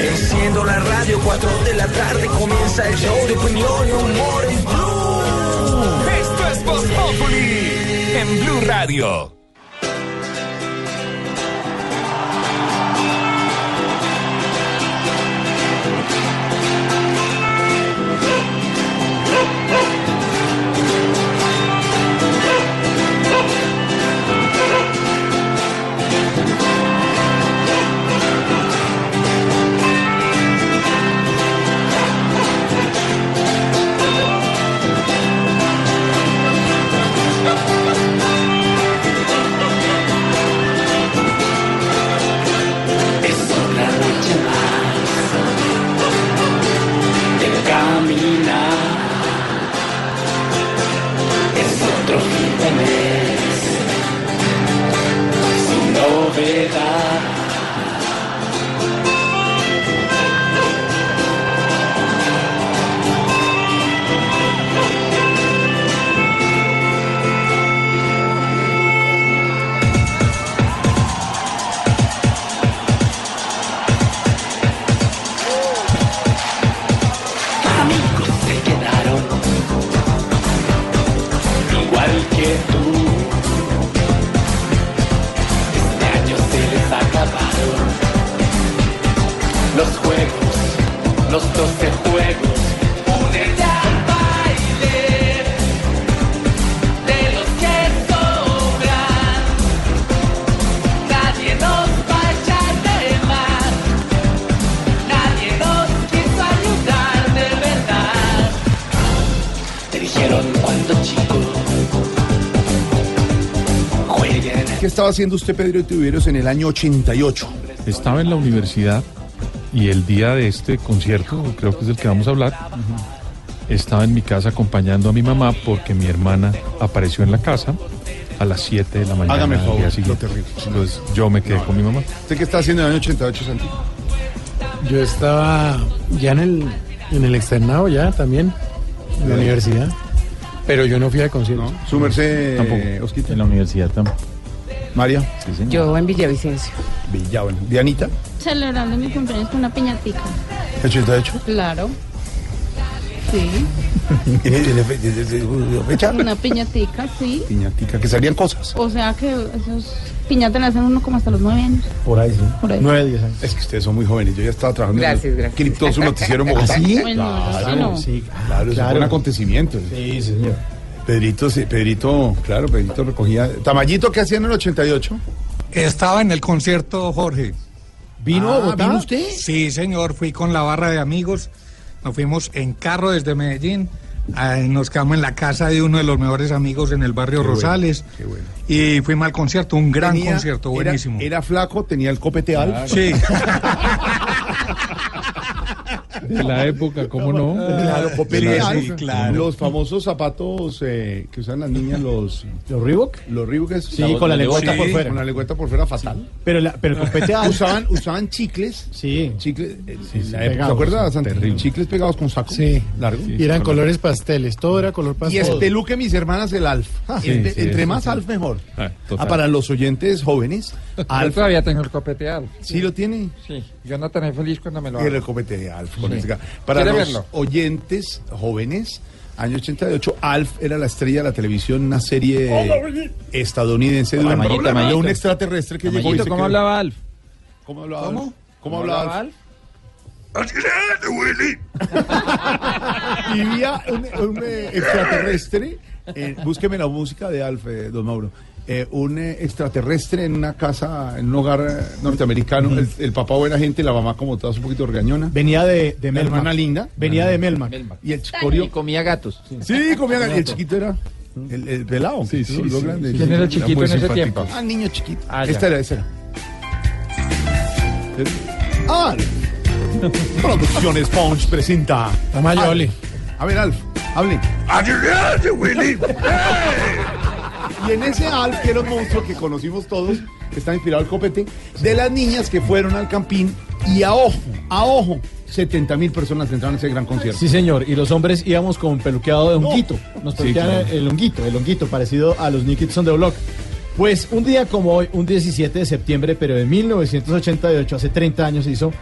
Enciendo la radio, 4 de la tarde comienza el show de opinión y humor en Blue. Esto es Voz Populi en Blue Radio. Sin estaba haciendo usted, Pedro Tibueros, en el año 88? Estaba en la universidad y el día de este concierto, creo que es del que vamos a hablar, estaba en mi casa acompañando a mi mamá porque mi hermana apareció en la casa a las 7 de la mañana. Hágame el favor, día siguiente. lo terrible. Entonces yo me quedé con mi mamá. ¿Usted qué está haciendo en el año 88, Santi? Yo estaba ya en el, en el externado, ya también, en la universidad. Pero yo no fui a concierto. ¿No? ¿Su merced, Tampoco. Osquita? En la universidad tampoco. María? Yo en Villavicencio. Villa, bueno. ¿Dianita? Celebrando mi cumpleaños con una piñatica. 88. Claro. Sí, ¿Tiene, tiene fe- tiene- tiene fecha? una piñatica, sí. Piñatica, que salían cosas. O sea que esos piñatas hacen uno como hasta los nueve años. Por ahí, sí. Por ahí. Nueve, diez años. Es que ustedes son muy jóvenes. Yo ya estaba trabajando Gracias, en el gracias. Criptoso Noticiero en Bogotá. ¿Ah, sí? Bueno, sí Claro, no. Sí, Claro, eso fue un acontecimiento. Sí, señor. Pedrito, sí, Pedrito, claro, Pedrito recogía. Tamayito, ¿qué hacía en el 88? Estaba en el concierto, Jorge. ¿Vino Ah? ¿vino usted? Sí, señor, fui con la barra de amigos. Nos fuimos en carro desde Medellín. Nos quedamos en la casa de uno de los mejores amigos en el barrio Qué bueno, Rosales. qué bueno. Y fuimos al concierto, un gran Tenía- concierto, buenísimo. Era, flaco, tenía el copete alto. Sí, De la época, ¿cómo no? Claro, copete Sí, alto. sí, claro. Los famosos zapatos eh, que usan las niñas, los, ¿Los Reebok? los Reebok. Sí, con la lengüeta por fuera. Con la lengüeta por fuera fatal. Pero, la, pero el copete alto. Usaban, usaban chicles. Sí. Chicles, en sí, la época, ¿te acuerdas? Terrible. Chicles pegados con saco. Sí. Largo. Y eran colores pasteles. Todo era color Y pastel. espeluque mis hermanas el Alf. Sí, Entre, sí, entre eso más sí. Alf mejor. Ah. Ah, para los oyentes jóvenes, Alf todavía tengo el copeteado. sí lo tiene. Sí, yo no tan feliz cuando me lo Y el hago. copete de Alf. con Para ¿Quiere los verlo? oyentes jóvenes, año 88, Alf era la estrella de la televisión, una serie estadounidense de un, de extraterrestre que llegó y se ¿cómo quedó. hablaba Alf? ¿Cómo hablaba? ¿Cómo? Alf? ¿Cómo hablaba? Alf? Alf? Vivía un, un, eh, extraterrestre. eh, búsqueme la música de Alf, eh, don Mauro. Eh, un eh, extraterrestre en una casa, en un hogar eh, norteamericano. el, el papá buena gente, la mamá como todas un poquito regañona. Venía de, de Melmac. hermana linda. Venía de Melmac. Y el Y chicorio. comía gatos. Sí, comía y el chiquito era el, el pelado. Sí, sí, lo sí. grande. ¿Quién era chiquito en ese tiempo? Ah, niño chiquito. Ah, esta era, esa era. Alf. Producciones Punch presenta. Tamayo, Alf. A ver, Alf, hable. Y en ese Alf, que era un monstruo que conocimos todos, que está inspirado al copete, de las niñas que fueron al campín Y a ojo, a ojo, 70 mil personas entraron a ese gran concierto. Sí, señor. Y los hombres íbamos con peluqueado de honguito. Nos Sí, claro. el honguito, el honguito, parecido a los on the Block. Pues un día como hoy, un 17 de septiembre, pero de 1988, hace 30 años, se hizo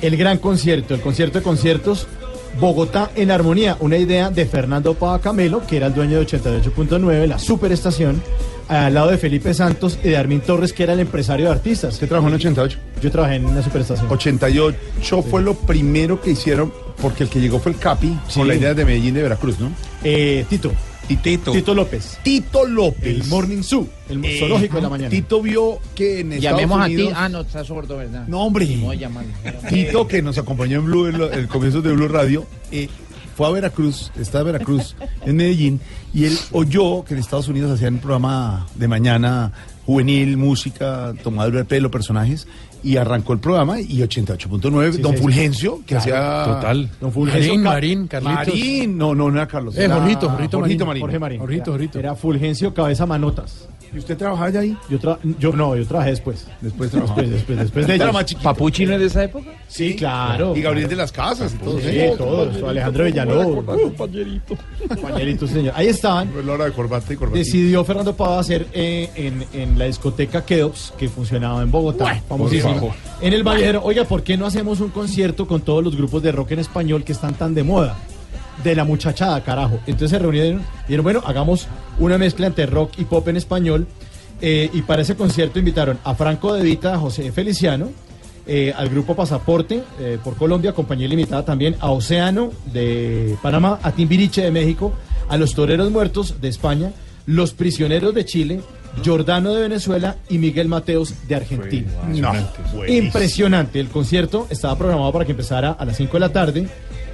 el gran concierto, el concierto de conciertos Bogotá en Armonía, una idea de Fernando Pava Camelo, que era el dueño de 88.9, la superestación, al lado de Felipe Santos y de Armin Torres, que era el empresario de artistas. ¿Usted trabajó en 88? Yo trabajé en una superestación. 88 fue lo primero que hicieron, porque el que llegó fue el Capi, Sí. con la idea de Medellín de Veracruz, ¿no? Eh, Tito. Y Tito. Tito López. Tito López. El Morning Zoo, el Eh, zoológico de la mañana. Tito vio que en Estados Llamemos a ti. Ah, no, está sordo, ¿verdad? No, hombre. Voy a llamar. Tito, que nos acompañó en Blue, en el comienzo de Blue Radio, eh, fue a Veracruz, está en Veracruz, en Medellín, y él oyó que en Estados Unidos hacían un programa de mañana juvenil, música, tomadura de pelo, personajes, y arrancó el programa, y 88.9, Sí, Don sí. Fulgencio, que Claro, hacía... Total. Don Fulgencio Marín, Marín, Carlitos. Marín, no, no, no era Carlos. Eh, era Jorgito, Jorgito Jorgito Marín. Jorge Marín. Jorgito, Jorgito. Era Fulgencio Cabeza Manotas. ¿Y usted trabajaba ya ahí? Yo, tra- yo no, yo trabajé después. Después trabajaba. Después, después, después de Era ellos. más. ¿Papuchi no es de esa época? Sí, claro. Y Gabriel de las Casas, y Sí, todos. Alejandro Villalobos. Compañerito. Compañerito, señor. Ahí estaban. Fue la hora de corbata y corbata. Decidió Fernando Pava hacer eh, en, en la discoteca Keops, que funcionaba en Bogotá, famosísima. En el Valle dijeron, oiga, ¿por qué no hacemos un concierto con todos los grupos de rock en español que están tan de moda? De la muchachada, carajo. Entonces se reunieron y dijeron, bueno, hagamos una mezcla entre rock y pop en español. Eh, y para ese concierto invitaron a Franco De Vita, a José Feliciano, eh, al grupo Pasaporte eh, por Colombia, compañía limitada también, a Océano de Panamá, a Timbiriche de México, a los Toreros Muertos de España, los Prisioneros de Chile, Jordano de Venezuela y Miguel Mateos de Argentina. No, Impresionante. El concierto estaba programado para que empezara a las 5 de la tarde.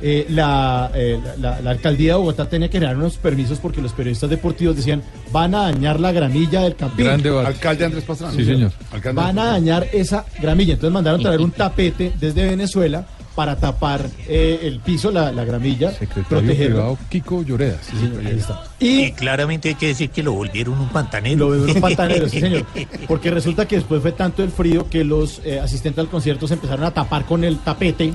Eh, la, eh, la- la alcaldía de Bogotá tenía que generar unos permisos porque los periodistas deportivos decían van a dañar la gramilla del campín. Gran debate. Alcalde Andrés Pastrana. Sí, señor. Alcalde Van a dañar esa gramilla. Entonces mandaron traer un tapete desde Venezuela para tapar eh, el piso, la, la gramilla, Secretario protegerlo. privado Kiko Lloreda. Sí, señor, ahí está. Y Y claramente hay que decir que lo volvieron un pantanero. lo veo unos pantaneros, sí, señor. Porque resulta que después fue tanto el frío que los eh, asistentes al concierto se empezaron a tapar con el tapete,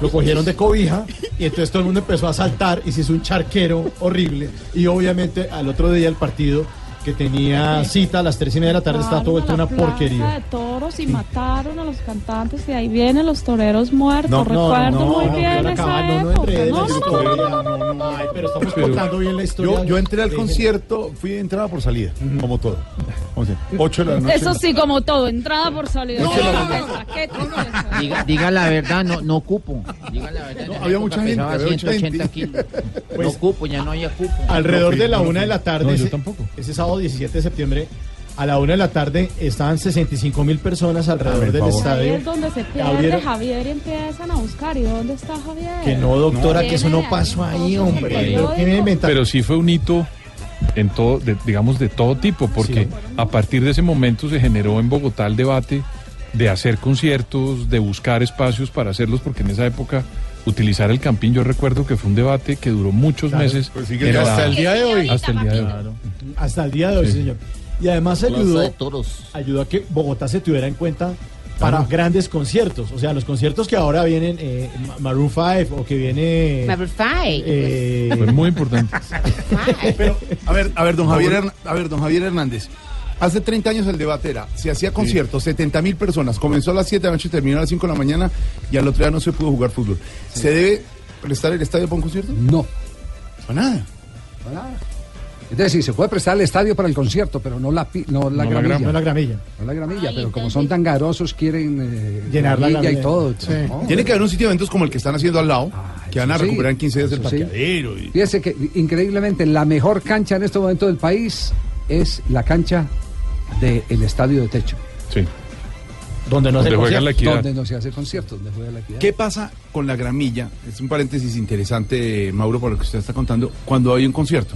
lo cogieron de cobija y entonces todo el mundo empezó a saltar y se hizo un charquero horrible. Y obviamente al otro día el partido que tenía cita a las tres y media de la tarde estaba todo vuelto una porquería. de toros y mataron a los cantantes y ahí vienen los toreros muertos. Recuerdo no, muy no, bien no, esa no, no No, la no, no, historia, no, no, no, no, Ay, pero estamos Pero- contando bien la historia. Yo, yo entré al concierto, fui de entrada por salida, como todo. Como siempre. Ocho de la noche. Eso sí, como todo, entrada por salida. No, Qué no, no, tristeza, qué tristeza. Diga, diga la verdad, no, no cupo. Diga la verdad. había mucha gente, había mucha 180 gente. kilos. Pues- no cupo, ya no había cupo. Alrededor No, de la no, una no. de la tarde, No, yo tampoco. ese sábado 17 de septiembre, a la una de la tarde estaban 65 mil personas alrededor del favor. Ahí estadio. es donde se pierde Javier y empiezan a buscar. ¿Y dónde está Javier? Que no, doctora, No. que eso no pasó ahí, hombre. Pero sí fue un hito en todo, de- digamos, de todo tipo, porque Sí. a partir de ese momento se generó en Bogotá el debate de hacer conciertos, de buscar espacios para hacerlos, porque en esa época utilizar el campín, yo recuerdo que fue un debate que duró muchos Claro, meses. pues sigue Era- hasta el día de hoy. Hasta el día de hoy. Hasta el día de hoy, sí, señor. Y además ayudó, de toros. ayudó a que Bogotá se tuviera en cuenta para grandes conciertos. O sea, los conciertos que ahora vienen, eh, Ma- Maroon 5 o que viene... eh, Fue muy importante. Pero, a ver, a ver, don Javier, Hern- a ver, don Javier Hernández. Hace 30 años el debate era, se hacía conciertos, 70 mil personas, comenzó a las 7 de la noche, terminó a las 5 de la mañana y al otro día no se pudo jugar fútbol. ¿Se debe prestar el estadio para un concierto? No. Para nada. Es decir, se puede prestar el estadio para el concierto, pero no la, no la No la gramilla. grama. no la gramilla. No la gramilla, pero como son tan garosos, quieren eh, Llenar la gramilla y todo. Sí. No. Tiene que haber un sitio de eventos como el que están haciendo al lado, que van a sí, recuperar en 15 días el eso sí. parqueadero. y- Fíjese que increíblemente la mejor cancha en este momento del país es la cancha del estadio de techo, Sí. Donde no se juega la equidad. donde no se hace conciertos, donde juega la equidad. ¿Qué pasa con la gramilla? Es un paréntesis interesante, Mauro, por lo que usted está contando, cuando hay un concierto.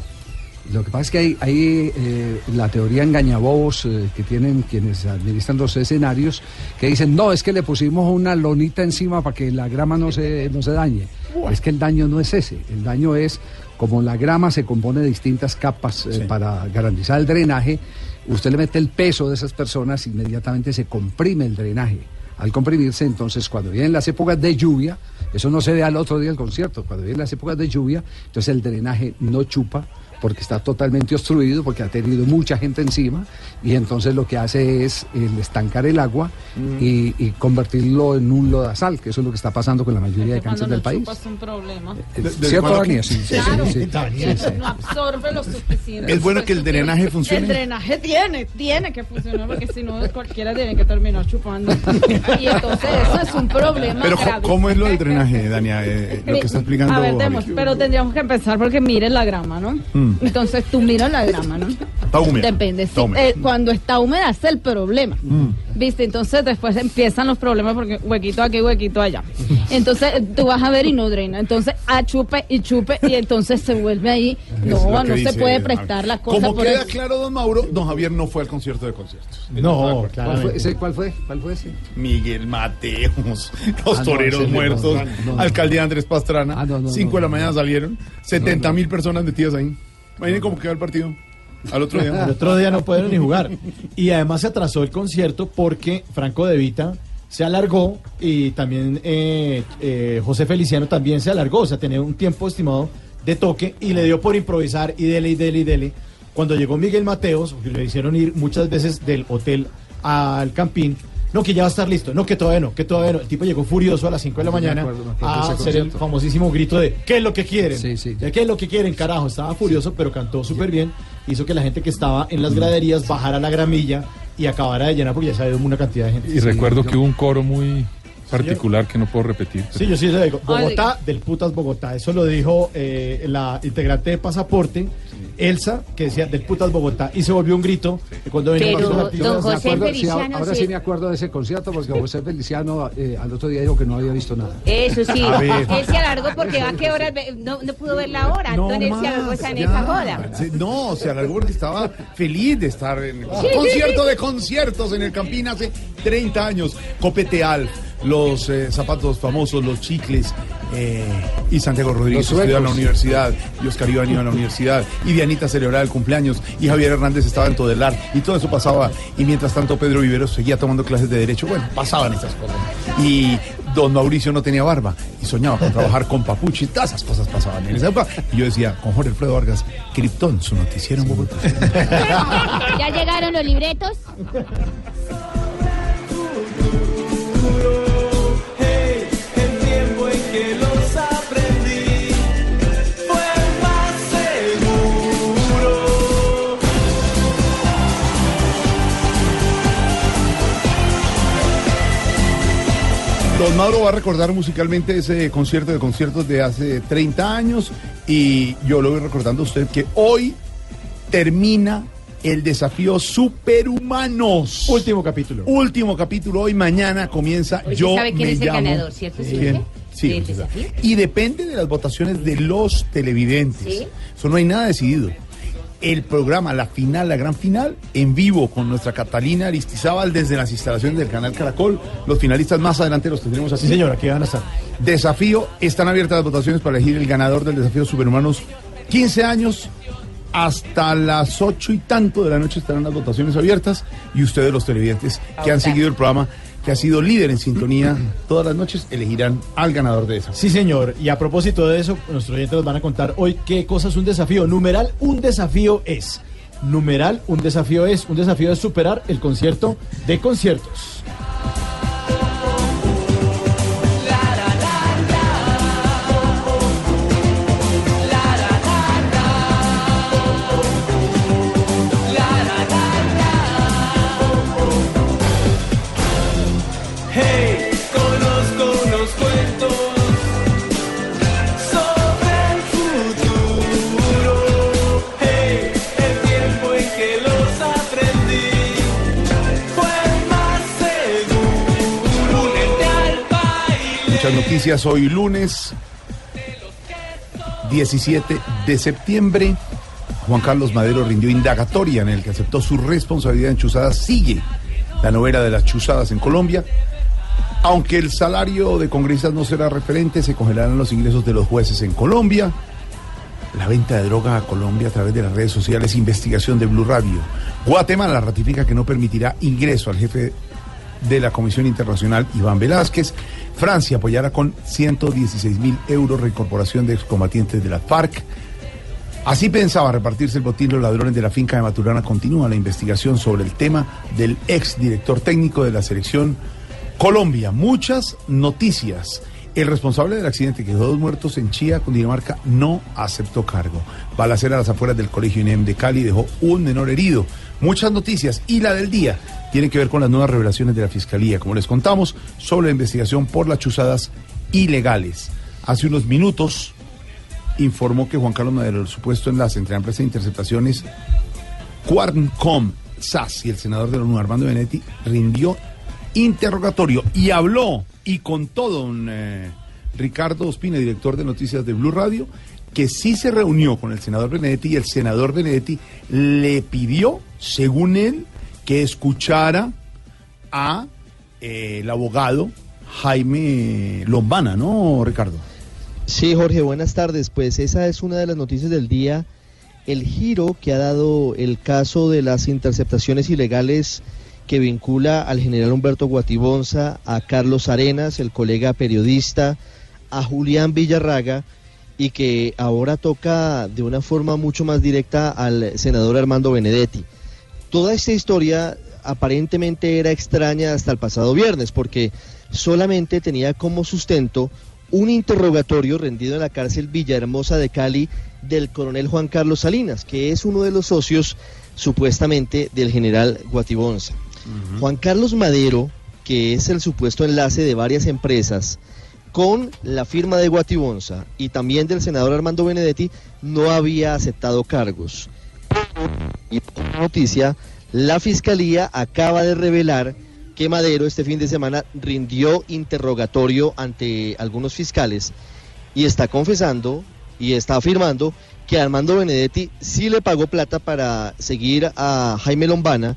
Lo que pasa es que hay, hay eh, la teoría engañabobos eh, que tienen quienes administran los escenarios que dicen, no, es que le pusimos una lonita encima para que la grama no se, no se dañe. Es que el daño no es ese, el daño es como la grama se compone de distintas capas eh, para garantizar el drenaje, usted le mete el peso de esas personas, inmediatamente se comprime el drenaje. al comprimirse, entonces cuando vienen las épocas de lluvia, eso no se ve al otro día del concierto, cuando vienen las épocas de lluvia, entonces el drenaje no chupa porque está totalmente obstruido, porque ha tenido mucha gente encima, y entonces lo que hace es el estancar el agua y, y convertirlo en un lodazal, que eso es lo que está pasando con la mayoría de no del país. es un problema. Eh, ¿Cierto, Dani? Sí, sí, sí, Claro. sí, sí, sí, sí. No absorbe lo suficiente. Es bueno que el drenaje funcione. El drenaje tiene, tiene que funcionar porque si no cualquiera tiene que terminar chupando. Y entonces eso es un problema Pero ¿cómo- grave. ¿cómo es lo del drenaje, Dania? Eh, lo que está explicando A ver. Demos, pero tendríamos que empezar porque mires la grama, ¿no? Mm. Entonces tú miras la grama, ¿no? Está húmeda. Depende. Está sí, húmeda. eh, cuando está húmeda es el problema. Mm. ¿Viste? Entonces después empiezan los problemas porque huequito aquí, huequito allá. Entonces tú vas a ver y no drena. Entonces a chupe y chupe y entonces se vuelve ahí. No, no se puede prestar la cosa. Como por queda eso. claro, don Mauro, don Javier no fue al concierto de conciertos. No, ¿Cuál fue ese? ¿Cuál fue? ¿Cuál fue ese? Miguel Mateos, los Ah, toreros no, muertos, no, no. alcaldía Andrés Pastrana, Ah, no, no, 5 de la mañana salieron, 70 mil personas metidas ahí. Imaginen cómo quedó el partido. Al otro día. El otro día no pudieron ni jugar. Y además se atrasó el concierto porque Franco De Vita se alargó y también eh, eh, José Feliciano también se alargó. O sea, tenía un tiempo estimado de toque y le dio por improvisar y dele y dele y dele. Cuando llegó Miguel Mateos, le hicieron ir muchas veces del hotel al campín. No, que ya va a estar listo. No, que todavía no, que todavía no. El tipo llegó furioso a las 5 de la mañana acuerdo, a hacer el famosísimo grito de ¿qué es lo que quieren? Sí, sí. ¿De ¿Qué es lo que quieren, carajo? Estaba furioso, pero cantó súper bien. Hizo que la gente que estaba en las graderías bajara la gramilla y acabara de llenar porque ya se había una cantidad de gente. Y recuerdo que hubo un coro muy particular que no puedo repetir. Sí, yo sí lo digo. Ay, Bogotá, del putas Bogotá. Eso lo dijo eh, la integrante de Pasaporte, Elsa, que decía del putas Bogotá. Y se volvió un grito. que cuando venía Pero, artistas- don Me José acuerdo- sí, Feliciano, ahora sí. sí me acuerdo de ese concierto porque José Feliciano eh, al otro día dijo que no había visto nada. Eso sí, él se alargó porque a qué hora ve- no, no pudo ver la hora, No entonces él se más, alargó esa en esa joda. Sí, No, se alargó porque estaba feliz de estar en el concierto de conciertos en el Campín hace 30 años. Copete Alf, los eh, zapatos famosos, los chicles, eh, y Santiago Rodríguez Los estudiaba en la universidad, y Oscar Iván iba a la universidad, y Dianita celebraba el cumpleaños, y Javier Hernández estaba en Todelar, y todo eso pasaba, y mientras tanto Pedro Viveros seguía tomando clases de Derecho, bueno, pasaban esas cosas. Y don Mauricio no tenía barba, y soñaba con trabajar con Papuchi, todas esas cosas pasaban en esa época. Y yo decía, con Jorge Alfredo Vargas, Krypton, su noticiero en Bogotá. ¿Ya llegaron los libretos? Don Mauro va a recordar musicalmente ese concierto de conciertos de hace 30 años y yo lo voy recordando a usted que hoy termina el desafío Superhumanos. Último capítulo. Último capítulo hoy, mañana comienza Hoy Yo sabe quién me es el llamo. ganador, ¿cierto? ¿Quién? Sí. Y depende de las votaciones de los televidentes. Sí. Eso no hay nada decidido. El programa, la final, la gran final, en vivo con nuestra Catalina Aristizábal desde las instalaciones del canal Caracol. Los finalistas más adelante los tendremos así. Sí, señora, aquí van a estar. Desafío, están abiertas las votaciones para elegir el ganador del desafío Superhumanos. 15 años, hasta las 8 y tanto de la noche estarán las votaciones abiertas y ustedes los televidentes que han seguido el programa, que ha sido líder en sintonía todas las noches, elegirán al ganador de esa. Sí, señor. Y a propósito de eso, nuestros oyentes nos van a contar hoy qué cosa es un desafío. Numeral, un desafío es. Numeral, un desafío es. Un desafío es superar el concierto de conciertos. Muchas noticias hoy lunes 17 de septiembre. Juan Carlos Madero rindió indagatoria en el que aceptó su responsabilidad en Chuzadas. Sigue la novela de las Chuzadas en Colombia. Aunque el salario de congresistas no será referente, se congelarán los ingresos de los jueces en Colombia. La venta de droga a Colombia a través de las redes sociales, investigación de Blue Radio. Guatemala ratifica que no permitirá ingreso al jefe de la Comisión Internacional Iván Velázquez. Francia apoyará con 116 mil euros reincorporación de excombatientes de la FARC. Así pensaba repartirse el botín los ladrones de la finca de Maturana. Continúa la investigación sobre el tema del ex director técnico de la selección Colombia. Muchas noticias. El responsable del accidente que dejó dos muertos en Chía, Cundinamarca, no aceptó cargo. Balacera a las afueras del colegio INEM de Cali dejó un menor herido. Muchas noticias y la del día tiene que ver con las nuevas revelaciones de la Fiscalía, como les contamos, sobre la investigación por las chuzadas ilegales. Hace unos minutos informó que Juan Carlos Madero, el supuesto enlace entre la de interceptaciones Quarncom SAS y el senador de la ONU, Armando Benetti, rindió interrogatorio y habló y contó don eh, Ricardo Ospina, director de noticias de Blue Radio, que sí se reunió con el senador Benedetti y el senador Benedetti le pidió, según él, que escuchara a eh, el abogado Jaime Lombana, ¿no, Ricardo? Sí, Jorge, buenas tardes. Pues esa es una de las noticias del día. El giro que ha dado el caso de las interceptaciones ilegales que vincula al general Humberto Guatibonza, a Carlos Arenas, el colega periodista, a Julián Villarraga y que ahora toca de una forma mucho más directa al senador Armando Benedetti. Toda esta historia aparentemente era extraña hasta el pasado viernes porque solamente tenía como sustento un interrogatorio rendido en la cárcel Villahermosa de Cali del coronel Juan Carlos Salinas, que es uno de los socios supuestamente del general Guatibonza. Juan Carlos Madero, que es el supuesto enlace de varias empresas con la firma de Guatibonza y también del senador Armando Benedetti, no había aceptado cargos. Y por noticia, la fiscalía acaba de revelar que Madero este fin de semana rindió interrogatorio ante algunos fiscales y está confesando y está afirmando que Armando Benedetti sí le pagó plata para seguir a Jaime Lombana,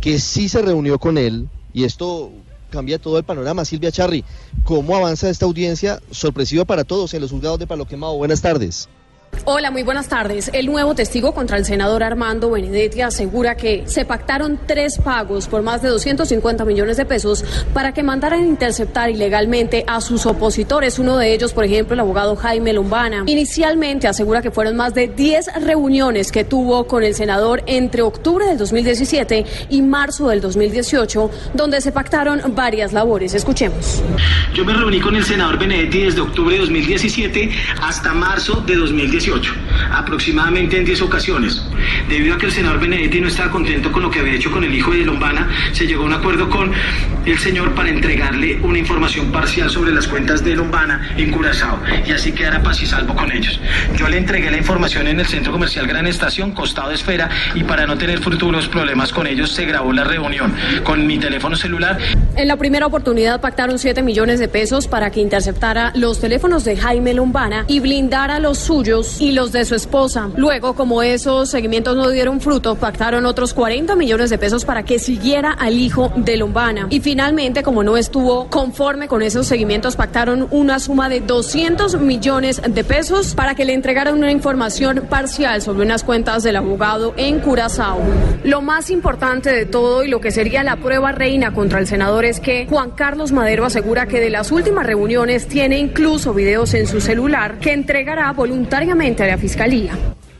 que sí se reunió con él, y esto cambia todo el panorama. Silvia Charri, ¿cómo avanza esta audiencia sorpresiva para todos en los juzgados de Palo Quemado? Buenas tardes. Hola, muy buenas tardes. El nuevo testigo contra el senador Armando Benedetti asegura que se pactaron tres pagos por más de 250 millones de pesos para que mandaran interceptar ilegalmente a sus opositores. Uno de ellos, por ejemplo, el abogado Jaime Lombana. Inicialmente asegura que fueron más de 10 reuniones que tuvo con el senador entre octubre del 2017 y marzo del 2018, donde se pactaron varias labores. Escuchemos. Yo me reuní con el senador Benedetti desde octubre de 2017 hasta marzo de 2018, aproximadamente en 10 ocasiones. Debido a que el senador Benedetti no estaba contento con lo que había hecho con el hijo de Lombana, se llegó a un acuerdo con el señor para entregarle una información parcial sobre las cuentas de Lombana en Curazao y así quedara paz y salvo con ellos. Yo le entregué la información en el centro comercial Gran Estación, costado esfera, y para no tener futuros problemas con ellos se grabó la reunión con mi teléfono celular. En la primera oportunidad pactaron 7 millones de pesos para que interceptara los teléfonos de Jaime Lombana y blindara los suyos y los de su esposa. Luego, como esos seguimientos no dieron fruto, pactaron otros 40 millones de pesos para que siguiera al hijo de Lombana. Y finalmente, como no estuvo conforme con esos seguimientos, pactaron una suma de 200 millones de pesos para que le entregaran una información parcial sobre unas cuentas del abogado en Curazao. Lo más importante de todo y lo que sería la prueba reina contra el senador es que Juan Carlos Madero asegura que de las últimas reuniones tiene incluso videos en su celular que entregará voluntariamente a la fiscalía.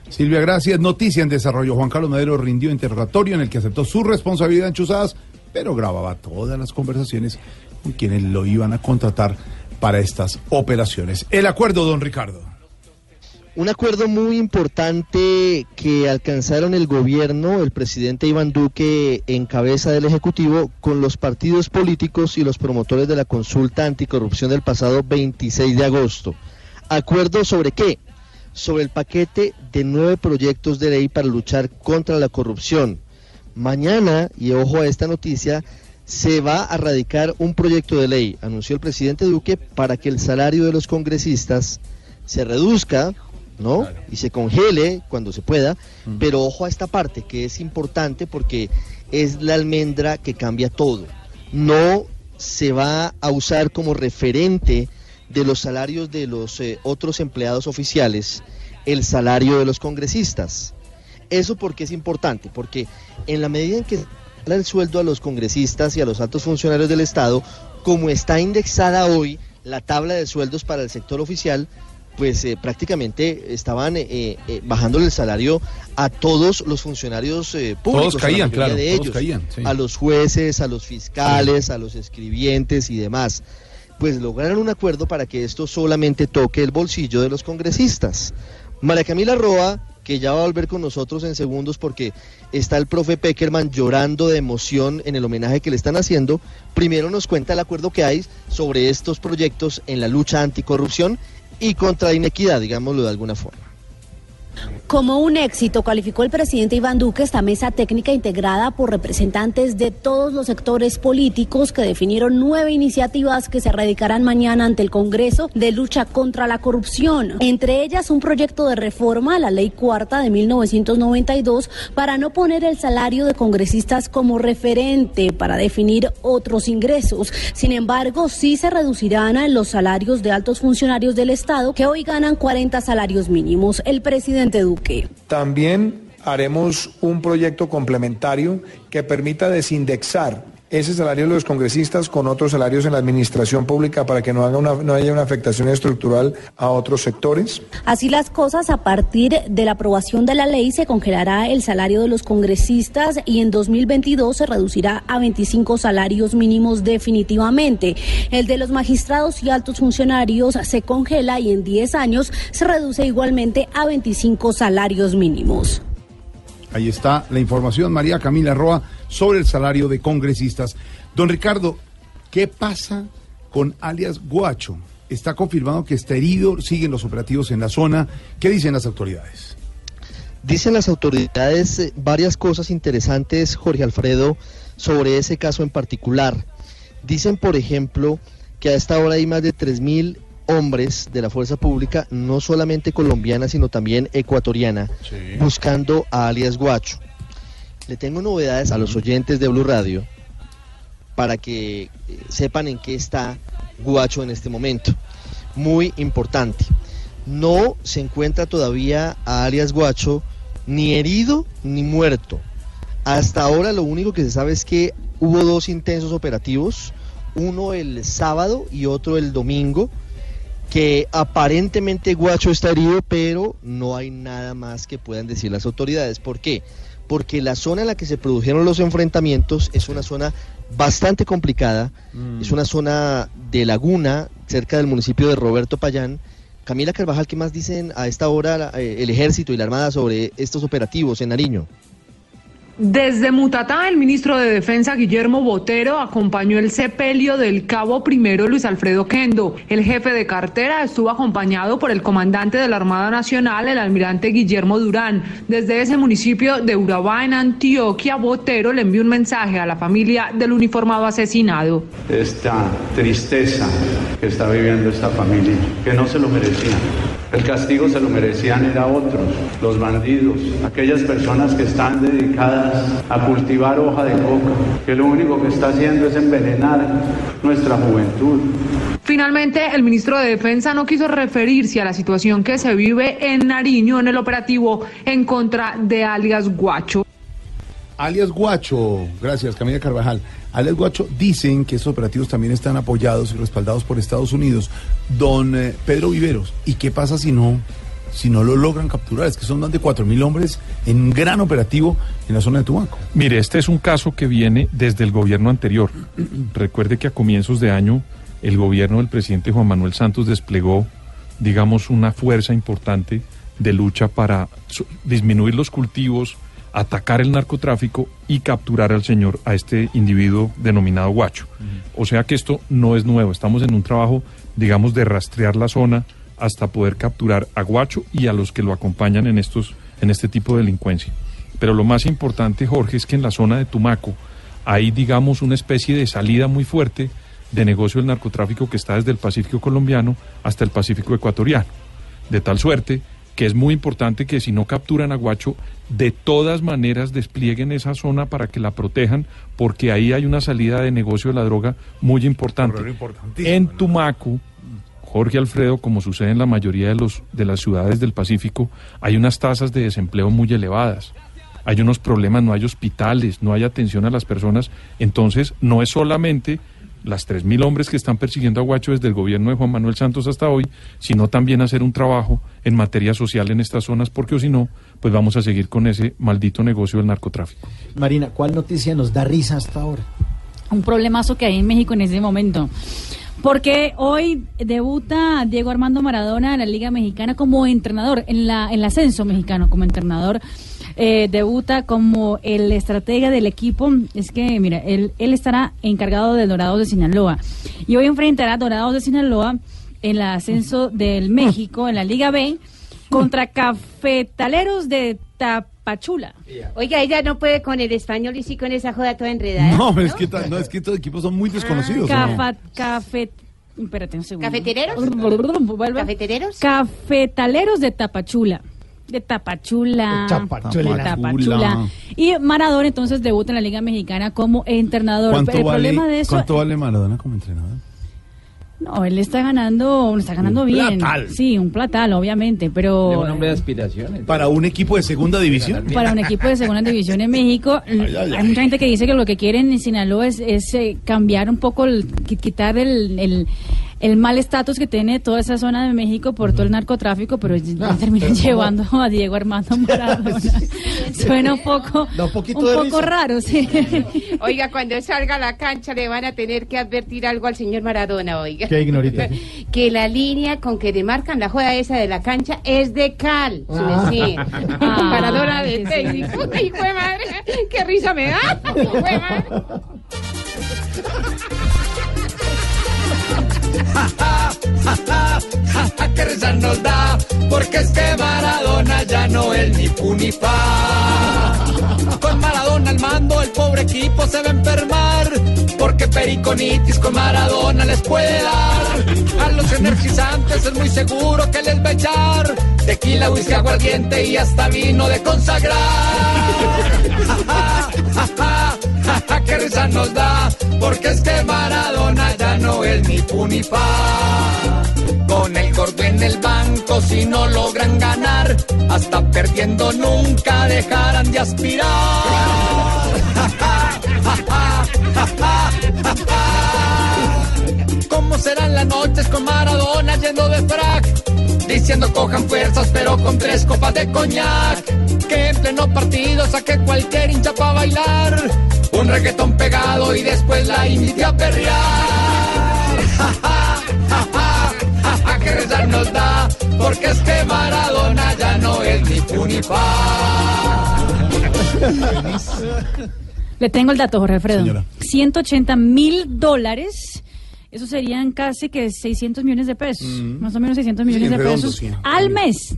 Silvia, gracias. Noticia en desarrollo. Juan Carlos Madero rindió interrogatorio en el que aceptó su responsabilidad en Chuzadas, pero grababa todas las conversaciones con quienes lo iban a contratar para estas operaciones. El acuerdo, don Ricardo. Un acuerdo muy importante que alcanzaron el gobierno, el presidente Iván Duque en cabeza del Ejecutivo, con los partidos políticos y los promotores de la consulta anticorrupción del pasado 26 de agosto. ¿Acuerdo sobre qué? Sobre el paquete de nueve proyectos de ley para luchar contra la corrupción. Mañana, y ojo a esta noticia, se va a radicar un proyecto de ley, anunció el presidente Duque, para que el salario de los congresistas se reduzca ¿no? Y se congele cuando se pueda, pero ojo a esta parte que es importante porque es la almendra que cambia todo. No se va a usar como referente de los salarios de los eh, otros empleados oficiales el salario de los congresistas. Eso porque es importante, porque en la medida en que el sueldo a los congresistas y a los altos funcionarios del Estado, como está indexada hoy la tabla de sueldos para el sector oficial, pues eh, prácticamente estaban eh, eh, bajándole el salario a todos los funcionarios públicos. Todos caían, claro, de todos ellos, caían, sí. A los jueces, a los fiscales, a los escribientes y demás. Pues lograron un acuerdo para que esto solamente toque el bolsillo de los congresistas. María Camila Roa, que ya va a volver con nosotros en segundos porque está el profe Peckerman llorando de emoción en el homenaje que le están haciendo, primero nos cuenta el acuerdo que hay sobre estos proyectos en la lucha anticorrupción y contra la inequidad, digámoslo de alguna forma. Como un éxito calificó el presidente Iván Duque esta mesa técnica integrada por representantes de todos los sectores políticos que definieron nueve iniciativas que se radicarán mañana ante el Congreso de lucha contra la corrupción. Entre ellas un proyecto de reforma a la ley cuarta de 1992 para no poner el salario de congresistas como referente para definir otros ingresos. Sin embargo, sí se reducirán los salarios de altos funcionarios del Estado que hoy ganan 40 salarios mínimos. El También haremos un proyecto complementario que permita desindexar ese salario de los congresistas con otros salarios en la administración pública para que no, haga una- no haya una afectación estructural a otros sectores. Así las cosas, a partir de la aprobación de la ley se congelará el salario de los congresistas y en 2022 se reducirá a 25 salarios mínimos definitivamente. El de los magistrados y altos funcionarios se congela y en 10 años se reduce igualmente a 25 salarios mínimos. Ahí está la información, María Camila Roa, sobre el salario de congresistas. Don Ricardo, ¿qué pasa con alias Guacho? Está confirmado que está herido, siguen los operativos en la zona. ¿Qué dicen las autoridades? Dicen las autoridades eh, varias cosas interesantes, Jorge Alfredo, sobre ese caso en particular. Dicen, por ejemplo, que a esta hora hay más de 3.000 hombres de la fuerza pública, no solamente colombiana, sino también ecuatoriana, buscando a alias Guacho. Le tengo novedades a los oyentes de Blue Radio para que eh, sepan en qué está Guacho en este momento. Muy importante. No se encuentra todavía a alias Guacho ni herido ni muerto. Hasta ahora lo único que se sabe es que hubo dos intensos operativos, uno el sábado y otro el domingo, que aparentemente Guacho está herido, pero no hay nada más que puedan decir las autoridades. ¿Por qué? Porque la zona en la que se produjeron los enfrentamientos es una zona bastante complicada, es una zona de laguna cerca del municipio de Roberto Payán. Camila Carvajal, ¿qué más dicen a esta hora eh, el ejército y la armada sobre estos operativos en Nariño? Desde Mutatá, el ministro de Defensa Guillermo Botero acompañó el sepelio del cabo primero Luis Alfredo Kendo. El jefe de cartera estuvo acompañado por el comandante de la Armada Nacional, el almirante Guillermo Durán. Desde ese municipio de Urabá, en Antioquia, Botero le envió un mensaje a la familia del uniformado asesinado. esta tristeza que está viviendo esta familia, que no se lo merecían. El castigo se lo merecían era otros, los bandidos, aquellas personas que están dedicadas a cultivar hoja de coca, que lo único que está haciendo es envenenar nuestra juventud. Finalmente, el ministro de Defensa no quiso referirse a la situación que se vive en Nariño en el operativo en contra de alias Guacho. Alias Guacho, gracias Camila Carvajal. Alias Guacho dicen que estos operativos también están apoyados y respaldados por Estados Unidos. Don eh, Pedro Viveros, ¿y qué pasa si no, si no lo logran capturar? Es que son más de 4.000 hombres en un gran operativo en la zona de Tumaco. Mire, este es un caso que viene desde el gobierno anterior. Recuerde que a comienzos de año el gobierno del presidente Juan Manuel Santos desplegó, digamos, una fuerza importante de lucha para disminuir los cultivos, atacar el narcotráfico y capturar al señor, a este individuo denominado Guacho. O sea que esto no es nuevo, estamos en un trabajo, digamos, de rastrear la zona hasta poder capturar a Guacho y a los que lo acompañan en estos, en este tipo de delincuencia. Pero lo más importante, Jorge, es que en la zona de Tumaco hay, digamos, una especie de salida muy fuerte de negocio del narcotráfico que está desde el Pacífico colombiano hasta el Pacífico ecuatoriano. De tal suerte que es muy importante que si no capturan a Guacho, de todas maneras desplieguen esa zona para que la protejan, porque ahí hay una salida de negocio de la droga muy importante. En Tumaco, Jorge Alfredo, como sucede en la mayoría de, los, de las ciudades del Pacífico, hay unas tasas de desempleo muy elevadas. hay unos problemas, no hay hospitales, no hay atención a las personas. Entonces, no es solamente las 3.000 hombres que están persiguiendo a Guacho desde el gobierno de Juan Manuel Santos hasta hoy, sino también hacer un trabajo en materia social en estas zonas, porque o si no, pues vamos a seguir con ese maldito negocio del narcotráfico. Marina, ¿cuál noticia nos da risa hasta ahora? un problemazo que hay en México en ese momento. Porque hoy debuta Diego Armando Maradona en la Liga Mexicana como entrenador, en, la, en el ascenso mexicano como entrenador. Eh, debuta como el estratega del equipo. Es que, mira, él, él estará encargado de Dorados de Sinaloa. Y hoy enfrentará a Dorados de Sinaloa en el ascenso del México, en la Liga B, contra Cafetaleros de Tapachula. Oiga, ella no puede con el español y sí con esa joda toda enredada. No, es que, ta- no, es que estos equipos son muy desconocidos. ¿o no? Cafa, cafet, espérate un segundo. ¿Cafetereros? Vuelve. ¿Cafetereros? Cafetaleros de Tapachula. De Tapachula. Tapachula. De Tapachula. Y Maradona entonces debuta en la Liga Mexicana como entrenador. ¿Cuánto, El vale, problema de eso. ¿Cuánto vale Maradona como entrenador? No, él está ganando, está ganando Un bien. platal. Sí, un platal, obviamente, pero un hombre de aspiraciones. Para un equipo de segunda división. para un equipo de segunda división en México. ay, ay. Hay mucha gente que dice que lo que quieren en Sinaloa es, es, eh, cambiar un poco, el, quitar el, el, el mal estatus que tiene toda esa zona de México por todo el narcotráfico, pero Ah, terminan pero ¿cómo? llevando a Diego Armando Maradona. Suena un poco, Da un poquito un de poco raro, sí. Oiga, cuando salga a la cancha le van a tener que advertir algo al señor Maradona, oiga. ¿Qué, Ignorita? Que la línea con que demarcan la joda esa de la cancha es de cal. su decir. Ah, Maradona de sí, sí, técnico. Hijo de madre, qué risa me da. Hijo de madre. Que risa nos da, porque es que Maradona ya no es ni fu ni fa. Con Maradona al mando, el pobre equipo se va a enfermar, porque periconitis con Maradona les puede dar. A los energizantes es muy seguro que les va a echar tequila, whisky, aguardiente y hasta vino de consagrar. Ja, ja, ja, qué risa nos da, porque es que Maradona ya no es ni fu ni fa. Con el gordo en el banco, si no logran ganar, hasta perdiendo nunca dejarán de aspirar. ¿Cómo serán las noches con Maradona yendo de frac? Diciendo cojan fuerzas, pero con tres copas de coñac. Que en pleno partido saque cualquier hincha para bailar. Un reggaetón pegado y después la invite a perrear. Ja, ja, ja, ja, ja, ja, que rezar nos da, porque es que Maradona ya no es ni fu ni fa. Le tengo el dato, Jorge Alfredo. Señora. 180 mil dólares. Eso serían casi que 600 millones de pesos. Mm. Más o menos 600 millones de redondo, pesos sí. al mes.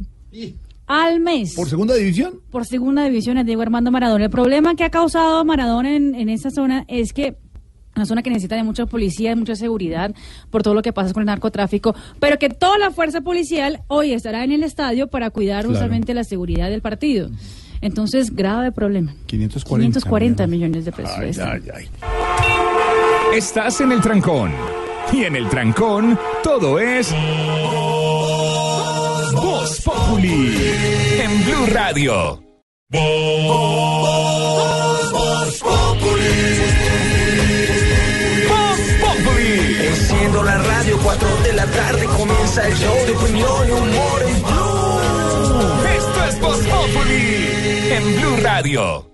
Al mes. ¿Por segunda división? por segunda división a Diego Armando Maradona. El problema que ha causado Maradona en, en esa zona es que una zona que necesita de mucha policía, de mucha seguridad por todo lo que pasa con el narcotráfico, pero que toda la fuerza policial hoy estará en el estadio para cuidar Claro. justamente la seguridad del partido. Entonces, grave problema. 540. 540 millones de pesos. Ay, Está. ay, ay. Estás en el trancón. Y en el trancón, todo es. Voz Populi. En Blue Radio. Voz Populi. Enciendo la radio, 4 de la tarde comienza el show de opinión y humor en Blue. Esto es Voz Populi. En Blue Radio.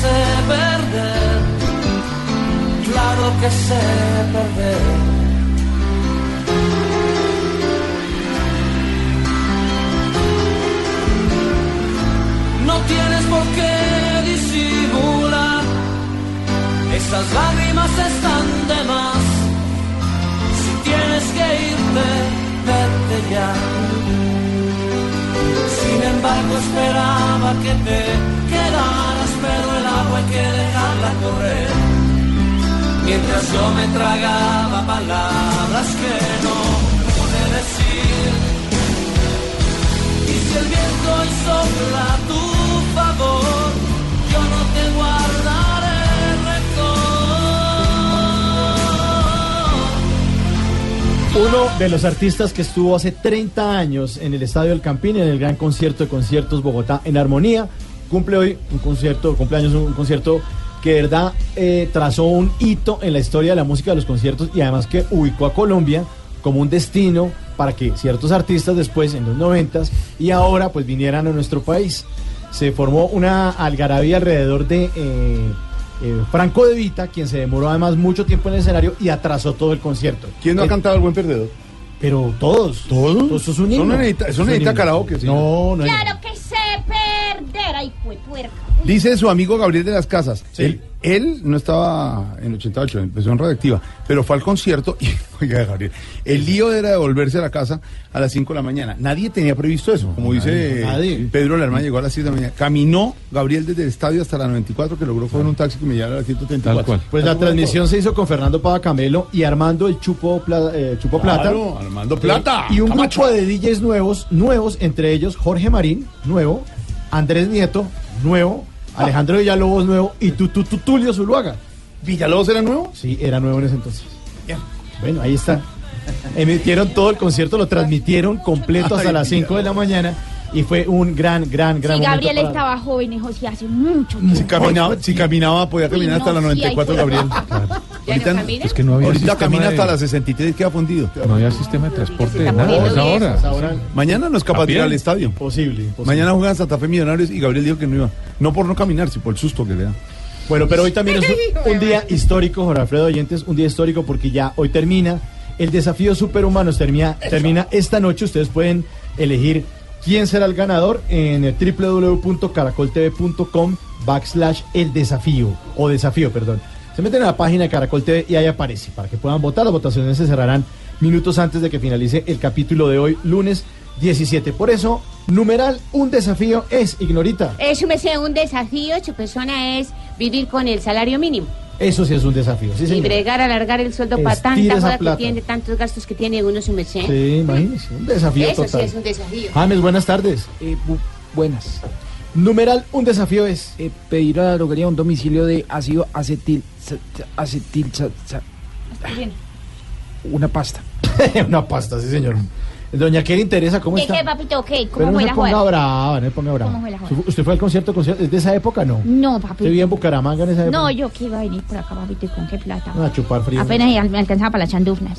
sé perder, claro que sé perder. No tienes por qué disimular. Esas lágrimas están de más. Si tienes que irte, vete ya. Sin embargo, esperaba que te quedaras, pero el agua hay que dejarla correr. Mientras yo me tragaba palabras que no pude decir. Y si el viento hoy sopla a tu favor, yo no te guardaré rencor. Uno de los artistas que estuvo hace 30 años en el Estadio del Campín, en el gran concierto de conciertos Bogotá en Armonía, cumple hoy un concierto, cumpleaños, un concierto que de verdad eh, trazó un hito en la historia de la música de los conciertos y además que ubicó a Colombia como un destino para que ciertos artistas después, en los noventas y ahora, pues vinieran a nuestro país. Se formó una algarabía alrededor de eh, eh, Franco De Vita, quien se demoró además mucho tiempo en el escenario y atrasó todo el concierto. ¿Quién no ha cantado el buen perdedor? Pero todos. ¿Todos? Eso es un Eso himno. no necesita- eso necesita karaoke, sí. No, no. Claro que sé fue puerca. Dice su amigo Gabriel de las Casas. Él, él no estaba en 88, empezó en Radioactiva, pero fue al concierto y, oiga, Gabriel, el lío era de volverse a la casa a las 5 de la mañana. Nadie tenía previsto eso. Como dice nadie. Pedro Lerma, llegó a las 6 de la mañana. Caminó Gabriel desde el estadio hasta la 94, que logró coger un taxi que me llevara a las 134. Pues la transmisión se hizo con Fernando Pava Camelo y Armando el Chupo, Pla- eh, Chupo Plata. Armando Plata. Y un Camacho. grupo de DJs nuevos, nuevos, entre ellos Jorge Marín, nuevo, Andrés Nieto, nuevo, Alejandro Villalobos, nuevo, y tu, tu, tu- Tulio Zuluaga. ¿Villalobos era nuevo? Sí, era nuevo en ese entonces. Bueno, ahí está. Emitieron todo el concierto, lo transmitieron completo hasta Ay, las 5 de la mañana y fue un gran, gran, gran Si momento Gabriel para- estaba joven, hijo, sí, hace mucho Si tiempo. caminaba, si caminaba podía Uy, caminar hasta no, la sí, 94, ahí Gabriel. ¿Ya no camina? Es que no había Ahorita sistema camina de- hasta la 63 y queda fundido. No había sistema de transporte de nada. Es ahora. Mañana no es capaz ¿A de ir al estadio. imposible, imposible. Mañana juegan Santa Fe Millonarios y Gabriel dijo que no iba. No por no caminar, sino por el susto que le da. Bueno, pero hoy también es un, un día histórico, Jorge Alfredo Oyentes, un día histórico porque ya hoy termina el desafío superhumanos, termina, termina esta noche. Ustedes pueden elegir quién será el ganador en www.caracoltv.com backslash el desafío, o desafío, perdón. Se meten a la página de Caracol TV y ahí aparece para que puedan votar. Las votaciones se cerrarán minutos antes de que finalice el capítulo de hoy, lunes 17. Por eso, numeral, un desafío es, Ignorita. Sé un desafío, su persona es vivir con el salario mínimo. Eso sí es un desafío. Sí, y bregar, alargar el sueldo para tanta joda que tiene, tantos gastos que tiene uno su merced. Sí, imagínese, un desafío Eso total. sí es un desafío. James, buenas tardes. buenas. Numeral, un desafío es Eh, pedir a la droguería un domicilio de ácido acetil, acetil, sa- sa- una pasta. una pasta, sí, señor. Doña Kelly interesa, ¿cómo ¿Qué, está? qué, papito? ¿Qué? Pero ¿Cómo no fue se la ponga brava, no se ponga brava. ¿Cómo fue la joda? ¿Usted fue al concierto, concierto? ¿Es de esa época no? No, ¿Usted papito. vivía en Bucaramanga en esa época? No, yo que iba a venir por acá, papito, ¿y con qué plata? A chupar frío. Apenas me alcanzaba para las chandufnas.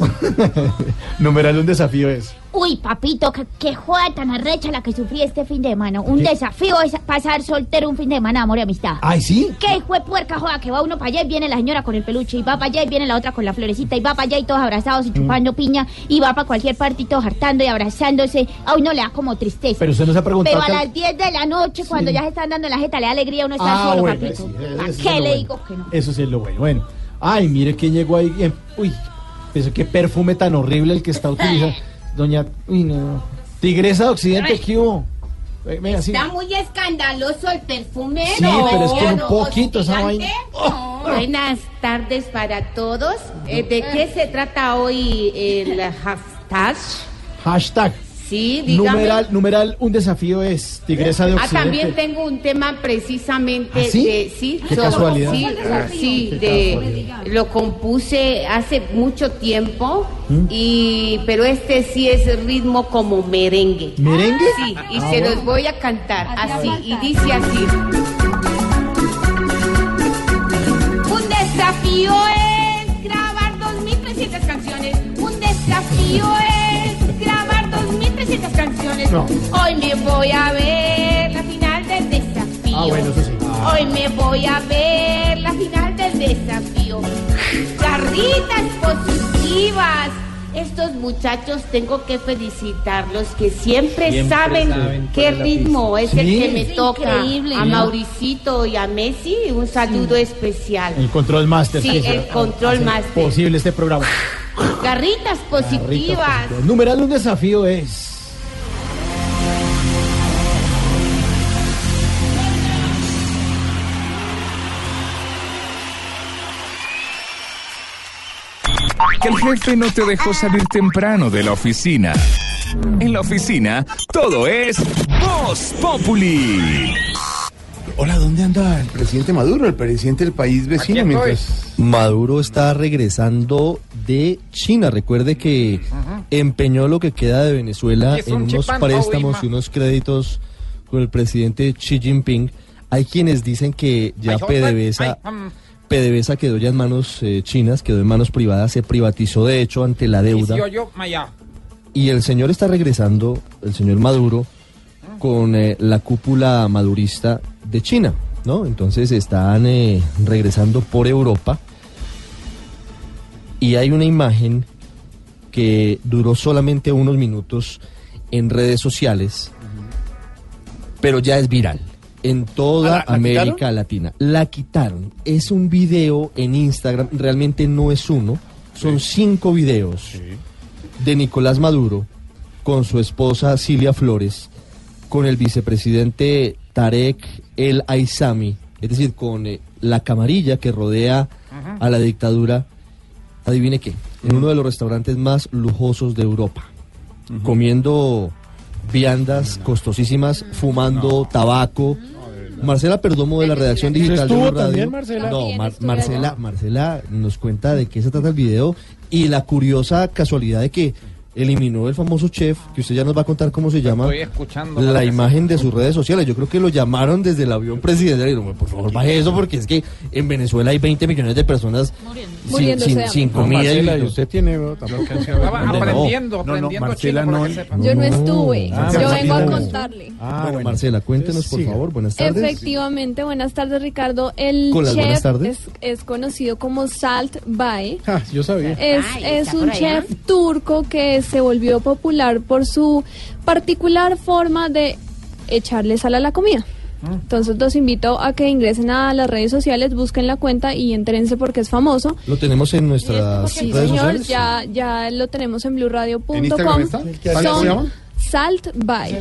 Numeral, un desafío es. Uy, papito, qué, qué joda tan arrecha la que sufrí este fin de semana. Un ¿Qué? desafío es pasar soltero un fin de semana, amor y amistad. ¿Ay, sí? ¿Qué hijo de puerca joda? Que va uno para allá y viene la señora con el peluche, y va para allá y viene la otra con la florecita, y va para allá y todos abrazados Mm. y chupando piña, y va para cualquier parte y todos hartando y abrazándose. A uno le da como tristeza. Pero usted no se ha preguntado. Pero a que- las 10 de la noche, cuando ya se están dando la jeta, le da alegría a uno estar Ah, solo, bueno, papito. sí, eso ¿Para es qué le bueno. digo que no? Eso sí es lo bueno. Bueno. Ay, mire quién llegó ahí. eh, Uy, pensé qué perfume tan horrible el que está utilizando. Doña. Uy, no. Tigresa de Occidente, ¿qué hubo? Sí. Está muy escandaloso el perfume. Sí, pero es que un poquito esa vaina. Buenas tardes para todos. Eh, ¿De qué se trata hoy el hashtag? Hashtag. Sí, dígame. Numeral, numeral, un desafío es Tigresa de Ah, Occidente. también tengo un tema precisamente ¿Ah, sí? de sí, Qué so- casualidad. sí, sí, Qué de lo compuse hace mucho tiempo ¿Mm? y pero este sí es ritmo como merengue. ¿Merengue? Sí, y Ah, se bueno. los voy a cantar así y dice así. Un desafío es grabar 2.300 canciones. Un desafío es grabar 2.300 canciones. No. Hoy me voy a ver la final del desafío. Ah, bueno, eso sí. Hoy me voy a ver la final del desafío. Garritas positivas, Estos muchachos tengo que felicitarlos que siempre, Siempre saben, saben qué ritmo es el que me Es toca. increíble. A. Mauricito y a Messi un saludo especial. El control master. Sí, el hace control master. Posible este programa. Garritas positivas. El numeral de un desafío es. Que el jefe no te dejó salir temprano de la oficina. En la oficina, todo es Voz Populi. Hola, ¿dónde anda el presidente Maduro, el presidente del país vecino? Mientras... Maduro está regresando de China. Recuerde que empeñó lo que queda de Venezuela en un unos préstamos y unos créditos con el presidente Xi Jinping. Hay quienes dicen que ya PDVSA. PDVSA quedó ya en manos eh, chinas, quedó en manos privadas, se privatizó de hecho ante la deuda. Y el señor está regresando, el señor Maduro, con eh, la cúpula madurista de China, ¿no? Entonces están eh, regresando por Europa y hay una imagen que duró solamente unos minutos en redes sociales, pero ya es viral en toda ¿Ah, la- la América quitaron? Latina. La quitaron. Es un video en Instagram, realmente no es uno, son cinco videos de Nicolás Maduro con su esposa Cilia Flores, con el vicepresidente Tarek El Aizami, es decir, con eh, la camarilla que rodea a la dictadura, adivine qué, en uno de los restaurantes más lujosos de Europa, comiendo viandas costosísimas, fumando tabaco. Marcela Perdomo de la redacción digital de ¿Estuvo Blue Radio. también, Marcela? No, Mar- Marcela. Marcela nos cuenta de qué se trata el video y la curiosa casualidad de que eliminó el famoso chef, que usted ya nos va a contar cómo se llama, Estoy escuchando. la imagen de sus redes sociales. Yo creo que lo llamaron desde el avión presidencial y dijeron, por favor, baje eso porque es que en Venezuela hay 20 millones de personas sin, sin, sin comida. Marcela, y usted tiene aprendiendo, no, no, aprendiendo. Yo no estuve, Ah, yo vengo a contarle. Ah, bueno, Marcela, cuéntenos por favor. Buenas tardes. Efectivamente, buenas tardes Ricardo. El chef tardes. es, es conocido como Salt Bae. Ah, yo sabía. Es, Ay, es un chef turco que se volvió popular por su particular forma de echarle sal a la comida. Entonces los invito a que ingresen a las redes sociales, busquen la cuenta y entrense porque es famoso. Lo tenemos en nuestras Sí, redes señor, sociales. ya, ya lo tenemos en ¿En blueradio.com. Instagram está? ¿Qué hace? ¿Cómo se llama? Son Salt By.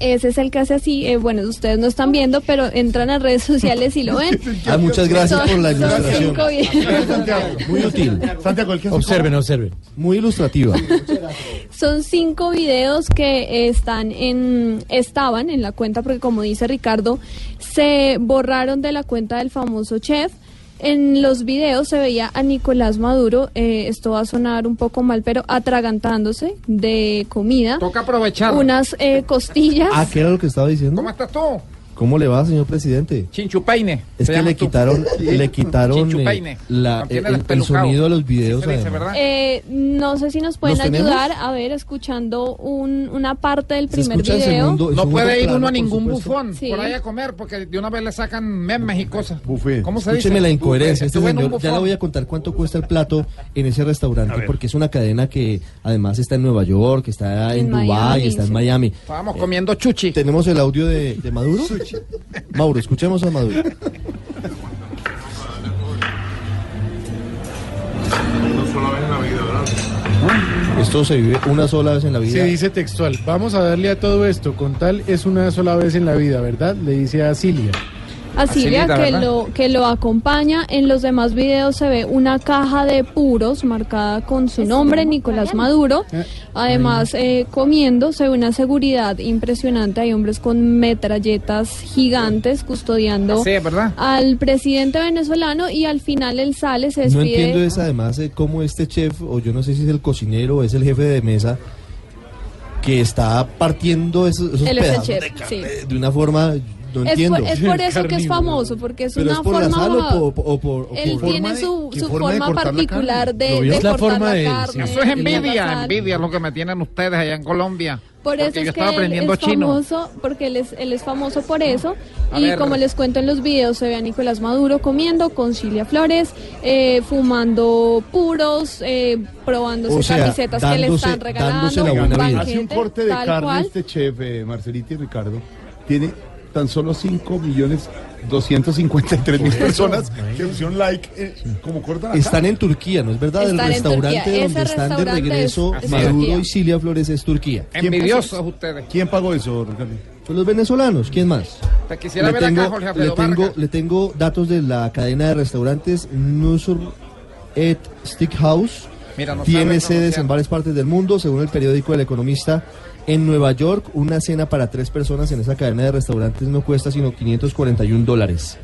Ese es el que hace así. eh, bueno, ustedes no están viendo, pero entran a redes sociales y lo ven. Ah, muchas gracias Son- por la son ilustración. cinco videos. Muy útil. Santiago. Observen, observen. Muy ilustrativa. Son cinco videos que están en, estaban en la cuenta, porque como dice Ricardo, se borraron de la cuenta del famoso chef. En los videos se veía a Nicolás Maduro, eh, esto va a sonar un poco mal, pero atragantándose de comida. Toca aprovechar. Unas eh, costillas. Ah, ¿qué era lo que estaba diciendo? ¿Cómo estás tú? ¿Cómo le va, señor presidente? Chinchupaine. Es que le quitaron, le quitaron eh, la, el, sonido de los videos. dice. Eh, no sé si nos pueden ayudar a ver escuchando un- una parte del primer video. segundo- el No puede ir plano, uno a ningún supuesto. bufón Sí. por ahí a comer porque de una vez le sacan memes y cosas. Buffet. ¿Cómo se dice? Escúcheme la incoherencia. Este señor, ya le voy a contar cuánto cuesta el plato en ese restaurante, porque es una cadena que además está en Nueva York, está en, En Dubái, está en. Miami. Estábamos comiendo chuchi. ¿Tenemos el audio de, de Maduro? Mauro, escuchemos a Maduro. Esto se vive una sola vez en la vida. Se dice textual, vamos a darle a todo esto, con tal es una sola vez en la vida, ¿verdad? Le dice a Cilia. A Silvia que lo que lo acompaña. En los demás videos se ve una caja de puros marcada con su nombre, Nicolás Maduro. Además, eh, comiendo se ve una seguridad impresionante. Hay hombres con metralletas gigantes custodiando al presidente venezolano y al final él sale, se No entiendo es además eh, cómo este chef, o yo no sé si es el cocinero o es el jefe de mesa, que está partiendo esos, pedazos chef, de carne sí. de una forma, No Es entiendo. por, es por eso que es famoso, porque es ¿Pero una es por la forma... sal o por, o por- o él tiene su, ¿Qué su forma de forma, la particular de, Lo de Es la cortar forma la de él, carne. Eso es envidia, la envidia es lo que me tienen ustedes allá en Colombia. Por Porque eso es que estaba él aprendiendo es chino. famoso, porque él es, él es famoso por eso. A y ver. como les cuento en los videos, se ve a Nicolás Maduro comiendo con Cilia Flores, eh, fumando puros, eh, probándose O sea, camisetas que le están regalando, dándose la un buena vida. banquete, Hace un corte de carne cual. este chef, eh, Marcelita y Ricardo, tiene tan solo 5 millones 253 mil personas que pusieron like eh, como cortan la Están en Turquía, ¿no es verdad? Están el restaurante donde están de regreso es- es Maduro Turquía. y Cilia Flores es Turquía. Envidiosos ustedes. ¿Quién pagó eso, Ricardo? Pues los venezolanos, ¿quién más? Te quisiera le ver tengo, acá, Jorge le, tengo, Vargas. le tengo datos de la cadena de restaurantes Nusur et Steakhouse. Mira, no Tiene sedes en varias partes del mundo, según el periódico El Economista. En Nueva York, una cena para tres personas en esa cadena de restaurantes no cuesta sino 541 dólares.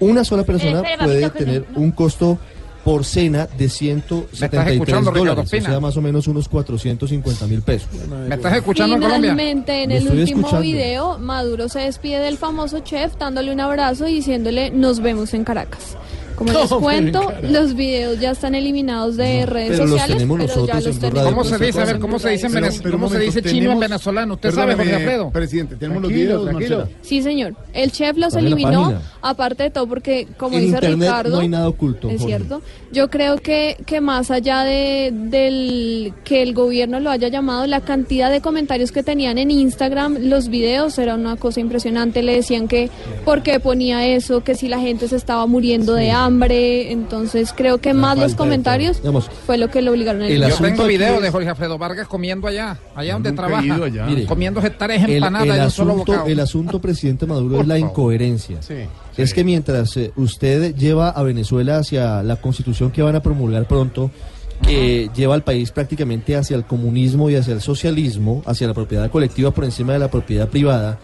Una sola persona Eh, espere, puede papito, tener un costo por cena de 173 escuchando, Ricardo dólares, o sea, más o menos unos 450 mil pesos. ¿Me estás escuchando en Colombia? Finalmente, en Lo el último escuchando. video, Maduro se despide del famoso chef dándole un abrazo y diciéndole nos vemos en Caracas. Como les cuento, los videos ya están eliminados de redes pero los sociales, tenemos pero ya los tenemos. Radio. ¿Cómo se dice? A ver, ¿cómo se dice en Pero- Venez- pero un cómo se momento, dice chino en tenemos- venezolano? ¿Usted sabe, Jorge Perdóneme, Alfredo? Presidente, tenemos los Tranquilo, videos, tranquilo. Marcela. Sí, señor. El chef los la eliminó, página. aparte de todo, porque, como En dice internet Ricardo, no hay nada oculto, es Jorge. cierto. Yo creo que, que más allá de del que el gobierno lo haya llamado, la cantidad de comentarios que tenían en Instagram, los videos, era una cosa impresionante. Le decían que, ¿por qué ponía eso? Que si la gente se estaba muriendo de hambre. Entonces, creo que más los comentarios. Digamos, fue lo que lo obligaron a el Yo tengo aquí video es- de Jorge Alfredo Vargas comiendo allá, allá donde trabaja, ido allá. Mire, comiendo hectáreas El, empanadas el un solo bocado. el asunto, presidente Maduro, es la incoherencia. Es que mientras eh, usted lleva a Venezuela hacia la constitución que van a promulgar pronto, que lleva al país prácticamente hacia el comunismo y hacia el socialismo, hacia la propiedad colectiva por encima de la propiedad privada,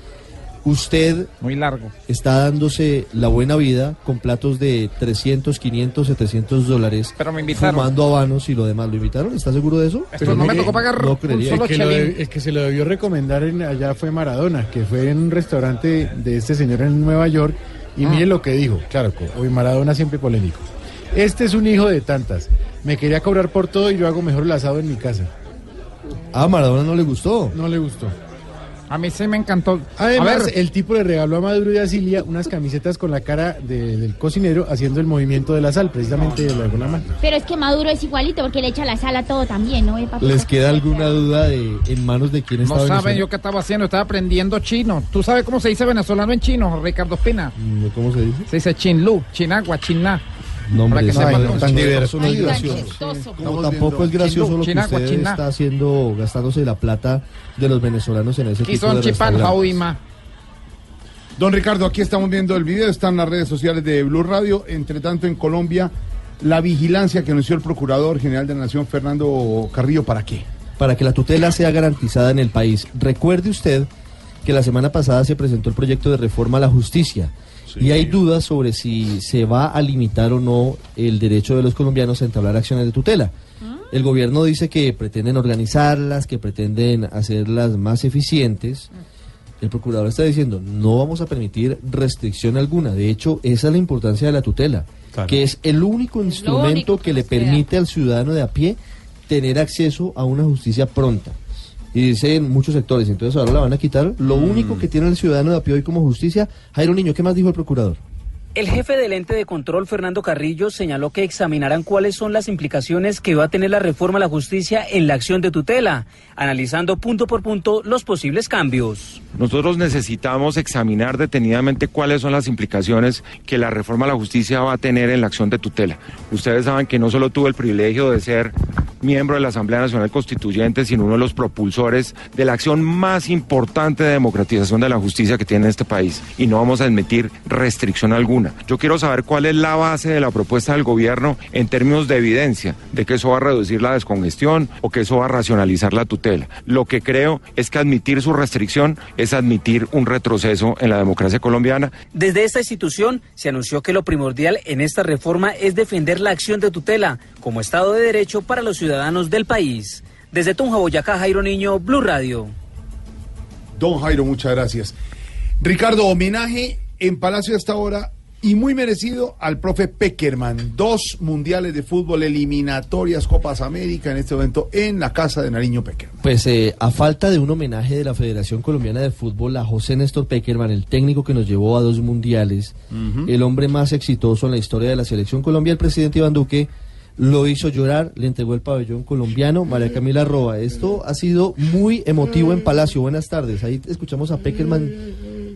usted Muy largo. está dándose la buena vida con platos de 300, 500, 700 dólares, Pero me invitaron. fumando habanos y lo demás. ¿Lo invitaron? ¿Está seguro de eso? Esto no me tocó pagar no un creería. solo El que, lo el que se lo debió recomendar en- allá fue Maradona, que fue en un restaurante de este señor en Nueva York. Y Ah. mire lo que dijo. Claro, hoy Maradona siempre polémico. Este es un hijo de tantas. Me quería cobrar por todo y yo hago mejor el asado en mi casa. Ah, Maradona no le gustó. No le gustó. A mí sí me encantó. Además, a ver, el tipo le regaló a Maduro y a Cilia unas camisetas con la cara de- del cocinero haciendo el movimiento de la sal, precisamente de la, con la mano. Pero es que Maduro es igualito porque le echa la sal a todo también, ¿no? eh, papito? ¿Les queda alguna duda de en manos de quién no estaba saben Venezuela? yo qué estaba haciendo, estaba aprendiendo chino. ¿Tú sabes cómo se dice venezolano en chino, Ricardo Espina? Mm, ¿Cómo se dice? Se dice chinlu, chinagua, chiná. No, hombre, Para que sepan no tan diverso, no es gracioso. Estamos tampoco es gracioso lo que usted está haciendo, gastándose la plata de los venezolanos en ese tipo Kison de jauima. Don Ricardo, aquí estamos viendo el video, está en las redes sociales de Blue Radio. Entre tanto, en Colombia, la vigilancia que anunció el Procurador General de la Nación, Fernando Carrillo, ¿para qué? Para que la tutela sea garantizada en el país. Recuerde usted que la semana pasada se presentó el proyecto de reforma a la justicia. Y hay dudas sobre si se va a limitar o no el derecho de los colombianos a entablar acciones de tutela. El gobierno dice que pretenden organizarlas, que pretenden hacerlas más eficientes. El procurador está diciendo, no vamos a permitir restricción alguna. De hecho, esa es la importancia de la tutela, que es el único instrumento que, le permite al ciudadano de a pie tener acceso a una justicia pronta. Y dicen muchos sectores, entonces ahora la van a quitar. Lo único que tiene el ciudadano de a pie hoy como justicia, Jairo Niño, ¿qué más dijo el procurador? El jefe del ente de control, Fernando Carrillo, señaló que examinarán cuáles son las implicaciones que va a tener la reforma a la justicia en la acción de tutela, analizando punto por punto los posibles cambios. Nosotros necesitamos examinar detenidamente cuáles son las implicaciones que la reforma a la justicia va a tener en la acción de tutela. Ustedes saben que no solo tuve el privilegio de ser miembro de la Asamblea Nacional Constituyente, sino uno de los propulsores de la acción más importante de democratización de la justicia que tiene este país. Y no vamos a admitir restricción alguna. Yo quiero saber cuál es la base de la propuesta del gobierno en términos de evidencia de que eso va a reducir la descongestión o que eso va a racionalizar la tutela. Lo que creo es que admitir su restricción es admitir un retroceso en la democracia colombiana. Desde esta institución se anunció que lo primordial en esta reforma es defender la acción de tutela como Estado de Derecho para los ciudadanos del país. Desde Tunja, Boyacá, Jairo Niño, Blue Radio. Don Jairo, muchas gracias. Ricardo, homenaje en Palacio hasta ahora y muy merecido al profe Peckerman. Dos mundiales de fútbol, eliminatorias, Copas América en este evento en la casa de Nariño Peckerman. Pues eh, a falta de un homenaje de la Federación Colombiana de Fútbol a José Néstor Peckerman, el técnico que nos llevó a dos mundiales, el hombre más exitoso en la historia de la selección Colombia, el presidente Iván Duque, lo hizo llorar, le entregó el pabellón colombiano, María Camila Roa. Esto ha sido muy emotivo en Palacio. Buenas tardes. Ahí escuchamos a Peckerman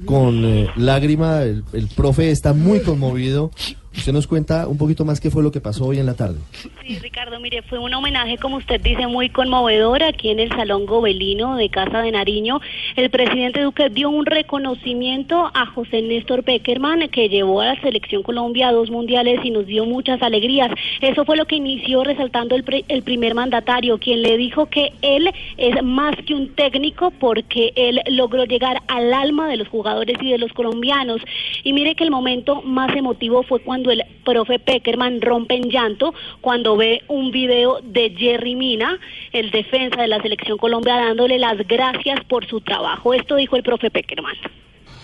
con eh, lágrima. El, el profe está muy conmovido. Usted nos cuenta un poquito más qué fue lo que pasó hoy en la tarde. Sí, Ricardo, mire, fue un homenaje, como usted dice, muy conmovedor aquí en el Salón Gobelino de Casa de Nariño. El presidente Duque dio un reconocimiento a José Néstor Peckerman, que llevó a la Selección Colombia dos mundiales y nos dio muchas alegrías. Eso fue lo que inició resaltando el, pre- el primer mandatario, quien le dijo que él es más que un técnico porque él logró llegar al alma de los jugadores y de los colombianos. Y mire que el momento más emotivo fue cuando el profe Peckerman rompe en llanto cuando ve un video de Jerry Mina, el defensa de la selección Colombia, dándole las gracias por su trabajo. Esto dijo el profe Peckerman.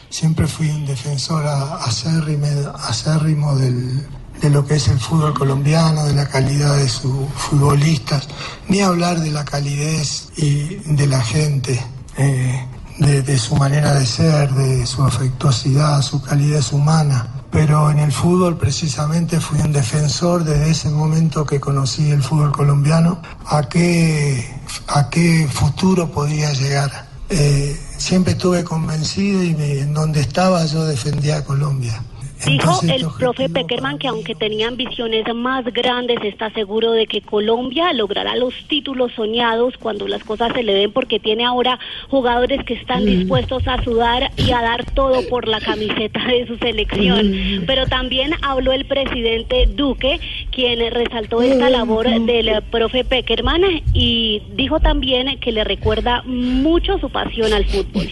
Siempre fui un defensor acérrimo, acérrimo del, de lo que es el fútbol colombiano, de la calidad de sus futbolistas, ni hablar de la calidez y de la gente, eh, de su manera de ser, de su afectuosidad, su calidez humana. Pero en el fútbol precisamente fui un defensor desde ese momento que conocí el fútbol colombiano, a qué, a qué futuro podía llegar. Eh, siempre estuve convencido y me- en donde estaba yo defendía a Colombia. Dijo el profe Peckerman que aunque tenía ambiciones más grandes, está seguro de que Colombia logrará los títulos soñados cuando las cosas se le den, porque tiene ahora jugadores que están dispuestos a sudar y a dar todo por la camiseta de su selección. Pero también habló el presidente Duque, quien resaltó esta labor del profe Peckerman y dijo también que le recuerda mucho su pasión al fútbol.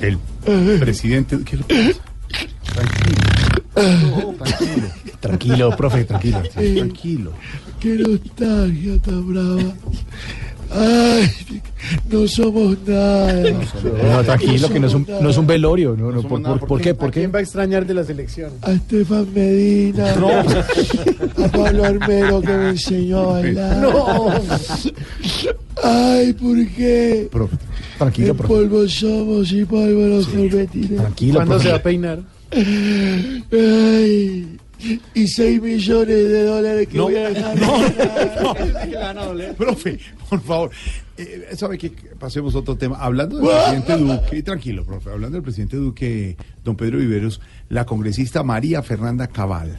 El presidente. ¿Qué le pasa? Tranquilo. No, tranquilo. Tranquilo, profe, tranquilo. Sí, tranquilo. Qué nostalgia tan brava. Ay, no somos nada. No, tranquilo, que no es un, no es un velorio. No, no, por, por- ¿por qué? ¿Por qué? va a extrañar de la selección? A Estefan Medina. A Pablo Armero que me enseñó a bailar. No. Ay, ¿por qué? Tranquilo, profe. polvo somos y polvo nos convertiremos. Tranquilo, ¿Cuándo profe. se va a peinar? Ay, y 6 millones de dólares que No, voy a dejar. Profe, por favor. Eh, ¿Sabe qué? Pasemos a otro tema. Hablando del presidente Duque, tranquilo, profe, hablando del presidente Duque, don Pedro Viveros, la congresista María Fernanda Cabal,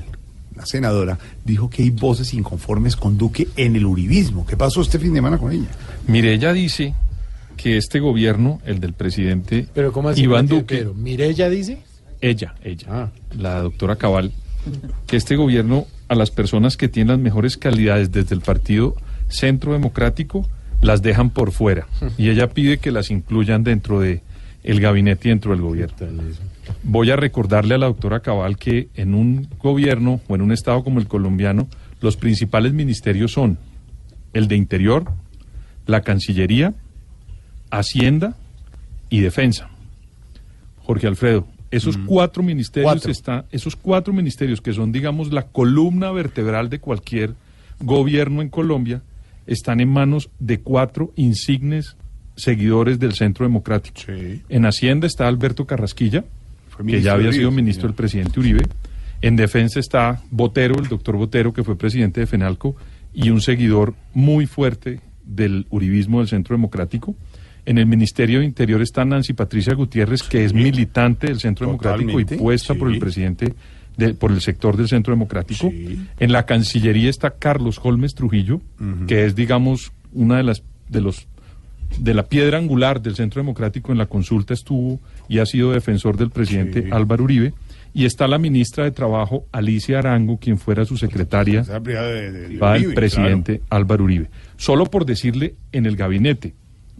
la senadora, dijo que hay voces inconformes con Duque en el uribismo. ¿Qué pasó este fin de semana con ella? Mire, ella dice que este gobierno, el del presidente Pero ¿cómo así? Iván Duque, Mirella dice. ella, ella, la doctora Cabal, que este gobierno a las personas que tienen las mejores calidades desde el Partido Centro Democrático las dejan por fuera y ella pide que las incluyan dentro de el gabinete y dentro del gobierno. Voy a recordarle a la doctora Cabal que en un gobierno o en un estado como el colombiano los principales ministerios son el de Interior, la Cancillería, Hacienda y Defensa. Jorge Alfredo, esos cuatro ministerios Cuatro. está- esos cuatro ministerios que son, digamos, la columna vertebral de cualquier gobierno en Colombia, están en manos de cuatro insignes seguidores del Centro Democrático. En Hacienda está Alberto Carrasquilla, que ya había sido ministro del presidente Uribe. En defensa está Botero, el doctor Botero, que fue presidente de FENALCO y un seguidor muy fuerte del uribismo del Centro Democrático. En el Ministerio de Interior está Nancy Patricia Gutiérrez, que es militante del Centro Democrático y puesta por el presidente, de- por el sector del Centro Democrático. En la Cancillería está Carlos Holmes Trujillo, que es, digamos, una de las de los de la piedra angular del Centro Democrático. En la consulta estuvo y ha sido defensor del presidente Álvaro Uribe. Y está la ministra de Trabajo, Alicia Arango, quien fuera su secretaria de- de- de para el presidente Álvaro Uribe. Solo por decirle en el gabinete,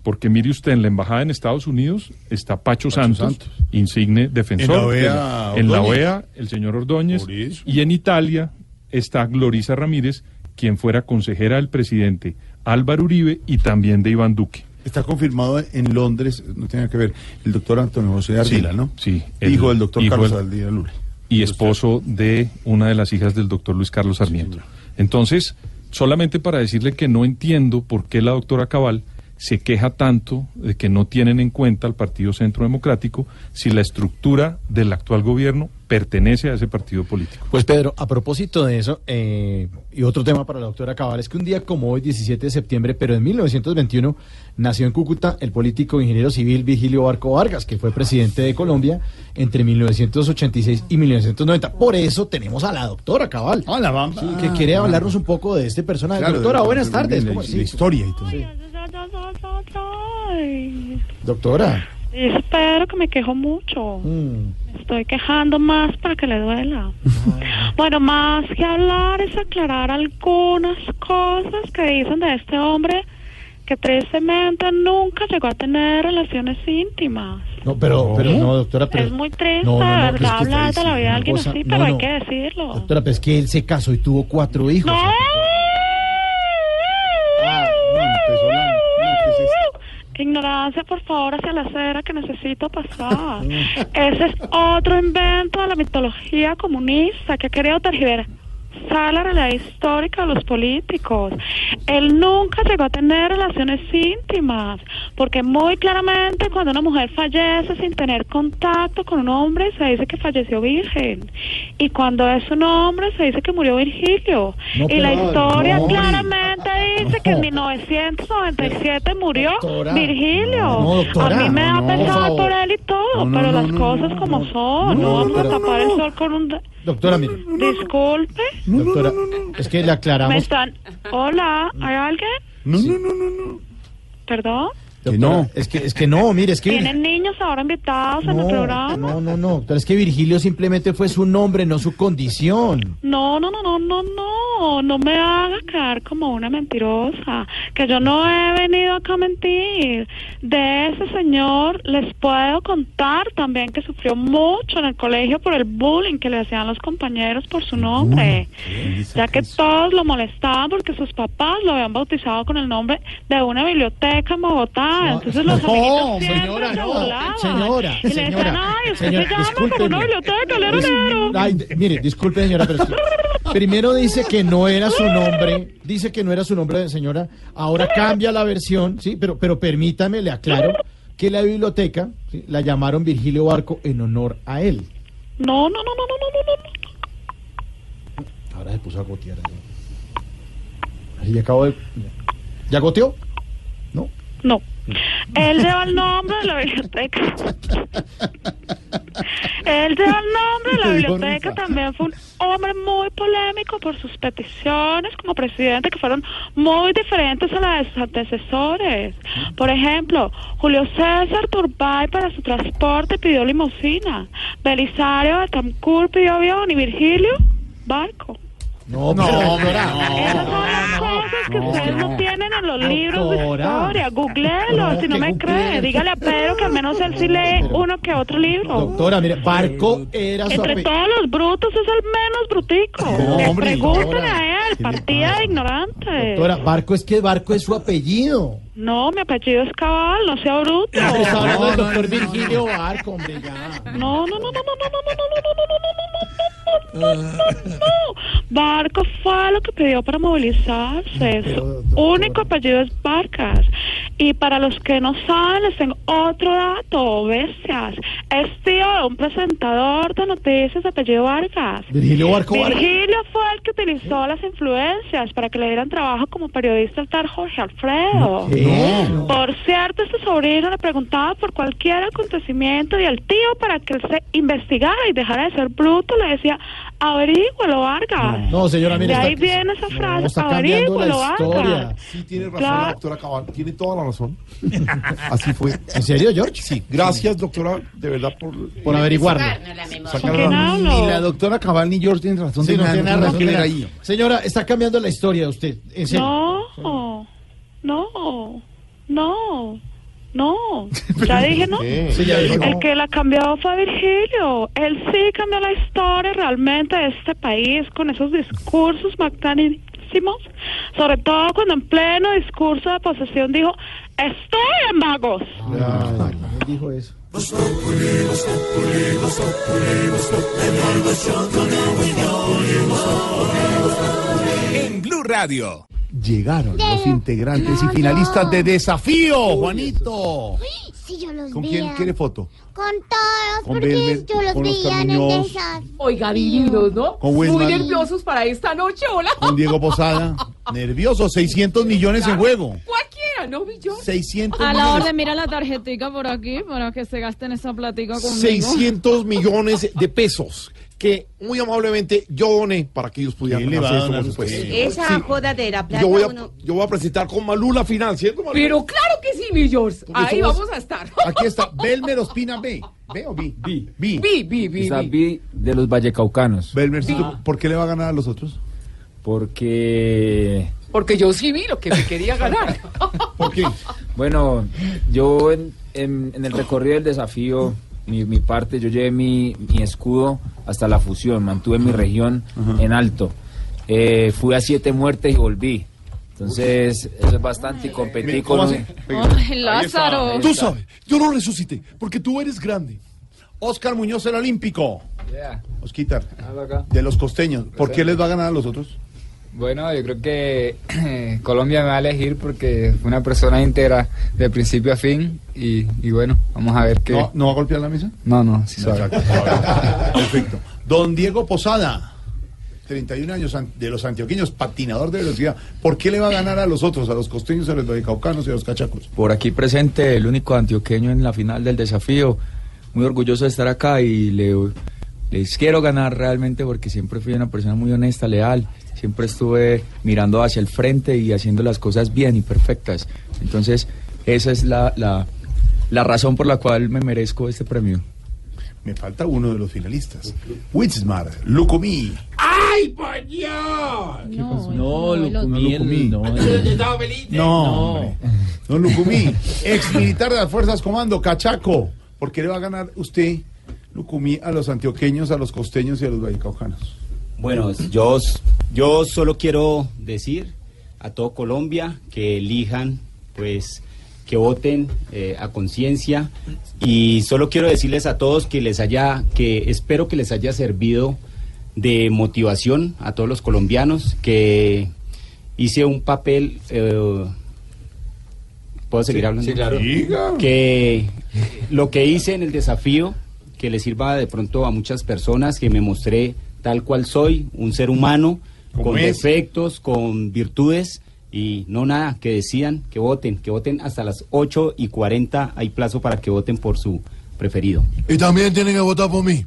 porque mire usted, en la embajada en Estados Unidos está Pacho, Santos, Santos. insigne defensor. En la OEA, en la. OEA, el señor Ordóñez. Y en Italia está Glorisa Ramírez, quien fuera consejera del presidente Álvaro Uribe y también de Iván Duque. Está confirmado en Londres, no tiene que ver, el doctor Antonio José Ardila, Sí, ¿no? Sí. Hijo del doctor hijo Carlos Ardila Lule. Y esposo de una de las hijas del doctor Luis Carlos Sarmiento. Entonces, solamente para decirle que no entiendo por qué la doctora Cabal se queja tanto de que no tienen en cuenta al Partido Centro Democrático si la estructura del actual gobierno pertenece a ese partido político. Pues Pedro, a propósito de eso, eh, y otro tema para la doctora Cabal, es que un día como hoy, 17 de septiembre, pero en 1921, nació en Cúcuta el político e ingeniero civil Vigilio Barco Vargas, que fue presidente de Colombia entre 1986 y 1990. Por eso tenemos a la doctora Cabal, Hola, sí, que quiere hablarnos un poco de este personaje. Claro, doctora, de- buenas de- tardes. de- ¿cómo de así? historia y todo. Sí. Ay, Doctora. espero que me quejo mucho. mm, Me estoy quejando más para que le duela. Bueno, más que hablar es aclarar algunas cosas que dicen de este hombre que tristemente nunca llegó a tener relaciones íntimas. No, pero, pero no, doctora, pero... es muy triste, No, no, es hablar de la vida de alguien así, no, pero hay que decirlo. Doctora, pero es que él se casó y tuvo cuatro hijos. ¡No! Ah, no, empezó la- no, ¿qué es esto? Ignorancia, por favor, hacia la acera que necesito pasar. Ese es otro invento de la mitología comunista que ha querido tergiversar la realidad histórica de los políticos. Él nunca llegó a tener relaciones íntimas, porque muy claramente cuando una mujer fallece sin tener contacto con un hombre, se dice que falleció virgen. Y cuando es un hombre, se dice que murió Virgilio. No, y la historia no, claramente dice que en 1997 murió Doctora. Virgilio. Doctora. a mí me da pesar por él y todo, pero las cosas como son. No, vamos a tapar el sol con un... Doctora, mire. Disculpe. Doctora, es que le Me aclaramos... están... Hola, ¿hay alguien? No, no, no, no, no. ¿Perdón? No. Es que, es que no, mire, es que... ¿Tienen niños ahora invitados en el programa? No, no, no, doctora, es que Virgilio simplemente fue su nombre, no su condición. No, no, no, no, no, no, no me haga quedar como una mentirosa, que yo no he venido acá a mentir. De ese señor les puedo contar también que sufrió mucho en el colegio por el bullying que le hacían los compañeros por su nombre, ya que todos lo molestaban porque sus papás lo habían bautizado con el nombre de una biblioteca en Bogotá. Entonces los no, señora, se no, señora, señora, ay, usted señora, se llama como discúlpeme. una biblioteca, lero, lero". Ay, de- mire, disculpe, señora, pero primero dice que no era su nombre, dice que no era su nombre, señora, ahora cambia la versión, sí, pero, pero permítame, le aclaro que la biblioteca ¿sí? la llamaron Virgilio Barco en honor a él. No, no, no, no, no, no, no, no. Ahora se puso a gotear. Así acabo de... ¿Ya goteó? ¿No? No. Él lleva el nombre de la biblioteca. Él lleva el nombre de la biblioteca. También fue un hombre muy polémico por sus peticiones como presidente, que fueron muy diferentes a las de sus antecesores. Por ejemplo, Julio César Turbay para su transporte pidió limusina. Belisario Betancourt pidió avión y Virgilio, barco. No, No, pero- hombre, Esas son las cosas que no, ustedes no. no tienen en los libros de historia. Googleelo, No, si no me cree. Dígale a Pedro que al menos él sí lee uno que otro libro. Doctora, mire, Barco era su Entre todos los brutos es el menos brutico. No, Que hombre, Pregúntale doctora. a él, partida de ignorantes. Doctora, Barco es que Barco es su apellido. No, mi apellido es Cabal, no sea bruto. Del doctor Virgilio Barco, hombre, ya. No, no, no, no, no, no, no, no, no, no, no, no, no, no, no, no, no, no. Barco fue lo que pidió para movilizarse. Su único apellido es Barcas. Y para los que no saben, les tengo otro dato, bestias. Es tío de un presentador de noticias de apellido Vargas. Virgilio Barco Vargas. Virgilio fue el que utilizó las influencias para que le dieran trabajo como periodista al tal Jorge Alfredo. ¿Qué? No. Por cierto, este sobrino le preguntaba por cualquier acontecimiento y el tío para que él se investigara y dejara de ser bruto le decía, averígualo Vargas. No, señora, mire, De ahí está- viene esa frase, está la averígualo. Vargas. Sí, tiene razón Claro. la doctora Cabal, tiene toda la razón. Así fue. ¿En serio, George? Sí, gracias, doctora, de verdad, por... Por averiguarlo. ¿Con quién la- hablo? Ni la doctora Cabal ni George tienen razón Sí, de no nada, tiene no razón. Señora, está cambiando la historia usted. En serio. No, no, no, no. Ya dije no. Sí, ya dijo. El que la cambió fue Virgilio. Él sí cambió la historia realmente de este país con esos discursos magnanísimos. Sobre todo cuando en pleno discurso de posesión dijo, Estoy en vagos. dijo eso? En Blue Radio. Llegaron los integrantes y finalistas de Desafío, Juanito. Sí, yo los ¿Con vi. quién quiere foto? Con todos, Con porque Belmer, yo los con vi Oscar en el desafío. Oiga, divinos, ¿no? Con Muy nerviosos para esta noche, hola. Con Diego Posada. Nervioso, 600 millones en juego. Cualquiera, ¿no, Millón? 600 A la millones. orden, mira la tarjetica por aquí para que se gasten esa platica conmigo. 600 millones de pesos que muy amablemente yo doné para que ellos pudieran ¿Quién le va a ganarse esto, por supuesto. Esa Sí. jodadera, plata Yo voy, a, uno. yo voy a presentar con Malú la final, ¿cierto, Malú? Pero claro que sí, mi George. Ahí somos- vamos a estar. Aquí está, Belmer Ospina B. ¿B o B? B. B. Vi, vi, vi, Esa vi. vi de los vallecaucanos. Belmercito, ¿por qué le va a ganar a los otros? Porque, Porque yo sí vi lo que me quería ganar. ¿Por qué? bueno, yo en, en- en el recorrido del desafío, mi, mi parte, yo llevé mi, mi escudo hasta la fusión, mantuve mi región en alto. Eh, fui a siete muertes y volví. Entonces, eso es bastante y competí con... ¿Cómo un- hace? Ay, Lázaro. Tú sabes, yo lo resucité porque tú eres grande. Oscar Muñoz, el olímpico. Yeah. Osquitar, de los costeños. ¿Por qué les va a ganar a los otros? Bueno, yo creo que Colombia me va a elegir porque fue una persona íntegra de principio a fin y, y bueno, vamos a ver qué... ¿No, ¿No va a golpear la mesa? No, no, sí. Perfecto. Don Diego Posada, 31 años de los antioqueños, patinador de velocidad. ¿Por qué le va a ganar a los otros, a los costeños, a los vallecaucanos y a los cachacos? Por aquí presente, el único antioqueño en la final del desafío. Muy orgulloso de estar acá y le, les quiero ganar realmente porque siempre fui una persona muy honesta, leal. Siempre estuve mirando hacia el frente y haciendo las cosas bien y perfectas. Entonces, esa es la, la, la razón por la cual me merezco este premio. Me falta uno de los finalistas. Witzmar, Lucumí. ¡Ay, por Dios! No, Lucumí, Lucumí. no. Estaba feliz. No. Don Lucumí, ex militar de las Fuerzas Comando, Cachaco. ¿Por qué le va a ganar usted, Lucumí, a los antioqueños, a los costeños y a los vallecaucanos? Bueno, yo, yo solo quiero decir a todo Colombia que elijan, pues, que voten eh, a conciencia y solo quiero decirles a todos que les haya, que espero que les haya servido de motivación a todos los colombianos, que hice un papel, eh, ¿puedo seguir Sí, hablando? sí, claro. Diga. que lo que hice en el desafío, que le sirva de pronto a muchas personas, que me mostré tal cual soy, un ser humano, ¿Cómo con es? defectos, con virtudes, y no nada, que decían, que voten, que voten hasta las 8 y 40, hay plazo para que voten por su preferido. Y también tienen que votar por mí.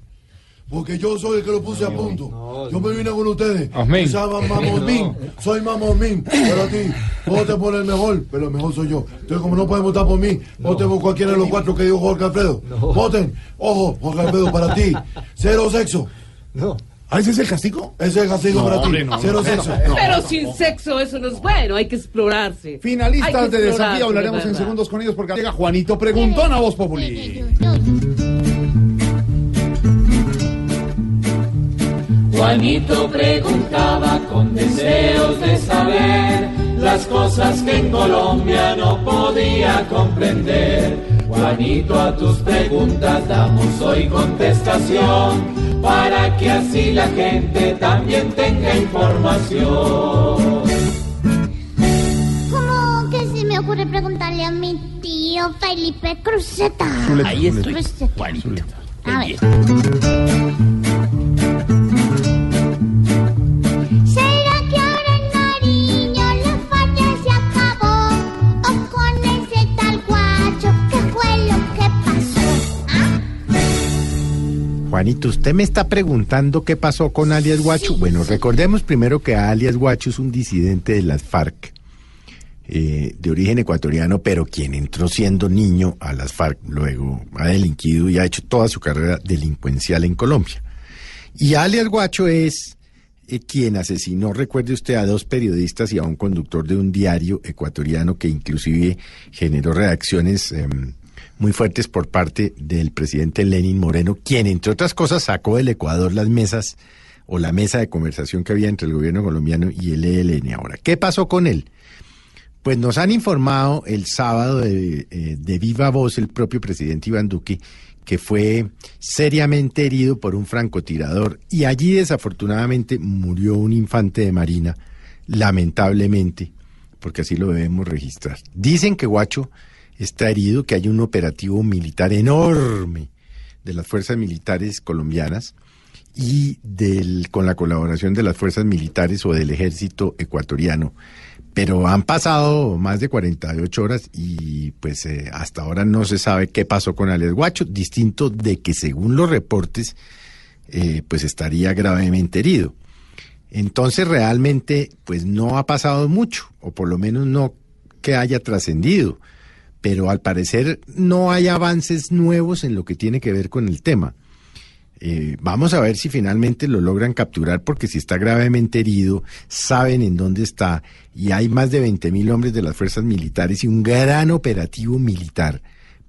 Porque yo soy el que lo puse a punto. yo me vine con ustedes. Llama Mamosmin. Soy Mamosmin. Pero a ti, vote por el mejor. Pero el mejor soy yo. Entonces, como no pueden votar por mí, voten por cualquiera de los cuatro que dijo Jorge Alfredo. Voten. Ojo, Jorge Alfredo, para ti. Cero sexo. No. ¿Ah, ese es el castigo? Ese es el castigo No, para ti. hombre, no, Cero no, sexo. no. Pero sin sexo eso no es bueno, hay que explorarse. Finalistas que de desafío, hablaremos de en segundos con ellos porque llega Juanito Preguntón a Voz Populi. Juanito preguntaba con deseos de saber las cosas que en Colombia no podía comprender. Juanito, a tus preguntas damos hoy contestación para que así la gente también tenga información. ¿Cómo que se me ocurre preguntarle a mi tío Felipe Cruzeta? Ahí estoy. Juanito. A ver. Juanito, usted me está preguntando qué pasó con alias Guacho. Bueno, recordemos primero que alias Guacho es un disidente de las FARC, eh, de origen ecuatoriano, pero quien entró siendo niño a las FARC, luego ha delinquido y ha hecho toda su carrera delincuencial en Colombia. Y alias Guacho es eh, quien asesinó, recuerde usted, a dos periodistas y a un conductor de un diario ecuatoriano que inclusive generó reacciones em, muy fuertes por parte del presidente Lenin Moreno, quien entre otras cosas sacó del Ecuador las mesas o la mesa de conversación que había entre el gobierno colombiano y el ELN ahora. ¿Qué pasó con él? Pues nos han informado el sábado de, eh, de viva voz el propio presidente Iván Duque que fue seriamente herido por un francotirador y allí desafortunadamente murió un infante de marina, lamentablemente, porque así lo debemos registrar. Dicen que Guacho está herido, que hay un operativo militar enorme de las fuerzas militares colombianas y con la colaboración de las fuerzas militares o del ejército ecuatoriano. Pero han pasado más de 48 horas y pues eh, hasta ahora no se sabe qué pasó con Alex Guacho, distinto de que según los reportes eh, pues estaría gravemente herido. Entonces realmente pues no ha pasado mucho, o por lo menos no que haya trascendido, pero al parecer no hay avances nuevos en lo que tiene que ver con el tema. Eh, vamos a ver si finalmente lo logran capturar, porque si está gravemente herido, saben en dónde está, y hay más de 20 mil hombres de las fuerzas militares y un gran operativo militar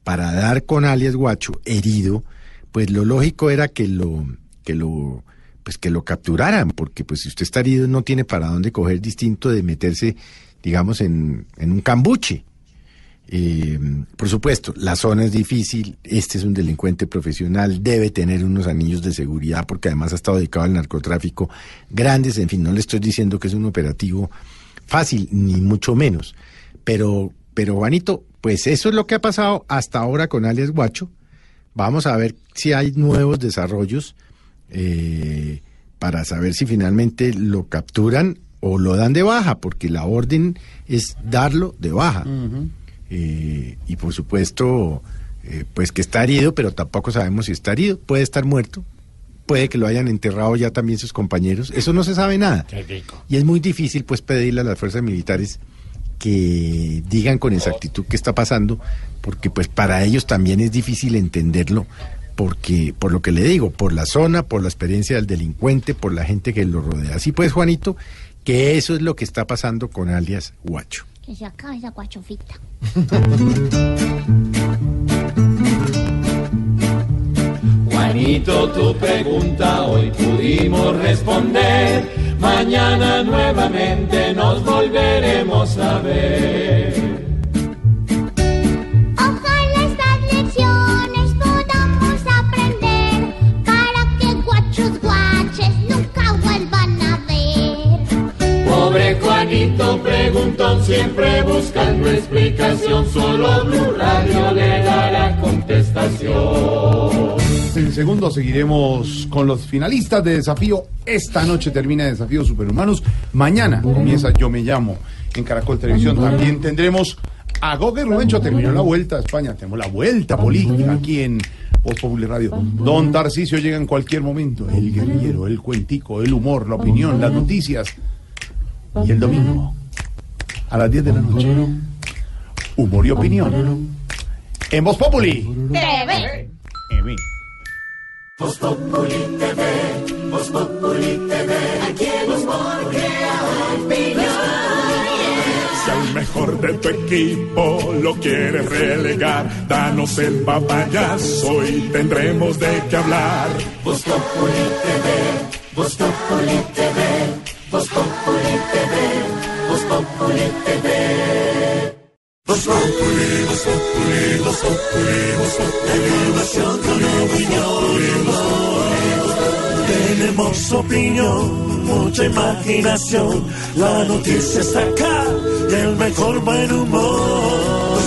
para dar con alias Guacho herido, pues lo lógico era que lo, que lo, pues que lo capturaran, porque pues si usted está herido no tiene para dónde coger distinto de meterse, digamos, en, en un cambuche. Eh, por supuesto, la zona es difícil, este es un delincuente profesional, debe tener unos anillos de seguridad porque además ha estado dedicado al narcotráfico grandes, en fin, no le estoy diciendo que es un operativo fácil, ni mucho menos. Pero, pero Juanito, pues eso es lo que ha pasado hasta ahora con alias Guacho. Vamos a ver si hay nuevos desarrollos eh, para saber si finalmente lo capturan o lo dan de baja, porque la orden es darlo de baja. Eh, y por supuesto, eh, pues que está herido, pero tampoco sabemos si está herido. Puede estar muerto, puede que lo hayan enterrado ya también sus compañeros. Eso no se sabe nada. Y es muy difícil, pues, pedirle a las fuerzas militares que digan con exactitud qué está pasando, porque pues para ellos también es difícil entenderlo, porque por lo que le digo, por la zona, por la experiencia del delincuente, por la gente que lo rodea. Así pues, Juanito, que eso es lo que está pasando con alias Guacho. Que se acabe esa guachofita. Juanito, tu pregunta hoy pudimos responder. Mañana nuevamente nos volveremos a ver. Juanito. En segundo seguiremos con los finalistas de desafío. Esta noche termina Desafío Superhumanos. Mañana comienza Yo Me Llamo en Caracol Televisión. También tendremos a Gogue Rubencho. Terminó la vuelta a España. Tenemos la vuelta política aquí en Voz Popular Radio. Don Tarcisio llega en cualquier momento. El guerrillero, el cuentico, el humor, la opinión, las noticias. Y el domingo, a las 10 de la noche, humor y opinión. En Voz Populi. TV. TV. Voz Populi TV, Voz Populi TV, aquí el humor. Si al mejor de tu equipo lo quieres relegar, danos el papayazo y tendremos de qué hablar. Voz Populi TV, Voz Populi TV, Voz Populi TV, Voz Populi TV. Voz Populi, Voz Populi, Voz Populi, Voz Populi, información con opinión. Tenemos opinión, mucha imaginación. La noticia está acá y el mejor buen humor.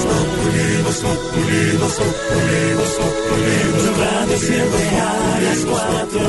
Tu radio siempre a las cuatro.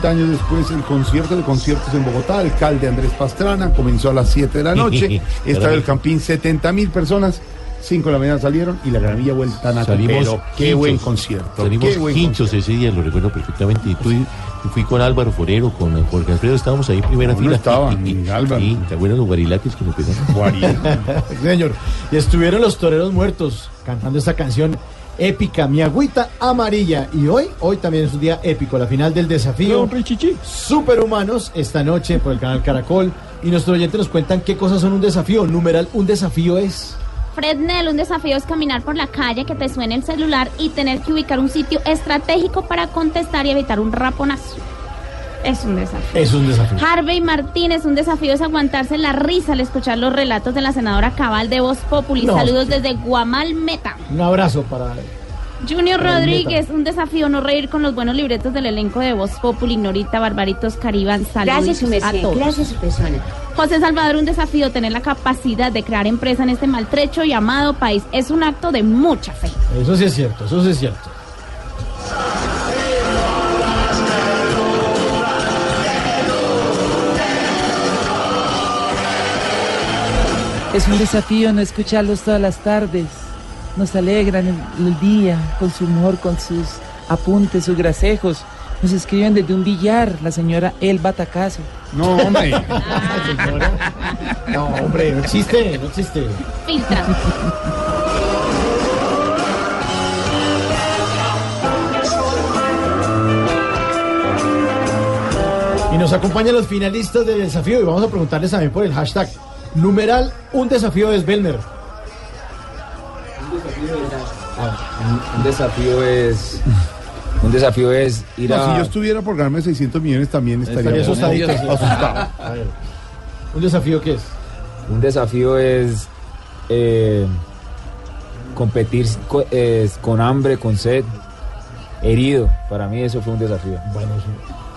30 años después, el concierto de conciertos en Bogotá, alcalde Andrés Pastrana, comenzó a las 7 de la noche. Estaba el Campín, 70 mil personas. 5 de la mañana salieron y la granilla vuelta a Salimos Pero qué buen concierto. Salimos qué buen hinchos ese día, lo recuerdo perfectamente. Y tú, y fui con Álvaro Forero, con Jorge Alfredo, estábamos ahí en primera No, no fila. estaban, Y- y- Álvaro. y- ¿Te acuerdas los guarilaques que nos pegaron? Señor, y estuvieron los toreros muertos cantando esta canción épica, Mi agüita amarilla. Y hoy, hoy también es un día épico, la final del desafío. Superhumanos, esta noche por el canal Caracol. Y nuestros oyentes nos cuentan qué cosas son un desafío. Numeral, un desafío es. Fresnel, un desafío es caminar por la calle, que te suene el celular y tener que ubicar un sitio estratégico para contestar y evitar un raponazo. Es un desafío. Es un desafío. Harvey Martínez, un desafío es aguantarse la risa al escuchar los relatos de la senadora Cabal de Voz Populi. No. Saludos desde Guamal Meta. Un abrazo para. Junior Para Rodríguez, un desafío no reír con los buenos libretos del elenco de Voz Populi, Norita, Barbaritos, Cariban, saludos Gracias, su a todos. Gracias, su persona. José Salvador, un desafío tener la capacidad de crear empresa en este maltrecho y amado país. Es un acto de mucha fe. Eso sí es cierto, eso sí es cierto. Es un desafío no escucharlos todas las tardes. Nos alegran el, el día con su humor, con sus apuntes, sus grasejos. Nos escriben desde un billar, la señora Elba Tacazo. No, hombre. No, hombre, no existe, no existe. Filtra. Y nos acompañan los finalistas del desafío y vamos a preguntarles también por el hashtag. Numeral, un desafío es Belmer. Un, un desafío es. Un desafío es ir No, a. si yo estuviera por ganarme 600 millones también estaría, Estaría asustadito, sí. asustado. A ver, ¿Un desafío qué es? Un desafío es eh, competir co- eh, con hambre, con sed, herido. Para mí eso fue un desafío. Bueno,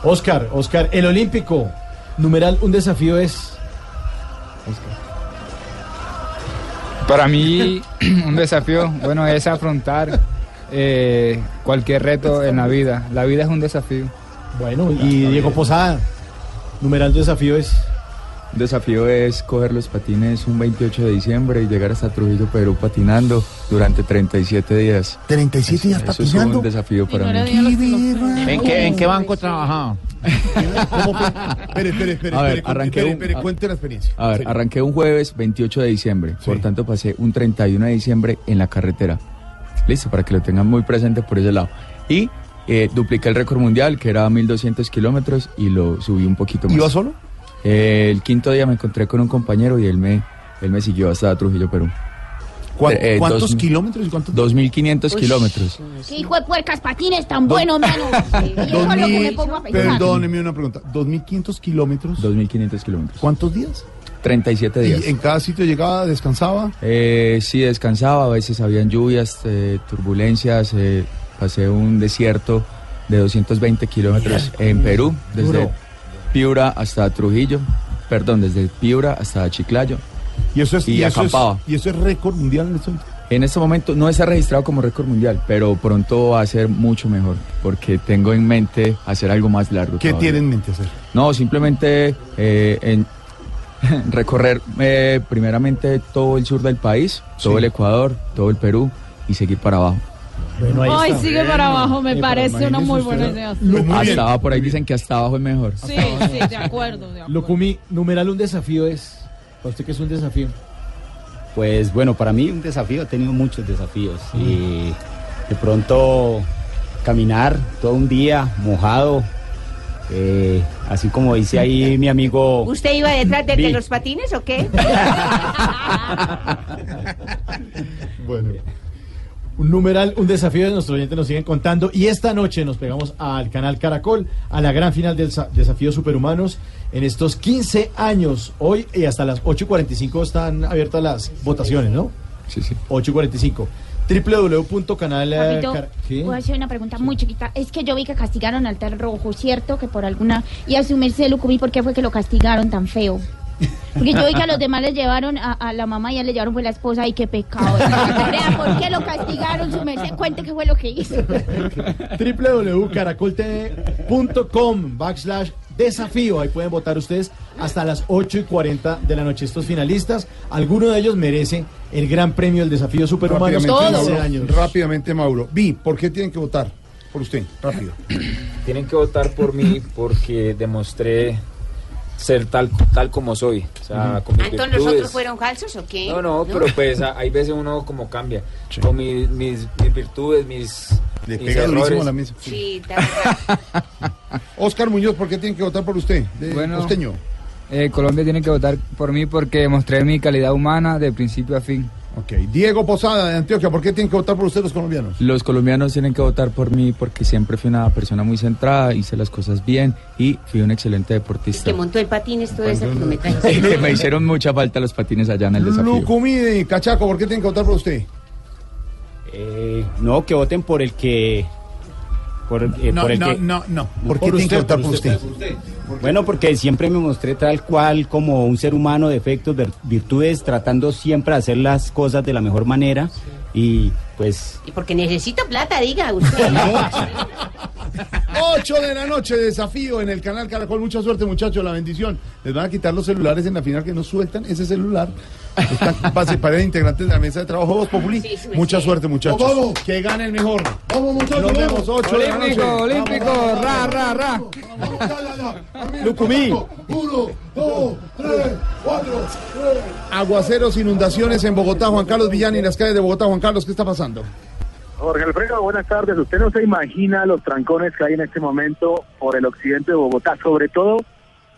Oscar, Oscar, el olímpico. Numeral, un desafío es. Para mí, un desafío, bueno, es afrontar eh, cualquier reto en la vida. La vida es un desafío. Bueno, y Diego Posada. Numeral desafío es. Un desafío es coger los patines un 28 de diciembre y llegar hasta Trujillo, Perú, patinando durante 37 días. 37 días Eso es patinando. un desafío para mí. ¿En qué, ¿En qué banco trabajaba? Espere, espere, espere, A ver, espere, arranqué espere, un- espere, a- cuente la experiencia. A ver, Sí. arranqué un jueves 28 de diciembre, por tanto pasé un 31 de diciembre en la carretera. Listo, para que lo tengan muy presente por ese lado. Y eh, dupliqué el récord mundial, que era 1200 kilómetros, y lo subí un poquito más. ¿Iba solo? Eh, el quinto día me encontré con un compañero y él me, él me siguió hasta Trujillo, Perú. ¿Cuán- Eh, ¿Cuántos dos- kilómetros y cuántos? 2.500 Uy. kilómetros. Qué hijo de puercas patines tan buenos, mano. Y eso es lo que me pongo a pensar. Perdóneme una pregunta. 2.500 kilómetros. 2.500 kilómetros. ¿Cuántos días? 37 días. ¿Y en cada sitio llegaba, descansaba? Eh, sí, descansaba, a veces habían lluvias, eh, turbulencias, eh, pasé un desierto de 220 kilómetros en Perú, desde. Piura hasta Trujillo, perdón, desde Piura hasta Chiclayo. Y eso es, y, y eso es, acampaba. y eso es récord mundial en este momento. En este momento no está registrado como récord mundial, pero pronto va a ser mucho mejor, porque tengo en mente hacer algo más largo. ¿Qué todavía. tiene en mente hacer? No, simplemente eh, en recorrer eh, primeramente todo el sur del país, todo Sí. el Ecuador, todo el Perú y seguir para abajo. Ay, sigue para abajo, me parece una muy buena idea. hasta abajo, por ahí dicen que hasta abajo es mejor. Sí, sí, de acuerdo, de acuerdo. Locumi, numeral un desafío es. ¿Para usted qué es un desafío? Pues bueno, para mí un desafío, he tenido muchos desafíos. Y de pronto caminar todo un día mojado, eh, así como dice ahí mi amigo. ¿Usted iba detrás de, de los patines o qué? Bueno. Un numeral, un desafío de nuestro oyente nos siguen contando. Y esta noche nos pegamos al canal Caracol, a la gran final del sa- desafío Superhumanos en estos 15 años. Hoy y hasta las 8.45 están abiertas las votaciones, ¿no? Sí, sí. 8.45. www.canal... eh, car- ¿sí? voy a hacer una pregunta muy chiquita. Es que yo vi que castigaron al tal rojo, ¿cierto? Que por alguna... Y a su merced, Lucumí, ¿por qué fue que lo castigaron tan feo? Porque yo vi que a los demás les llevaron, a, a la mamá ya le llevaron fue la esposa, y qué pecado. Vea, ¿por qué lo castigaron? Su merced, cuente qué fue lo que hizo. www.caracoltv.com backslash desafío. Ahí pueden votar ustedes hasta las 8 y 40 de la noche. Estos finalistas, alguno de ellos merece el gran premio del desafío superhumano. Rápidamente, 15 Mauro. años. Rápidamente, Mauro. Vi, ¿por qué tienen que votar? Por usted, rápido. Tienen que votar por mí porque demostré ser tal, tal como soy. O sea, con mis Ah, Entonces, virtudes. ¿nosotros fueron falsos o qué? No, no, pero pues a- hay veces uno como cambia. Con mis, mis, mis virtudes, mis, Le mis pega durísimo errores. la mesa. Sí, está Oscar Muñoz, ¿por qué tienen que votar por usted? De Bueno. costeño. Eh, Colombia tiene que votar por mí porque demostré mi calidad humana de principio a fin. Ok. Diego Posada, de Antioquia, ¿por qué tienen que votar por usted los colombianos? Los colombianos tienen que votar por mí porque siempre fui una persona muy centrada, hice las cosas bien y fui un excelente deportista. que montó el patín, esto de ese kilometraje. que me hicieron mucha falta los patines allá en el desafío. Lucumí, Cachaco, ¿por qué tienen que votar por usted? Eh, no, que voten por el que... Por, eh, No, por el no, que... no, no. ¿Por qué tienen que votar por usted? Bueno, porque siempre me mostré tal cual como un ser humano, defectos, ver- virtudes, tratando siempre de hacer las cosas de la mejor manera y pues... Y porque necesito plata, diga usted. 8 de la noche, desafío en el canal Caracol. Mucha suerte, muchachos, la bendición. Les van a quitar los celulares en la final que no sueltan ese celular. Están pase para integrantes de la mesa de trabajo Voz Populi. Mucha suerte, muchachos. Vamos. Que gane el mejor. Vamos, muchachos. Nos vemos 8 de la noche. Olímpico, olímpico, ra, ra, ra. Lucumí. Uno, dos, tres, cuatro, tres. Aguaceros, inundaciones en Bogotá, Juan Carlos Villani, en las calles de Bogotá. Juan Carlos, ¿qué está pasando? Jorge Alfredo, buenas tardes. Usted no se imagina los trancones que hay en este momento por el occidente de Bogotá, sobre todo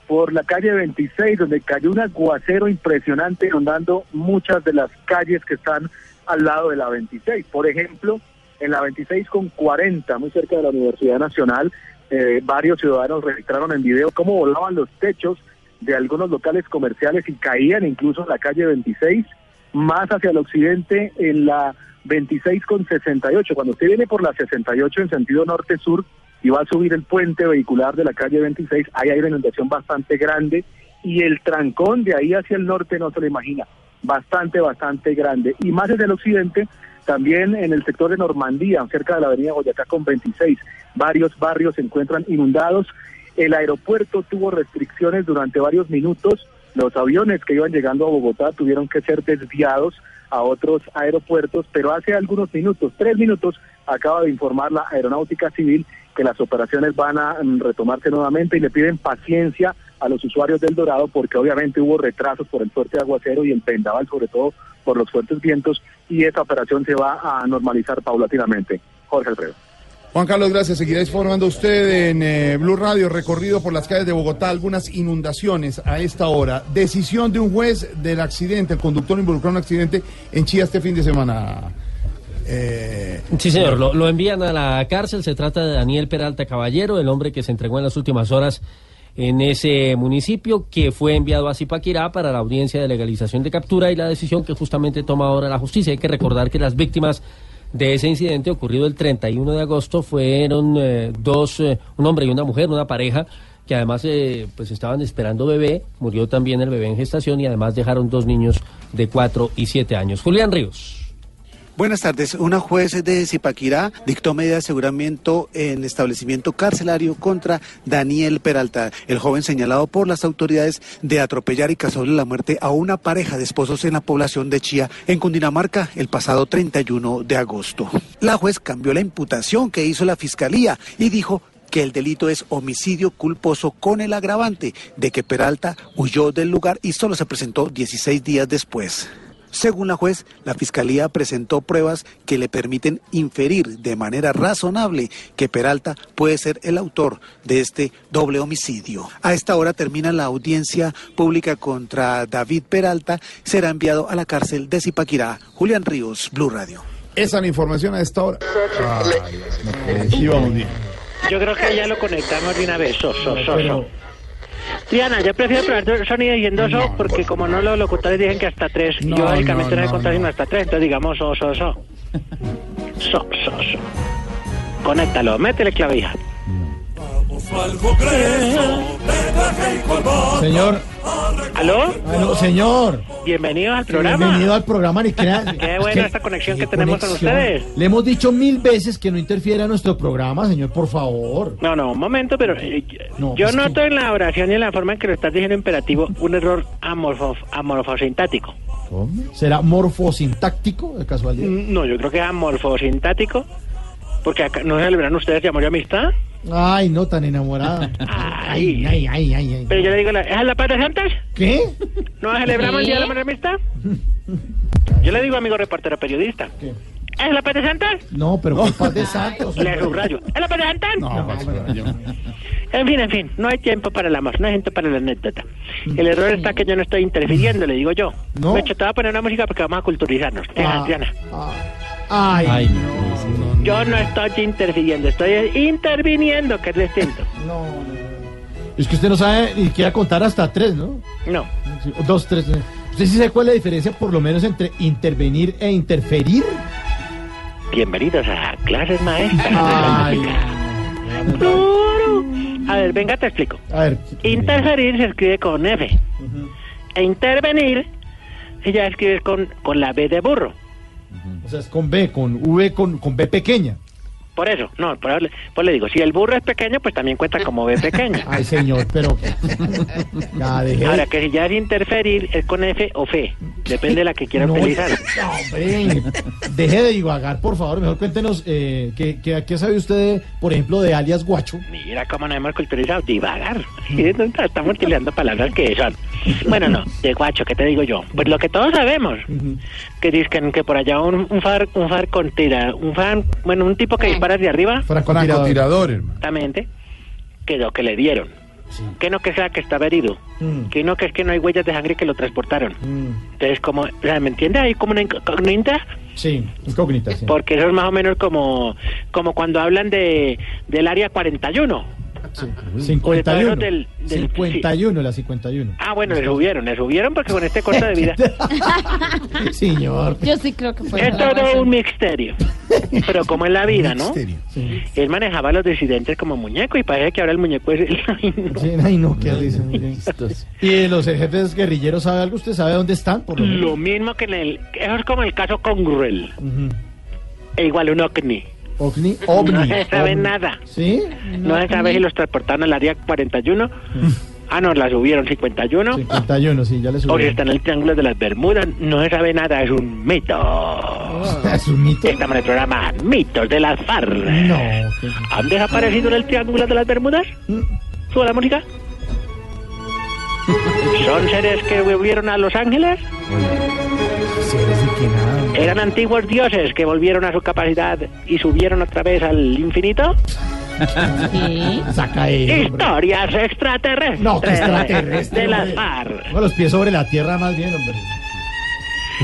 por la calle 26, donde cayó un aguacero impresionante inundando muchas de las calles que están al lado de la 26. Por ejemplo, en la 26 con 40, muy cerca de la Universidad Nacional, eh, varios ciudadanos registraron en video cómo volaban los techos de algunos locales comerciales y caían incluso en la calle 26, más hacia el occidente en la 26 con 68. Cuando usted viene por la 68 en sentido norte-sur y va a subir el puente vehicular de la calle 26, ahí hay una inundación bastante grande y el trancón de ahí hacia el norte no se lo imagina, bastante, bastante grande. Y más hacia el occidente, también en el sector de Normandía, cerca de la avenida Boyacá con 26, varios barrios se encuentran inundados. El aeropuerto tuvo restricciones durante varios minutos. Los aviones que iban llegando a Bogotá tuvieron que ser desviados a otros aeropuertos, pero hace algunos minutos, tres minutos, acaba de informar la Aeronáutica Civil que las operaciones van a mm, retomarse nuevamente y le piden paciencia a los usuarios del Dorado porque obviamente hubo retrasos por el fuerte aguacero y el pendaval, sobre todo por los fuertes vientos, y esa operación se va a normalizar paulatinamente. Jorge Alfredo. Juan Carlos, gracias. Seguirá informando usted en eh, Blue Radio, recorrido por las calles de Bogotá, algunas inundaciones a esta hora. Decisión de un juez del accidente, el conductor involucrado en un accidente en Chía este fin de semana. Eh, Sí, señor, lo, envían a la cárcel. Se trata de Daniel Peralta Caballero, el hombre que se entregó en las últimas horas en ese municipio, que fue enviado a Zipaquirá para la audiencia de legalización de captura y la decisión que justamente toma ahora la justicia. Hay que recordar que las víctimas de ese incidente ocurrido el 31 de agosto fueron eh, dos, eh, un hombre y una mujer, una pareja que además eh, pues estaban esperando bebé, murió también el bebé en gestación y además dejaron dos niños de 4 y 7 años. Julián Ríos. Buenas tardes. Una juez de Zipaquirá dictó medida de aseguramiento en establecimiento carcelario contra Daniel Peralta, el joven señalado por las autoridades de atropellar y causarle la muerte a una pareja de esposos en la población de Chía, en Cundinamarca, el pasado 31 de agosto. La juez cambió la imputación que hizo la fiscalía y dijo que el delito es homicidio culposo con el agravante de que Peralta huyó del lugar y solo se presentó 16 días después. Según la juez, la Fiscalía presentó pruebas que le permiten inferir de manera razonable que Peralta puede ser el autor de este doble homicidio. A esta hora termina la audiencia pública contra David Peralta. Será enviado a la cárcel de Zipaquirá. Julián Ríos, Blue Radio. esa es la información a esta hora. Ay, sí, vamos bien. Yo creo que ya lo conectamos de una vez. So, so, so, so. Diana, yo prefiero probar dos sonidos diciendo so porque como no los locutores dicen que hasta tres, yo básicamente no, he contado sino hasta tres, entonces digamos so, so, so. So, so, so. Conéctalo, métele clavija. Señor, ¿Aló? Aló, señor. Bienvenidos al programa. Bienvenido al programa, ni crea- Qué buena esta conexión que tenemos conexión. con ustedes. Le hemos dicho mil veces que no interfiera en nuestro programa, señor, por favor. No, no, un momento, pero eh, No, yo que- noto en la oración y en la forma en que lo estás diciendo imperativo un error amorfo, amorfosintático. ¿Será morfosintáctico, de casualidad? Mm, No, yo creo que es amorfosintático, porque acá no celebran ustedes de amor y amistad. Ay, no tan enamorada. Ay, ay, ay, ay, ay. Pero yo le digo, la- ¿es la paz de santas? ¿Qué? ¿No celebramos el Día de la ¿Qué? Amor y Amistad? Yo le digo, amigo reportero periodista. ¿Es la paz de santas? No, pero por paz de santos. Le subrayo. ¿Es la paz de santas? No, En fin, en fin, no hay tiempo para el amor, no hay tiempo para la anécdota. El error está que yo no estoy interfiriendo, le digo yo. ¿No? Me he hecho, te voy a poner una música porque vamos a culturizarnos. Deja, Ah. Diana. Ay, Ay, Yo no estoy interfiriendo, estoy interviniendo, que es distinto. no. Es que usted no sabe ni siquiera contar hasta tres, ¿no? No. Sí, Dos, tres. eh. ¿Usted sí sabe cuál es la diferencia, por lo menos, entre intervenir e interferir? Bienvenidos a clases maestras. Ay. A ver, venga, te explico. A ver. Interferir se escribe con F. E intervenir ya escribe con, con la B de burro. O sea, es con B, con V, con, con B pequeña. Por eso, no, por pues le digo, si el burro es pequeño, pues también cuenta como B pequeña. Ay, señor, pero... Ya, Ahora, que si ya es interferir, es con F o F. Depende de la que quiera No, utilizar. no, hombre, deje de divagar, por favor. Mejor cuéntenos eh, ¿qué, qué, qué sabe usted, por ejemplo, de alias Guacho. Mira cómo nos hemos culturizado, divagar. Estamos utilizando palabras que son. Bueno, no, de guacho, ¿qué te digo yo? Pues lo que todos sabemos, que dicen que por allá un, un far, un far con tira, un fan, bueno, un tipo que dispara de arriba, Francotirador, hermano. exactamente, que lo que le dieron. Que no que sea que estaba herido, que no que es que no hay huellas de sangre que lo transportaron. Entonces, como, o sea, ¿me entiende? Hay como una incógnita, Sí, incógnita, sí. porque eso es más o menos como, como cuando hablan de del área 41. Sí. O de 51. todos del- del- 51, la 51. Ah, bueno, le subieron, le subieron porque con este corte de vida Señor. Yo sí creo que fue. es todo razón. un misterio. Pero como es la vida, ¿no? Sí. Él manejaba a los disidentes como muñeco y parece que ahora el muñeco es el... Ay, no. Sí, ay, no, qué risa. mire. ¿Y de los jefes guerrilleros sabe algo? ¿Usted sabe dónde están? Por lo mismo que en el... Eso es como el caso con Grell. Ujú. E igual un OVNI. OVNI, OVNI. No se sabe ovni. nada. ¿Sí? No se sabe si los transportaron al área 41. Ah, no, la subieron 51. 51, sí, ya le O si subí. está en el Triángulo de las Bermudas. No se sabe nada, es un mito. ¿Es un mito? Estamos en el programa Mitos de las FARC. No. qué- ¿Han desaparecido en el Triángulo de las Bermudas? ¿Sube la música? ¿Son seres que volvieron a Los Ángeles? ¿Eran antiguos dioses que volvieron a su capacidad y subieron otra vez al infinito? Saca eso, hombre. Historias extraterrestres. No, que extraterrestre, De las. FARC. Con los pies sobre la tierra más bien, hombre.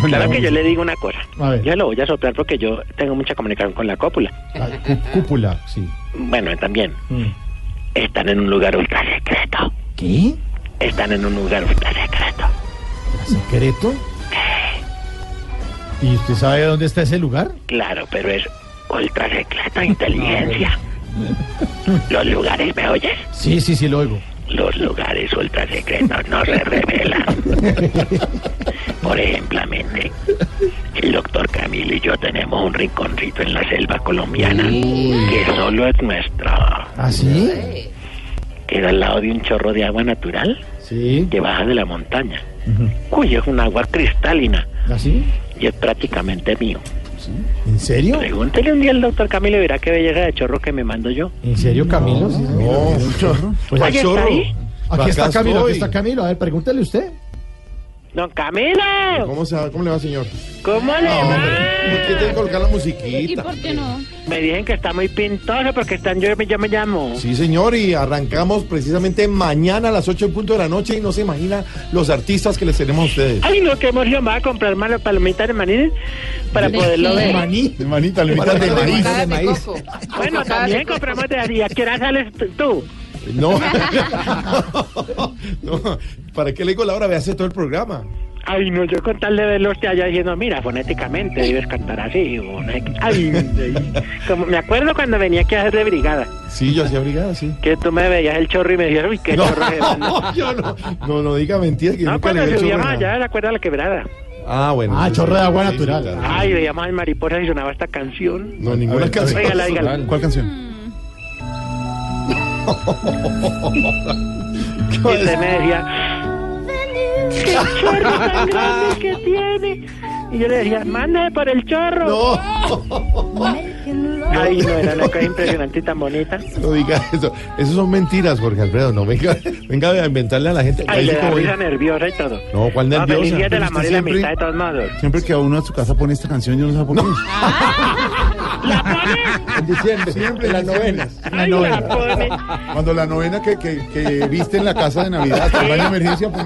Claro que yo le digo una cosa. Yo lo voy a soplar porque yo tengo mucha comunicación con la cópula. La cú- cúpula, sí. Bueno, también. Mm. Están en un lugar ultra secreto. ¿Qué? Están en un lugar ultra secreto. ¿Secreto? ¿Y usted sabe dónde está ese lugar? Claro, pero es ultra secreta inteligencia. Los lugares, ¿me oyes? Sí, sí, sí, lo oigo. Los lugares ultra secretos no se revelan. Por ejemplamente, el doctor Camilo y yo tenemos un rinconcito en la selva colombiana que solo es nuestro. ¿Ah, sí? Queda al lado de un chorro de agua natural Sí. que baja de la montaña. Uy, es un agua cristalina ¿Así? Y es prácticamente mío. ¿En serio? Pregúntele un día al doctor Camilo y verá qué belleza de chorro que me mando yo. ¿En serio, Camilo? Sí, señor. Pues, Oye, ¿está ahí? Aquí está Camilo, aquí está Camilo. A ver, pregúntele usted. Don Camilo, ¿Cómo, se va? ¿Cómo le va, señor? ¿cómo le va? ¿Por qué tiene que colocar la ¿Y musiquita? por qué no? Me dicen que está muy pintoso porque están yo, yo me llamo. Sí, señor, y arrancamos precisamente mañana a las 8 en punto de la noche y no se imagina los artistas que les tenemos a ustedes. Ay, no, qué emoción. Va a comprar más palomitas de maní para ¿De poderlo qué? ver. Maní. Le invitan de maíz. de maíz. Bueno, también compramos de así. ¿A qué hora sales tú? No. no. ¿Para qué le digo la hora? Ve hace todo el programa. Ay, no, yo con tal de verlos te allá diciendo, mira, fonéticamente debes cantar así. o. Ay, como me acuerdo cuando venía aquí a hacer de brigada, Sí, yo hacía brigada, sí. que tú me veías el chorro y me decías, uy, qué No, chorro es ese". no, yo no, no, no diga mentiras que No, nunca cuando subíamos allá, ¿te acuerdas de la quebrada? Ah, bueno. Ah, sí, chorro de agua Sí, sí, natural. claro. Ay, veíamos al mariposa y sonaba esta canción. No, ninguna ver, canción. Óigala, óigala. ¿Cuál canción? Y usted me decía, qué chorro tan grande que tiene. Y yo le decía, mándame por el chorro. Ay, no, era una cosa impresionante y tan bonita. No diga eso. Esas son mentiras, Jorge Alfredo. No venga, venga a inventarle a la gente. Ay, Ahí le da risa nerviosa y todo. No, ¿cuál No, nerviosa? feliz día de Pero la usted amor y la siempre- amistad de todos modos. Siempre que a uno a su casa pone esta canción, yo no sé por qué. En diciembre, siempre en las novenas. La pone. Cuando la novena que, que, que viste en la casa de Navidad, campaña de emergencia, pues,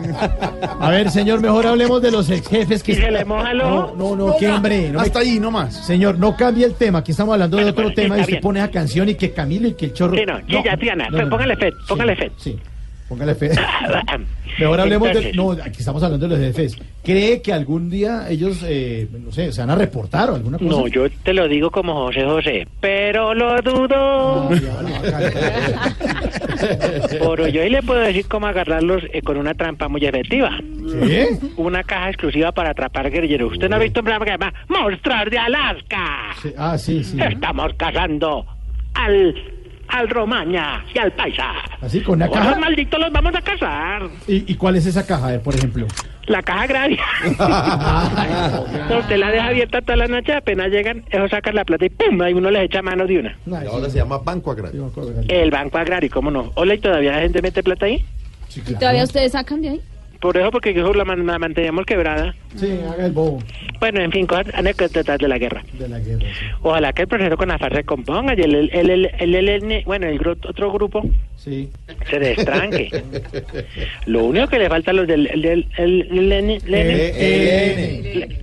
A ver, señor, mejor hablemos de los ex jefes que. ¿Y se le moja el No, ojo? no, no, qué hombre. No me- hasta ahí, no más. Señor, no cambie el tema. Aquí estamos hablando de Bueno, otro bueno, sí, tema y usted bien. pone esa canción y que Camilo y que el chorro. Sí, no, sí, ya, Triana, no, no, póngale no. fe, póngale fe. Sí, póngale fe. Mejor hablemos de. No, aquí estamos hablando de los jefes. ¿Cree que algún día ellos, eh, no sé, se van a reportar o alguna cosa? No, yo te lo digo como José José, pero lo dudo. Por yo ahí le puedo decir cómo agarrarlos eh, con una trampa muy efectiva. ¿Qué? Una caja exclusiva para atrapar guerrilleros. Usted no ha visto un programa que se llama Monstruos de Alaska. Sí, Ah, sí, sí. Estamos cazando al al Romaña y al Paisa. Así, con una caja. malditos los vamos a cazar. ¿Y, y cuál es esa caja? A ver, por ejemplo. La caja agraria. No, usted la deja abierta toda la noche, apenas llegan, ellos sacan la plata y ¡pum! Ahí uno les echa mano de una. Y ahora se llama Banco Agrario. El Banco Agrario, ¿cómo no? Hola, ¿y todavía la gente mete plata ahí? ¿Y todavía ustedes sacan de ahí? Por eso, porque eso la, man- la manteníamos quebrada. Sí, haga el bobo Bueno, en fin, cosas anécdotas de la guerra. de la guerra. sí. Ojalá que el proceso con la FARC se componga y el, el, el, el, el- el- bueno, el gru- otro grupo Sí. se destranque. Lo único que le falta a los del... El, el, el, el- el- el- el-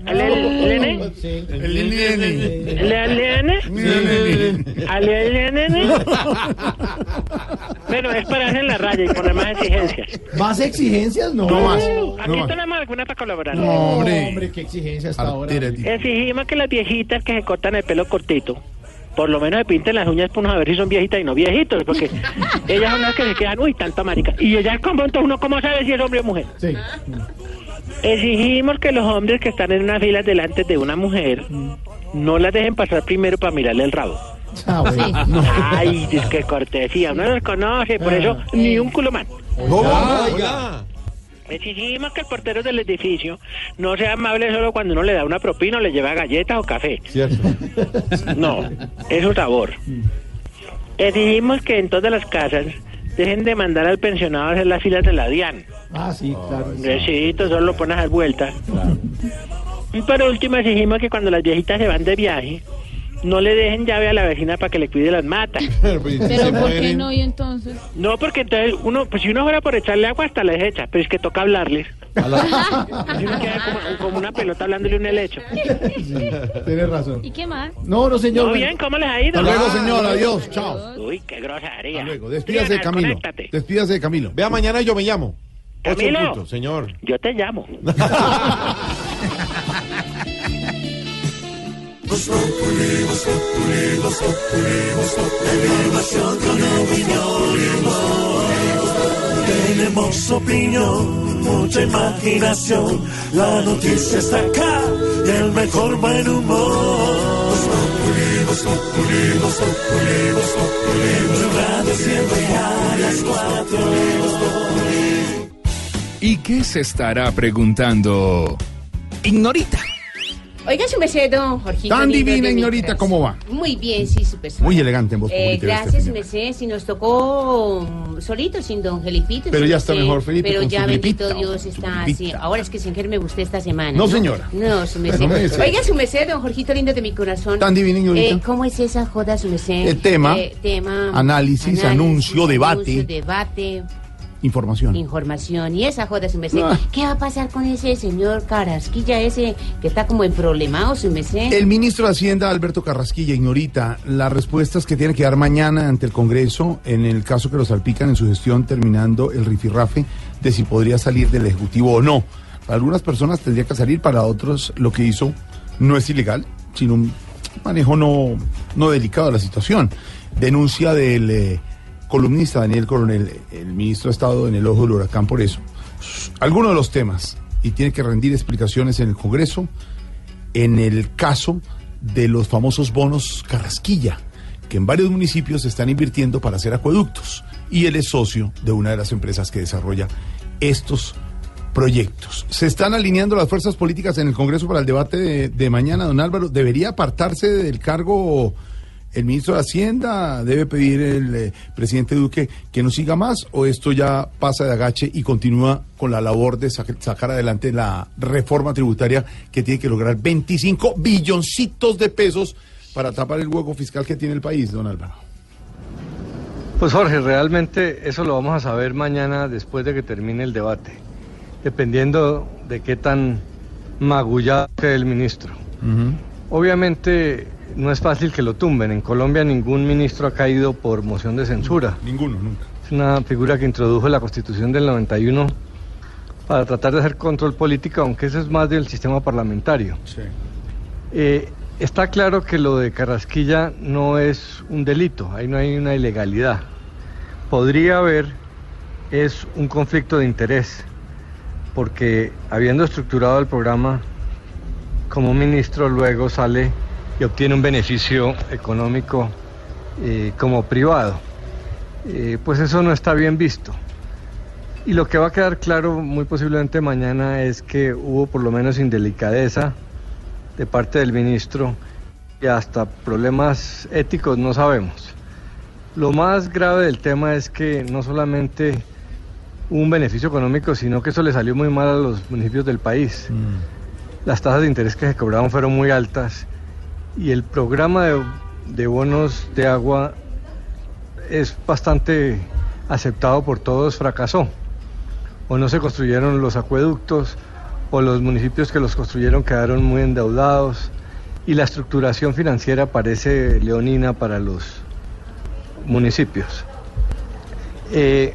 el- el- el- Sí. El Lini. ¿Le aliene? ¿Aliene? Bueno, es para hacer la raya y poner más exigencias. ¿Más exigencias? No. No más. Aquí más. tenemos alguna para colaborar. No, No, hombre. hombre, qué exigencia hasta ahora. Exigimos que las viejitas que se cortan el pelo cortito, por lo menos se pinten las uñas por a ver si son viejitas y no viejitos, porque ellas son las que se quedan, uy, tanta marica. Y ellas como entonces uno cómo sabe si es hombre o mujer. Sí. Exigimos que los hombres que están en una fila delante de una mujer no las dejen pasar primero para mirarle el rabo. Ah, bueno. Ay, es que cortesía, uno los conoce, por eso ni un culo más. Oiga. Exigimos que el portero del edificio no sea amable solo cuando uno le da una propina o le lleva galletas o café. Cierto. No, es un sabor. Exigimos que en todas las casas dejen de mandar al pensionado a hacer las filas de la DIAN. Ah, sí, claro. Recito, solo lo pones a dar vueltas. Y por último exigimos que cuando las viejitas se van de viaje, no le dejen llave a la vecina para que le cuide las matas. Pero ¿por qué no? Y entonces. No, porque entonces uno, pues si uno fuera por echarle agua hasta les echa, pero es que toca hablarles. Y uno queda como, como una pelota hablándole un helecho. Tienes razón. ¿Y qué más? No, no, señor. ¿Todo bien? ¿Cómo les ha ido? Hasta luego, señor. Adiós. Chao. Uy, qué grosería. Hasta luego. Despídase de Camilo. conéctate. Despídase de Camilo. Vea, mañana yo me llamo. Ocho Camilo. punto, señor. Yo te llamo. Voz Populi, Voz Populi, Voz Populi, Voz Populi, información con opinión. Tenemos opinión, mucha imaginación. La noticia está acá y el mejor buen humor. Voz Populi, Voz Populi, Voz Populi, Voz Populi. Radio siempre a las cuatro. ¿Y qué se estará preguntando? Ignorita. Oiga, su don Jorgito. Tan divina, ignorita, corazón. ¿cómo va? Muy bien, sí, su persona. Muy elegante en voz Eh, gracias, este merced. Si nos tocó mm, solito, sin don Felipito. Pero ya está mejor, Felipe, Pero con ya, bendito Dios, está así. Ahora es que sin me gusté esta semana. No, señora. No, su merced. No me dice. Oiga, su merced, don Jorgito lindo de mi corazón. Tan divina, ignorita. Eh, ¿Cómo es esa joda, su? Eh, tema, Eh, tema. análisis, anuncio, debate. anuncio, debate. Información. Información y esa joda, su merced. Ah. ¿Qué va a pasar con ese señor Carasquilla, ese que está como en problemado, su merced? El ministro de Hacienda, Alberto Carrasquilla, ignorita las respuestas que tiene que dar mañana ante el Congreso en el caso que lo salpican en su gestión terminando el rifirrafe de si podría salir del Ejecutivo o no. Para algunas personas tendría que salir, para otros lo que hizo no es ilegal, sino un manejo no, no delicado de la situación. Denuncia del eh, columnista Daniel Coronel, el ministro de Estado en el ojo del huracán por eso. Algunos de los temas, y tiene que rendir explicaciones en el Congreso, en el caso de los famosos bonos Carrasquilla, que en varios municipios se están invirtiendo para hacer acueductos. Y él es socio de una de las empresas que desarrolla estos proyectos. Se están alineando las fuerzas políticas en el Congreso para el debate de, de mañana, don Álvaro. ¿Debería apartarse del cargo el ministro de Hacienda? ¿Debe pedir el eh, presidente Duque que no siga más? ¿O esto ya pasa de agache y continúa con la labor de sa- sacar adelante la reforma tributaria que tiene que lograr 25 billoncitos de pesos para tapar el hueco fiscal que tiene el país, don Álvaro? Pues Jorge, realmente eso lo vamos a saber mañana después de que termine el debate, dependiendo de qué tan magullado quede el ministro. Obviamente no es fácil que lo tumben. En Colombia ningún ministro ha caído por moción de censura. Ninguno, nunca. Es una figura que introdujo la Constitución del 91 para tratar de hacer control político, aunque eso es más del sistema parlamentario. Eh, está claro que lo de Carrasquilla no es un delito, ahí no hay una ilegalidad. Podría haber es un conflicto de interés, porque habiendo estructurado el programa como ministro, luego sale y obtiene un beneficio económico eh, como privado. Eh, pues eso no está bien visto. Y lo que va a quedar claro muy posiblemente mañana es que hubo por lo menos indelicadeza de parte del ministro y hasta problemas éticos no sabemos. Lo más grave del tema es que no solamente hubo un beneficio económico, sino que eso le salió muy mal a los municipios del país. Las tasas de interés que se cobraban fueron muy altas y el programa de, bonos de agua es bastante aceptado por todos, fracasó. O no se construyeron los acueductos, o los municipios que los construyeron quedaron muy endeudados, y la estructuración financiera parece leonina para los municipios. Eh,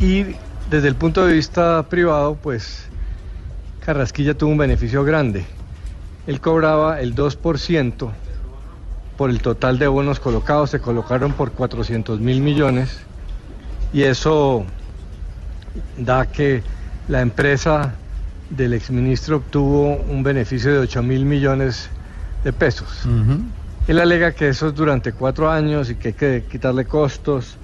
y desde el punto de vista privado, pues Carrasquilla tuvo un beneficio grande. Él cobraba el 2% por el total de bonos colocados, se colocaron por 400 mil millones y eso da que la empresa del exministro obtuvo un beneficio de 8 mil millones de pesos. Él alega que eso es durante cuatro años y que hay que quitarle costos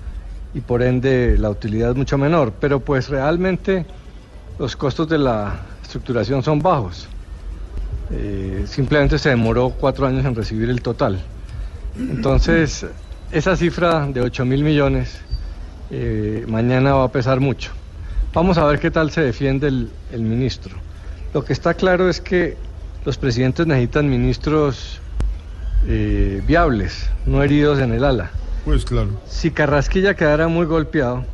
y por ende la utilidad es mucho menor, pero pues realmente los costos de la estructuración son bajos. Eh, simplemente se demoró cuatro años en recibir el total. Entonces, esa cifra de 8 mil millones eh, mañana va a pesar mucho. Vamos a ver qué tal se defiende el, el ministro. Lo que está claro es que los presidentes necesitan ministros eh, viables, no heridos en el ala. Pues claro. Si Carrasquilla quedara muy golpeado,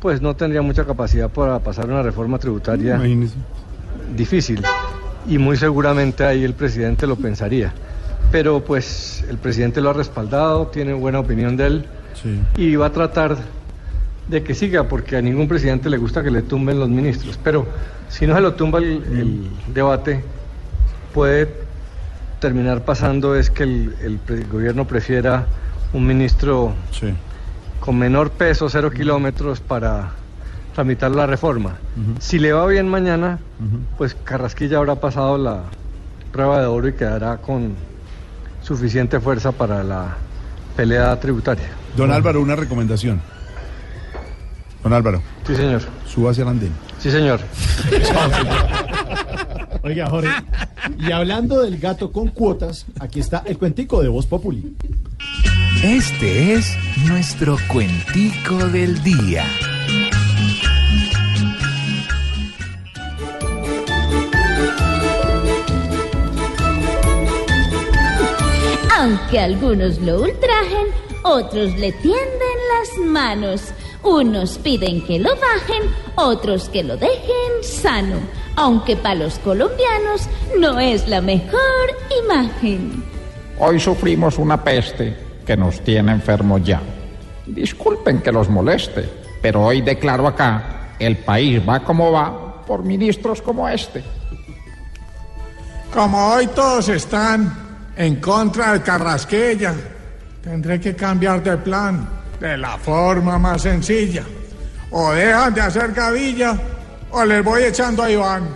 pues no tendría mucha capacidad para pasar una reforma tributaria Imagínese. difícil. Y muy seguramente ahí el presidente lo pensaría. Pero pues el presidente lo ha respaldado, tiene buena opinión de él y va a tratar de que siga, porque a ningún presidente le gusta que le tumben los ministros. Pero si no se lo tumba el, el debate, puede terminar pasando es que el, gobierno prefiera un ministro con menor peso, cero kilómetros, para tramitar la reforma. Si le va bien mañana, pues Carrasquilla habrá pasado la prueba de oro y quedará con suficiente fuerza para la pelea tributaria. Don Álvaro, una recomendación. Don Álvaro. Sí, señor. Suba hacia el andén. Sí, señor. Oiga, Jorge, y hablando del gato con cuotas, aquí está el cuentico de Voz Populi. Este es nuestro cuentico del día. Aunque algunos lo ultrajen, otros le tienden las manos. Unos piden que lo bajen, otros que lo dejen sano. Aunque para los colombianos no es la mejor imagen. Hoy sufrimos una peste que nos tiene enfermos ya. Disculpen que los moleste, pero hoy declaro acá, el país va como va por ministros como este. Como hoy todos están en contra de Carrasquilla, tendré que cambiar de plan de la forma más sencilla. O dejan de hacer gavilla o les voy echando a Iván.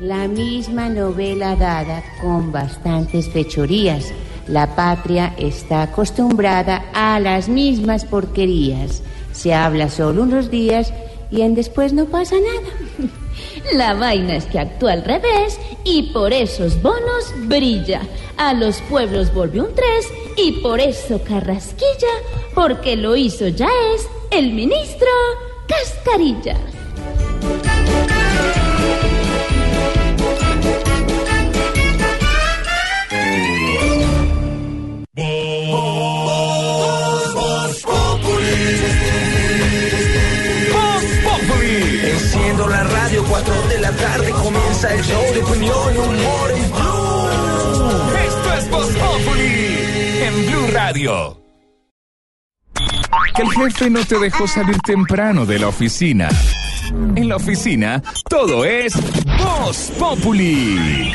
La misma novela dada con bastantes fechorías. La patria está acostumbrada a las mismas porquerías. Se habla solo unos días y en después no pasa nada. La vaina es que actúa al revés y por esos bonos brilla. A los pueblos volvió un tres y por eso Carrasquilla, porque lo hizo ya es el ministro Cascarilla. Tarde comienza el show de opinión y humor en Blue. Esto es Voz Populi en Blue Radio. Que el jefe no te dejó salir temprano de la oficina. En la oficina, todo es Voz Populi.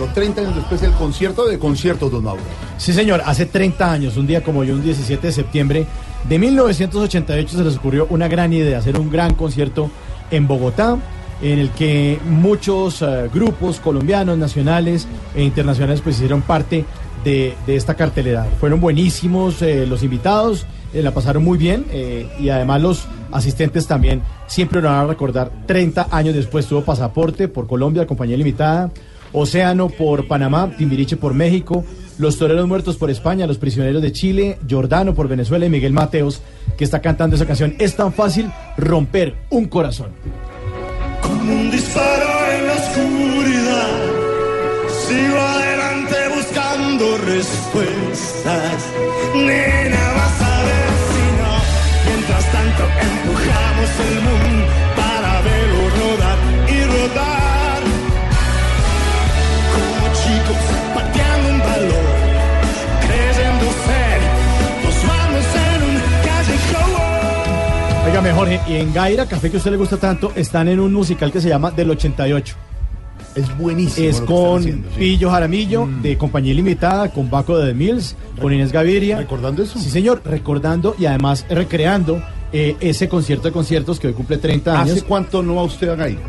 Recordando, 30 años después del concierto de conciertos, don Mauro. Sí, señor, hace 30 años, un día como hoy, un 17 de septiembre de 1988, se les ocurrió una gran idea, hacer un gran concierto en Bogotá, en el que muchos eh, grupos colombianos, nacionales e internacionales pues hicieron parte de, esta cartelera. Fueron buenísimos eh, los invitados, eh, la pasaron muy bien y además los asistentes también siempre lo van a recordar. 30 años después tuvo pasaporte por Colombia, compañía limitada, Océano por Panamá, Timbiriche por México, Los Toreros Muertos por España, Los Prisioneros de Chile, Jordano por Venezuela y Miguel Mateos, que está cantando esa canción. Es tan fácil romper un corazón. Como un disparo en la oscuridad. Sigo adelante buscando respuestas. Nena, vas a ver si no. Mientras tanto, empujamos el mundo Oiga, Jorge, y en Gaira, café que a usted le gusta tanto, están en un musical que se llama Del 88. Es buenísimo. Es lo que con están haciendo, sí. Pillo Jaramillo, de Compañía Limitada, con Baco de The Mills, con Inés Gaviria. ¿Recordando eso? Sí, señor, recordando y además recreando eh, ese concierto de conciertos que hoy cumple 30 años. ¿Hace cuánto no va usted a Gaira?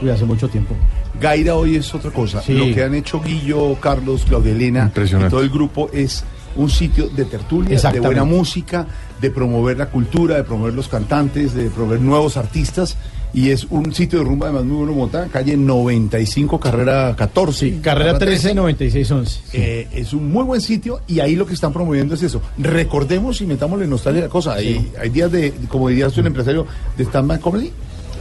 Uy, hace mucho tiempo. Gaira hoy es otra cosa. Sí. Lo que han hecho Guillo, Carlos, Claudia Elena y todo el grupo es un sitio de tertulia, de buena música, de promover la cultura, de promover los cantantes, de promover nuevos artistas. Y es un sitio de rumba además muy bueno montada, calle 95, carrera 14. Carrera 13, 96, 11. Eh, es un muy buen sitio y ahí lo que están promoviendo es eso. Recordemos y metámosle nostalgia a la cosa. Hay, hay días de, como diría el empresario, de stand-by comedy.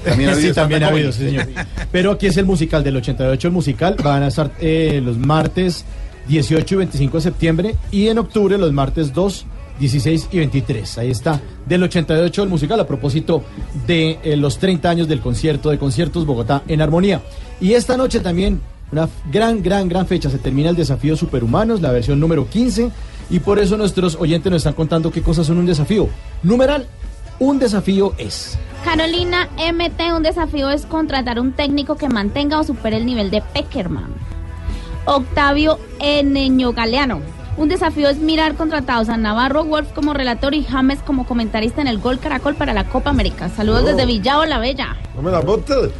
También ha habido sí, también ha stand-up habido, sí, señor. Pero aquí es el musical del 88, el musical. Van a estar eh, los martes 18 y 25 de septiembre y en octubre los martes 2, 16 y 23. Ahí está, del 88 el musical a propósito de eh, los 30 años del concierto de Conciertos Bogotá en Armonía. Y esta noche también una gran, gran, gran fecha. Se termina el desafío Superhumanos, la versión número 15. Y por eso nuestros oyentes nos están contando qué cosas son un desafío. Numeral, un desafío es. Carolina MT, un desafío es contratar un técnico que mantenga o supere el nivel de Peckerman. Octavio Eneño Galeano. Un desafío es mirar contratados a Navarro Wolf como relator y James como comentarista en el Gol Caracol para la Copa América. Saludos Oh. desde Villao La Bella. No me la botes.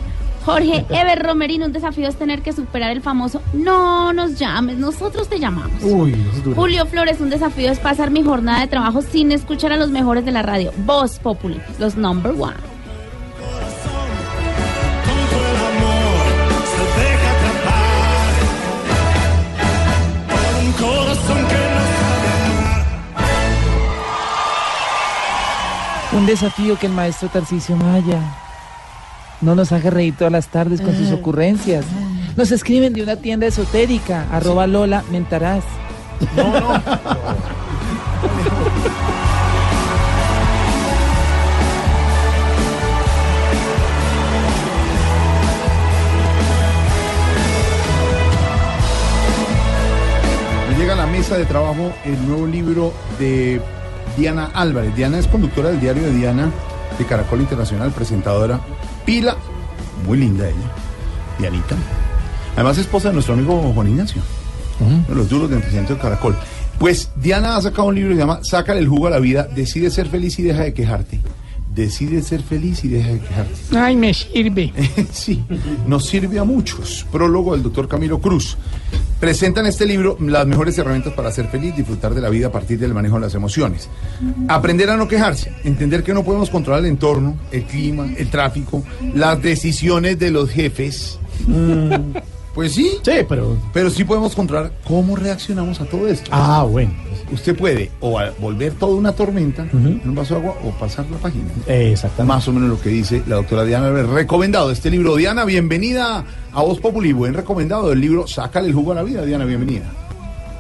Jorge Ever Romerino, un desafío es tener que superar el famoso No nos llames, nosotros te llamamos. Uy. Julio Flores, un desafío es pasar mi jornada de trabajo sin escuchar a los mejores de la radio. Voz Populi, los number one. Corazón que no sabe amar. Un desafío que el maestro Tarcisio Maya no nos haga reír todas las tardes con sus ocurrencias. Nos escriben de una tienda esotérica, arroba Lola Mentarás. No, no. La mesa de trabajo el nuevo libro de Diana Álvarez. Diana es conductora del diario de Diana de Caracol Internacional, presentadora. Pila, muy linda ella. Dianita. Además, esposa de nuestro amigo Juan Ignacio. Uno de los duros de entrenamiento de Caracol. Pues Diana ha sacado un libro que se llama Sácale el jugo a la vida, decide ser feliz y deja de quejarte. Decide ser feliz y deja de quejarte. Ay, me sirve. sí, nos sirve a muchos. Prólogo del doctor Camilo Cruz. Presentan este libro las mejores herramientas para ser feliz, disfrutar de la vida a partir del manejo de las emociones. Aprender a no quejarse, entender que no podemos controlar el entorno, el clima, el tráfico, las decisiones de los jefes. Pues sí. Sí, pero. Pero sí podemos controlar cómo reaccionamos a todo esto. Ah, bueno. Usted puede o volver toda una tormenta en un vaso de agua o pasar la página. Exactamente. Más o menos lo que dice la doctora Diana. Recomendado este libro. Diana, bienvenida a Voz Populi. Buen recomendado del libro Sácale el jugo a la vida. Diana, bienvenida.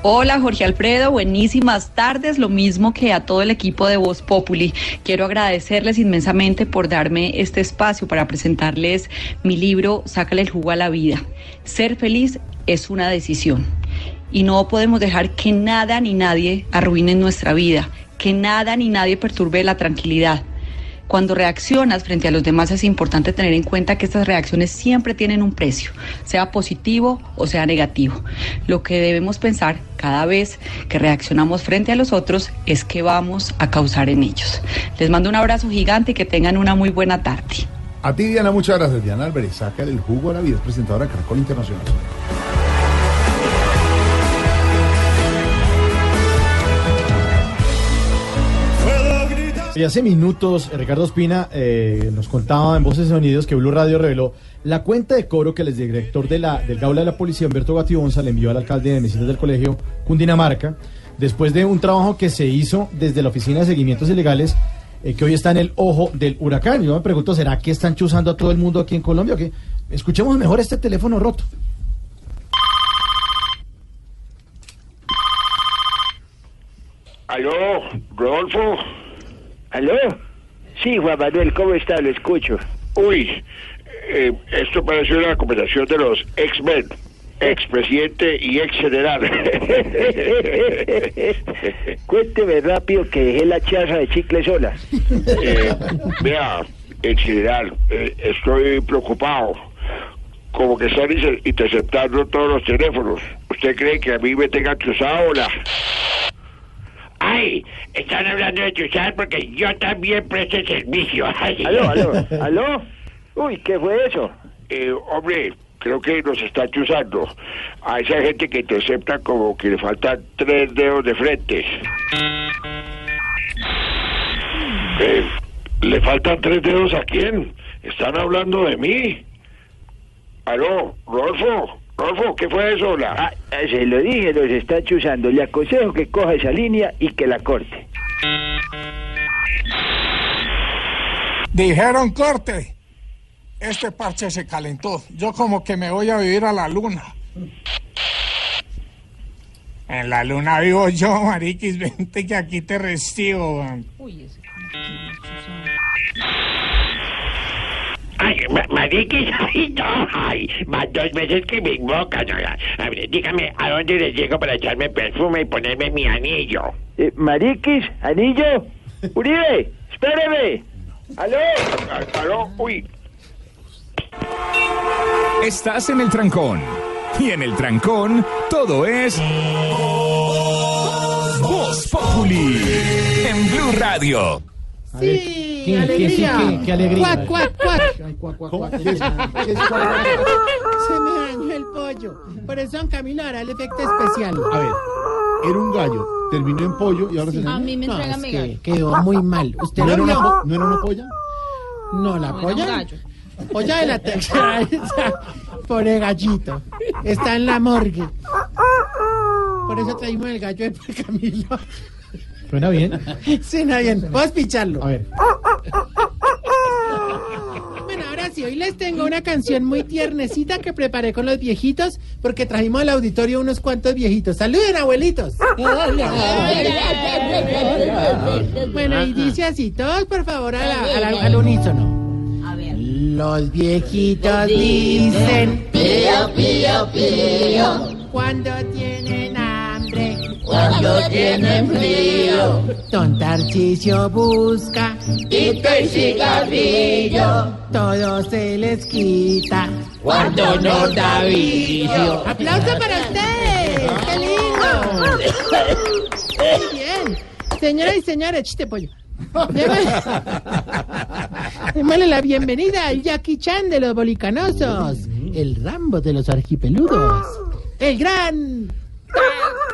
Hola Jorge Alfredo, buenísimas tardes, lo mismo que a todo el equipo de Voz Populi. Quiero agradecerles inmensamente por darme este espacio para presentarles mi libro Sácale el jugo a la vida. Ser feliz es una decisión y no podemos dejar que nada ni nadie arruine nuestra vida, que nada ni nadie perturbe la tranquilidad. Cuando reaccionas frente a los demás es importante tener en cuenta que estas reacciones siempre tienen un precio, sea positivo o sea negativo. Lo que debemos pensar cada vez que reaccionamos frente a los otros es que vamos a causar en ellos. Les mando un abrazo gigante y que tengan una muy buena tarde. A ti, Diana, muchas gracias. Diana Álvarez, Sácale el jugo a la vida. Es presentadora de Caracol Internacional. Hace minutos, eh, Ricardo Espina eh, nos contaba en Voces y Sonidos que Blue Radio reveló la cuenta de cobro que el director de la, del Gaula de la Policía, Humberto Gatibonza, le envió al alcalde de Mesitas del Colegio Cundinamarca, después de un trabajo que se hizo desde la Oficina de Seguimientos Ilegales, eh, que hoy está en el ojo del huracán. Yo me pregunto, ¿será que están chuzando a todo el mundo aquí en Colombia? Escuchemos mejor este teléfono roto. Aló, Rodolfo. ¿Aló? Sí, Juan Manuel, ¿cómo está? Lo escucho. Uy, eh, esto parece una conversación de los ex-men, ex-presidente y ex-general. Cuénteme rápido que dejé la chaza de chicle sola. Eh, vea, ex-general, eh, estoy preocupado. Como que están inter- interceptando todos los teléfonos. ¿Usted cree que a mí me tengan cruzado la... Ay, están hablando de chuzar porque yo también presto el servicio. Aló, aló, aló. Uy, ¿qué fue eso? Eh, hombre, creo que nos está chuzando. A esa gente que intercepta como que le faltan tres dedos de frente. Eh, ¿Le faltan tres dedos a quién? ¿Están hablando de mí? Aló, Rodolfo. Rodolfo, ¿qué fue eso? La... Ah, eh, se lo dije, los está chuzando. Le aconsejo que coja esa línea y que la corte. Dijeron corte. este parche se calentó. Yo como que me voy a vivir a la luna. En la luna vivo yo, mariquis, vente que aquí te recibo. Ay, ma- mariquis, ay, no, ay, más dos veces que me invoca, no, ya. A ver, dígame, ¿a dónde le llego para echarme perfume y ponerme mi anillo? Eh, mariquis, anillo. Uribe, espéreme. ¿Aló? ¿Aló? Uy, Estás en el trancón. Y en el trancón, todo es. Voz Populi. En Blue Radio. Sí, ¿Qué- qué- alegría. qué- alegría? Cuac, cuac, cuac. Se me dañó el pollo. Por eso don Camilo hará el efecto especial. A ver, era un gallo, terminó en pollo y ahora se A mí me No, entrega es mi que gallo. quedó muy mal. ¿Usted ¿No lo era, una, po- ¿No era una polla? No, la No, era un polla. gallo. Polla de la tercera. esa, Pobre gallito. Está en la morgue. Por eso traímos el gallo de Camilo. ¿Suena bien? Suena bien. Vamos a picharlo. A ver. Bueno, ahora sí, hoy les tengo una canción muy tiernecita que preparé con los viejitos porque trajimos al auditorio unos cuantos viejitos. ¡Saluden, abuelitos! Bueno, y dice así, todos por favor a la- a la- al unísono. Los viejitos dicen Pío, pío, pío. cuando tienen Cuando tienen frío. Don Tarcisio busca y cigarrillo. todo se les quita Cuando nos da vicio. ¡Aplauso para ustedes! ¡Qué lindo! Muy bien. Señoras y señores, chiste pollo. Démosle, la bienvenida al Jackie Chan de los bolicanosos, el Rambo de los arquipeludos, el gran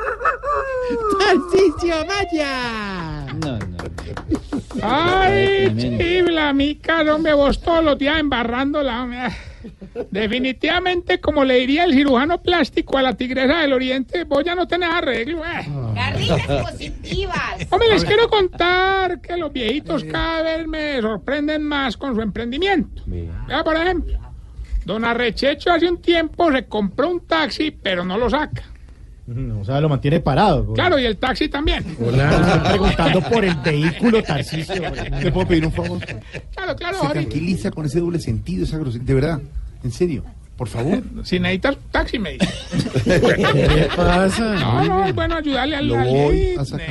Tarcisio Maya. No, no. Ay, chibla, mi cara, hombre, vos todos los días embarrándola, hombre. Definitivamente, como le diría el cirujano plástico a la tigresa del oriente, vos ya no tenés arreglo, eh. Garritas positivas. Hombre, les quiero contar que los viejitos cada vez me sorprenden más con su emprendimiento. Vea, por ejemplo, don Arrechecho hace un tiempo se compró un taxi, pero no lo saca. O sea, lo mantiene parado. Claro, y el taxi también. Hola, estoy preguntando por el vehículo Tarcisio. ¿Le puedo pedir un favor? Claro, claro, Se ahorita. tranquiliza con ese doble sentido, esa grosería. De verdad, en serio, por favor. Si necesitas taxi, me dice. ¿Qué pasa? No, no, es bueno ayudarle al Lo voy a sacar.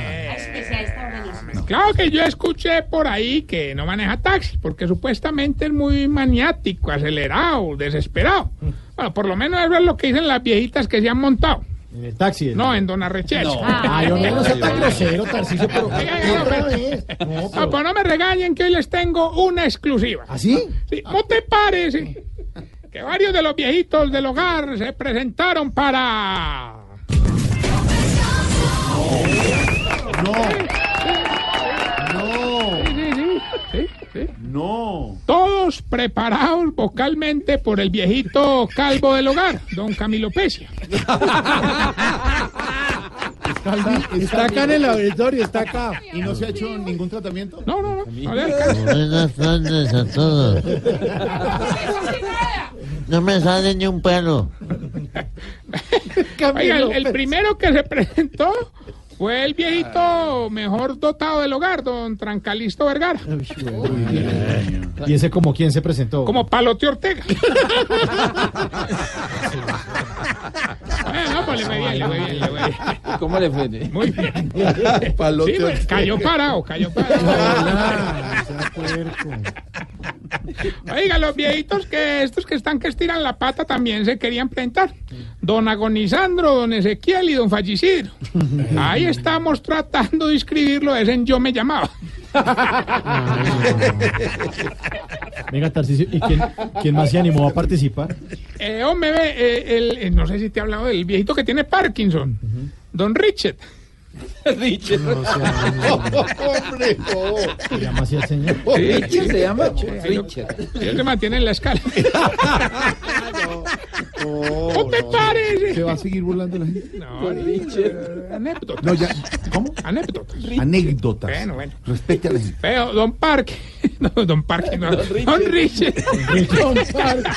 Claro que yo escuché por ahí que no maneja taxi, porque supuestamente es muy maniático, acelerado, desesperado. Bueno, por lo menos eso es lo que dicen las viejitas que se han montado. En el taxi. No, en Don Arrechecho. Ay, hombre, no sea tan grosero, Tarcisio, pero... Otra vez. No, No, pero- pues no me regañen que hoy les tengo una exclusiva. ¿Ah, sí? Sí, ¿No te parece que varios de los viejitos del hogar se presentaron para... No, Sí, sí, sí, sí, no. Todos preparados vocalmente por el viejito calvo del hogar, don Camilo Pesia. Está acá en el laboratorio, está acá. ¿Y no se ha hecho ningún tratamiento? No, no, no. no le alcanza. Buenas tardes a todos. No me sale ni un pelo. Oiga, el, el primero que se presentó fue el viejito mejor dotado del hogar, don Trancalisto Vergara. ¿Y ese como quién se presentó? Como Palote Ortega. Bueno, no, pues le fue bien, le fue bien, le fue bien. ¿Cómo le fue? Muy bien. Palote Sí, pues, Ortega. cayó parado, cayó parado. Oiga, los viejitos que estos que están que estiran la pata también se querían presentar. Don Agonizandro, don Ezequiel y don Fallicidro. Ahí estamos tratando de inscribirlo, es en Yo me llamaba. Venga, Tarcisio, ¿y quién, quién más se animó a participar? Eh, hombre, ve, eh, el, eh, no sé si te he hablado del viejito que tiene Parkinson. Don Richard. Richard. Hombre, no. Se llama así el señor. Richard se llama. Richard. Él se mantiene en la escala. No. ¿Se va a seguir burlando la gente? No, Richard. Anécdota. No, ya, ¿Cómo? Anécdotas. Anécdotas. Bueno, bueno. Respete a la gente. Pero, don Parque, no, don Parque, no, don Richie, Don Parque.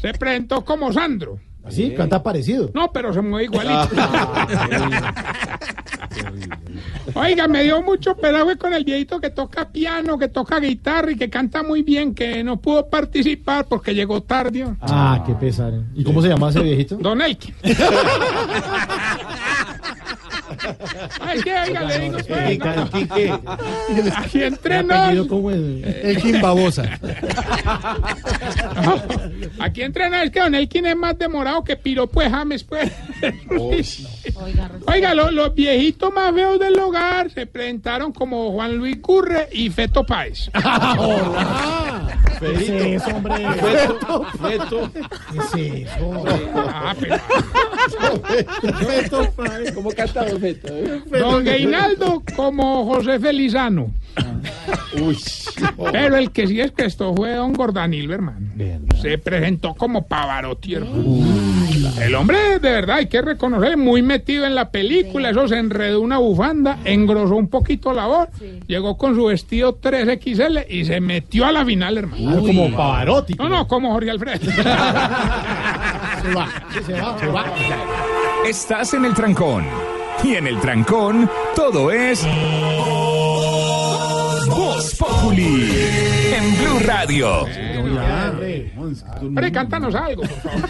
se presentó como Sandro. ¿Sí? Canta parecido. No, pero se mueve igualito. Oiga, me dio mucho pedazo con el viejito que toca piano, que toca guitarra y que canta muy bien, que no pudo participar porque llegó tarde. Ah, qué pesar. ¿Y cómo se llama ese viejito? Don Elkin. Ay, que oiga, le digo, pues, aquí entre nos, apellido como el... El Kim Babosa. Aquí entrena es que Don Elkin es más demorado que Piropo de James, pues. Oiga, lo- los viejitos más feos del hogar se presentaron como Juan Luis Curre y Feto Páez. ¿Qué es eso, hombre? Feto, Feto. ¿Qué es eso? Ah, pero- Feto, ¿Cómo canta Don Feto? Don Reinaldo como José Felizano. Uy. Pero el que sí es que esto fue Don Gordanil, hermano. Se presentó como Pavarotti, hermano. El hombre, de verdad, hay que reconocer, muy metido en la película. Eso se enredó una bufanda, engrosó un poquito la voz, llegó con su vestido 3XL y se metió a la final, hermano. Ah, como Pavarotti. No, no, como Jorge Alfredo. Se va, se va, se va. Estás en el trancón. Y en el trancón, todo es. Voz Populi. En Blue Radio. Hombre, cántanos algo, por favor.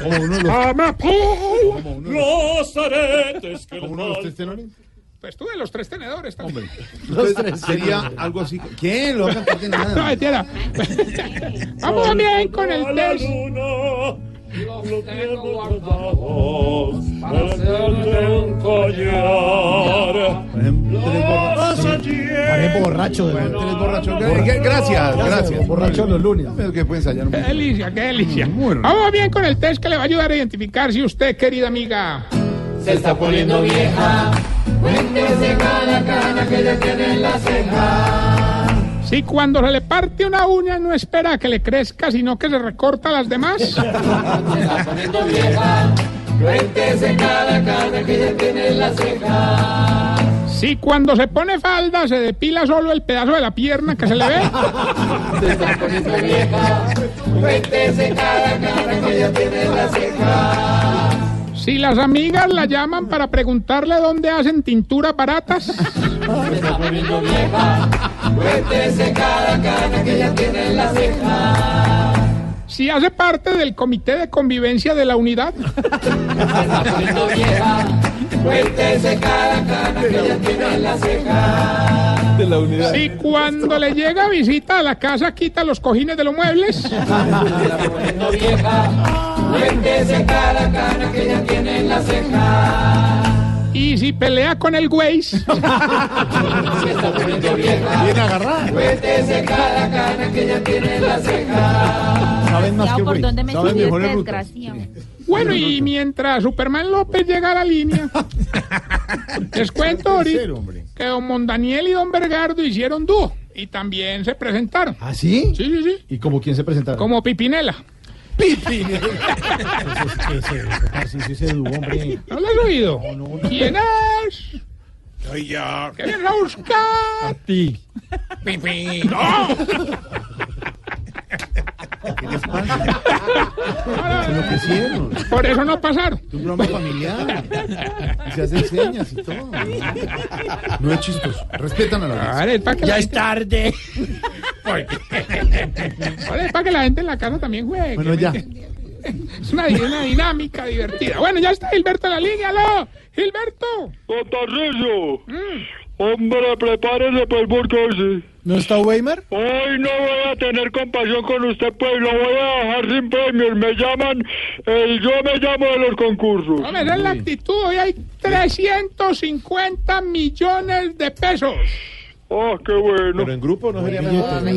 Como uno de los, aretes que como uno de los tres tenores. Pues tú de los tres tenedores también. Entonces, sería algo así. ¿Quién? Lo va a cantar de No, nada. mentira. Vamos bien con el test. Para hacerte un collar. Borracho. de Tres borrachos. Gra- Gracias, gracias. Borracho los lunes. Que puede ensayar un Qué delicia, qué delicia. Bueno. Vamos bien con el test que le va a ayudar a identificar si usted, querida amiga, Se está poniendo vieja. Cuéntese cada cana que ya tiene en la ceja. Si cuando se le parte una uña no espera que le crezca, sino que se recorta las demás. Si cuando se pone falda se depila solo el pedazo de la pierna que se le ve. Se está poniendo vieja. Cada cana que ya tiene en la ceja. Si las amigas la llaman para preguntarle dónde hacen tinturas baratas. Se está poniendo vieja. Cuéntese cada cana que ya tiene en la ceja. Si hace parte del comité de convivencia de la unidad. Se está poniendo vieja. Cuéntese cada cana que ya tiene en la ceja. De la unidad. Si cuando le llega visita a la casa quita los cojines de los muebles. Se está poniendo vieja. Cuéntese cada cana que ya tiene en la ceja. Y si pelea con el güey. Se está poniendo vieja. Bien agarrada. Cuéntese cada cana que ya tiene en la ceja. Saben más Ya, que ¿por dónde me Saben mejor este desgraciado? Bueno, y mientras Superman López llega a la línea, les cuento ahorita que don Mondaniel y don Bergardo hicieron dúo y también se presentaron. ¿Ah, sí? Sí, sí, sí. ¿Y como quién se presentaron? Como Pipinela. Ese, ese, ese dúo, hombre. ¿No lo has oído? ¿Quién es? Soy yo. ¿Qué vienes a buscar? ti. Pipi. ¡No! ¿Qué les pasa? Se enloquecieron. Por eso no pasaron. Es un programa familiar. Y se hacen señas y todo. No es chistoso. Respetan a la gente. Ahora es para que la gente- tarde. ahora es para que la gente en la casa también juegue. Bueno, ya. Es una, una dinámica divertida. Bueno, ya está Gilberto en la línea. ¡Aló! ¡Gilberto! Don Tarcisio, Mm. Hombre, prepárese pues porque sí. ¿No está Weimar? Hoy no voy a tener compasión con usted, pues lo voy a dejar sin premios. Me llaman, el yo me llamo de los concursos. Esa es la actitud. Hoy hay 350 millones de pesos. Oh, qué bueno. Pero en grupo no sería mejor. Del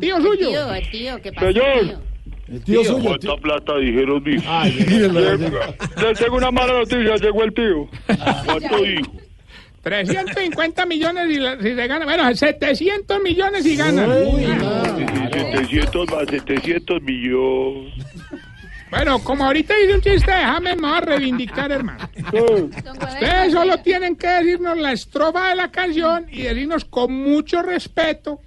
tío suyo. Tío, el tío, ¿qué pasa, Señor. Tío? El tío suyo. ¿Cuánta plata dijeron, dijo? Ay, Les tengo una mala noticia, llegó el tío. ¿Cuánto dijo? 350 millones y la- si se gana. Bueno, 700 millones y ganan. Dice 700 más 700 millones. Bueno, como ahorita hice un chiste, déjame más reivindicar, hermano. Ustedes solo tienen que decirnos la estrofa de la canción y decirnos con mucho respeto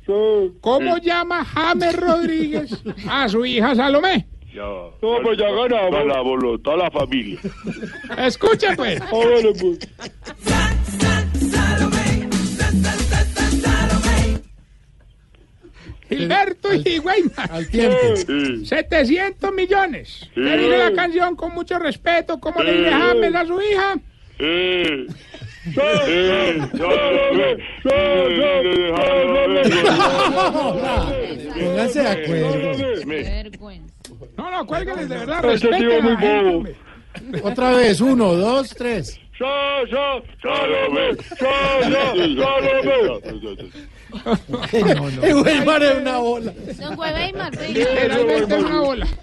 cómo llama James Rodríguez a su hija Salomé. Ya. No, pues ya ganamos. la voluntad de la familia. Escuchen, pues. Gilberto y Weimar. Al tiempo. 700 millones. Le dice la canción con mucho respeto. ¿Cómo le. James a su hija? Eh. Eh, Pónganse de acuerdo. No, no, cuélguenles de verdad. Respeten muy bobo. Otra vez, uno, dos, tres. Sa, Salomé. Y Weimar es una bola. Don Weimar, Literalmente es una bola.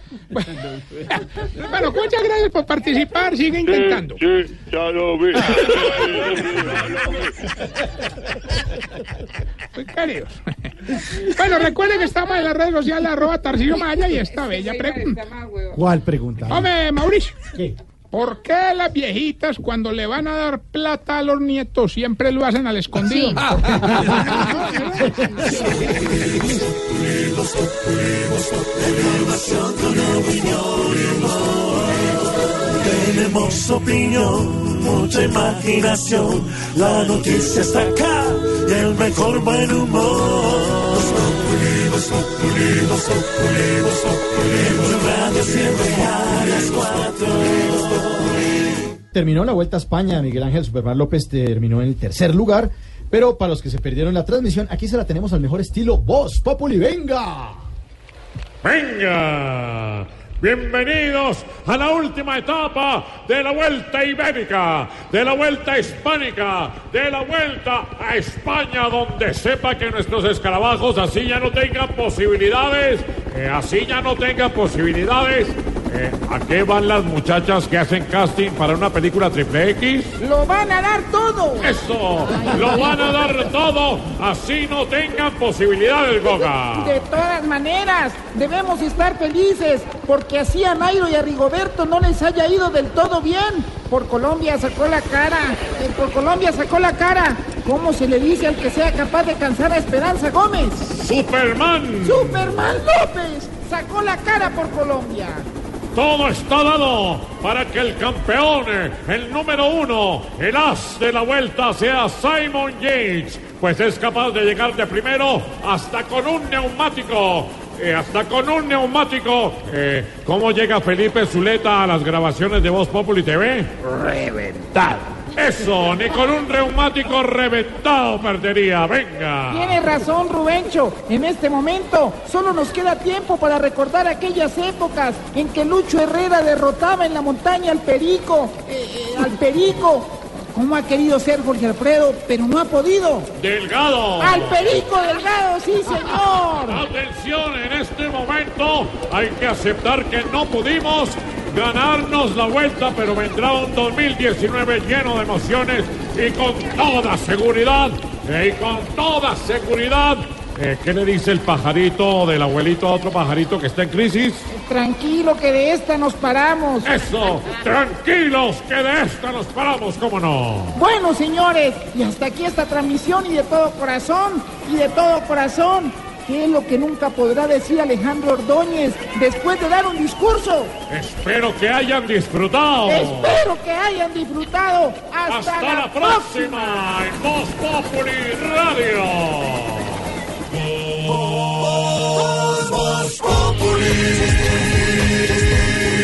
Bueno, muchas gracias por participar. Sigue intentando. Sí, sí, Salomé. Muy queridos. Bueno, recuerden que estamos en las redes sociales, arroba Tarcillo Maya y esta bella pregunta. ¿Cuál pregunta? Hombre, Mauricio. ¿Qué? ¿Por qué las viejitas cuando le van a dar plata a los nietos siempre lo hacen al escondido? Tenemos opinión, mucha imaginación. La noticia está acá y el mejor buen humor. En radio siempre a las cuatro. Terminó la Vuelta a España, Miguel Ángel Superman López terminó en el tercer lugar, pero para los que se perdieron la transmisión, aquí se la tenemos al mejor estilo Voz Populi, venga. Venga, bienvenidos a la última etapa de la Vuelta Ibérica, de la Vuelta Hispánica, de la Vuelta a España, donde sepa que nuestros escarabajos así ya no tengan posibilidades, que así ya no tengan posibilidades. Eh, ¿A qué van las muchachas que hacen casting para una película triple X? ¡Lo van a dar todo! Eso, lo van a dar todo, así no tengan posibilidades, Goga. De todas maneras, debemos estar felices porque así a Nairo y a Rigoberto no les haya ido del todo bien. Por Colombia sacó la cara, eh, por Colombia sacó la cara. ¿Cómo se le dice al que sea capaz de cansar a Esperanza Gómez? ¡Superman! ¡Superman López! Sacó la cara por Colombia. Todo está dado para que el campeón, el número uno, el as de la vuelta sea Simon Yates, pues es capaz de llegar de primero hasta con un neumático. eh, hasta con un neumático. Eh, ¿Cómo llega Felipe Zuleta a las grabaciones de Voz Populi TV? Reventado. Eso, ni con un reumático reventado perdería. Venga. Tiene razón, Rubencho. En este momento solo nos queda tiempo para recordar aquellas épocas en que Lucho Herrera derrotaba en la montaña al Perico. eh, eh, al Perico. ¿Cómo ha querido ser Jorge Alfredo, pero no ha podido? Delgado. ¡Al Perico Delgado, sí, señor! Atención, en este momento hay que aceptar que no pudimos ganarnos la vuelta, pero vendrá un 2019 lleno de emociones y con toda seguridad, eh, y con toda seguridad. eh, ¿Qué le dice el pajarito del abuelito a otro pajarito que está en crisis? Tranquilo que de esta nos paramos. Eso, tranquilos, que de esta nos paramos, ¿cómo no? Bueno, señores, y hasta aquí esta transmisión y de todo corazón, y de todo corazón. ¿Qué es lo que nunca podrá decir Alejandro Ordóñez después de dar un discurso? Espero que hayan disfrutado. Espero que hayan disfrutado. Hasta, Hasta la próxima en Voz Populi Radio.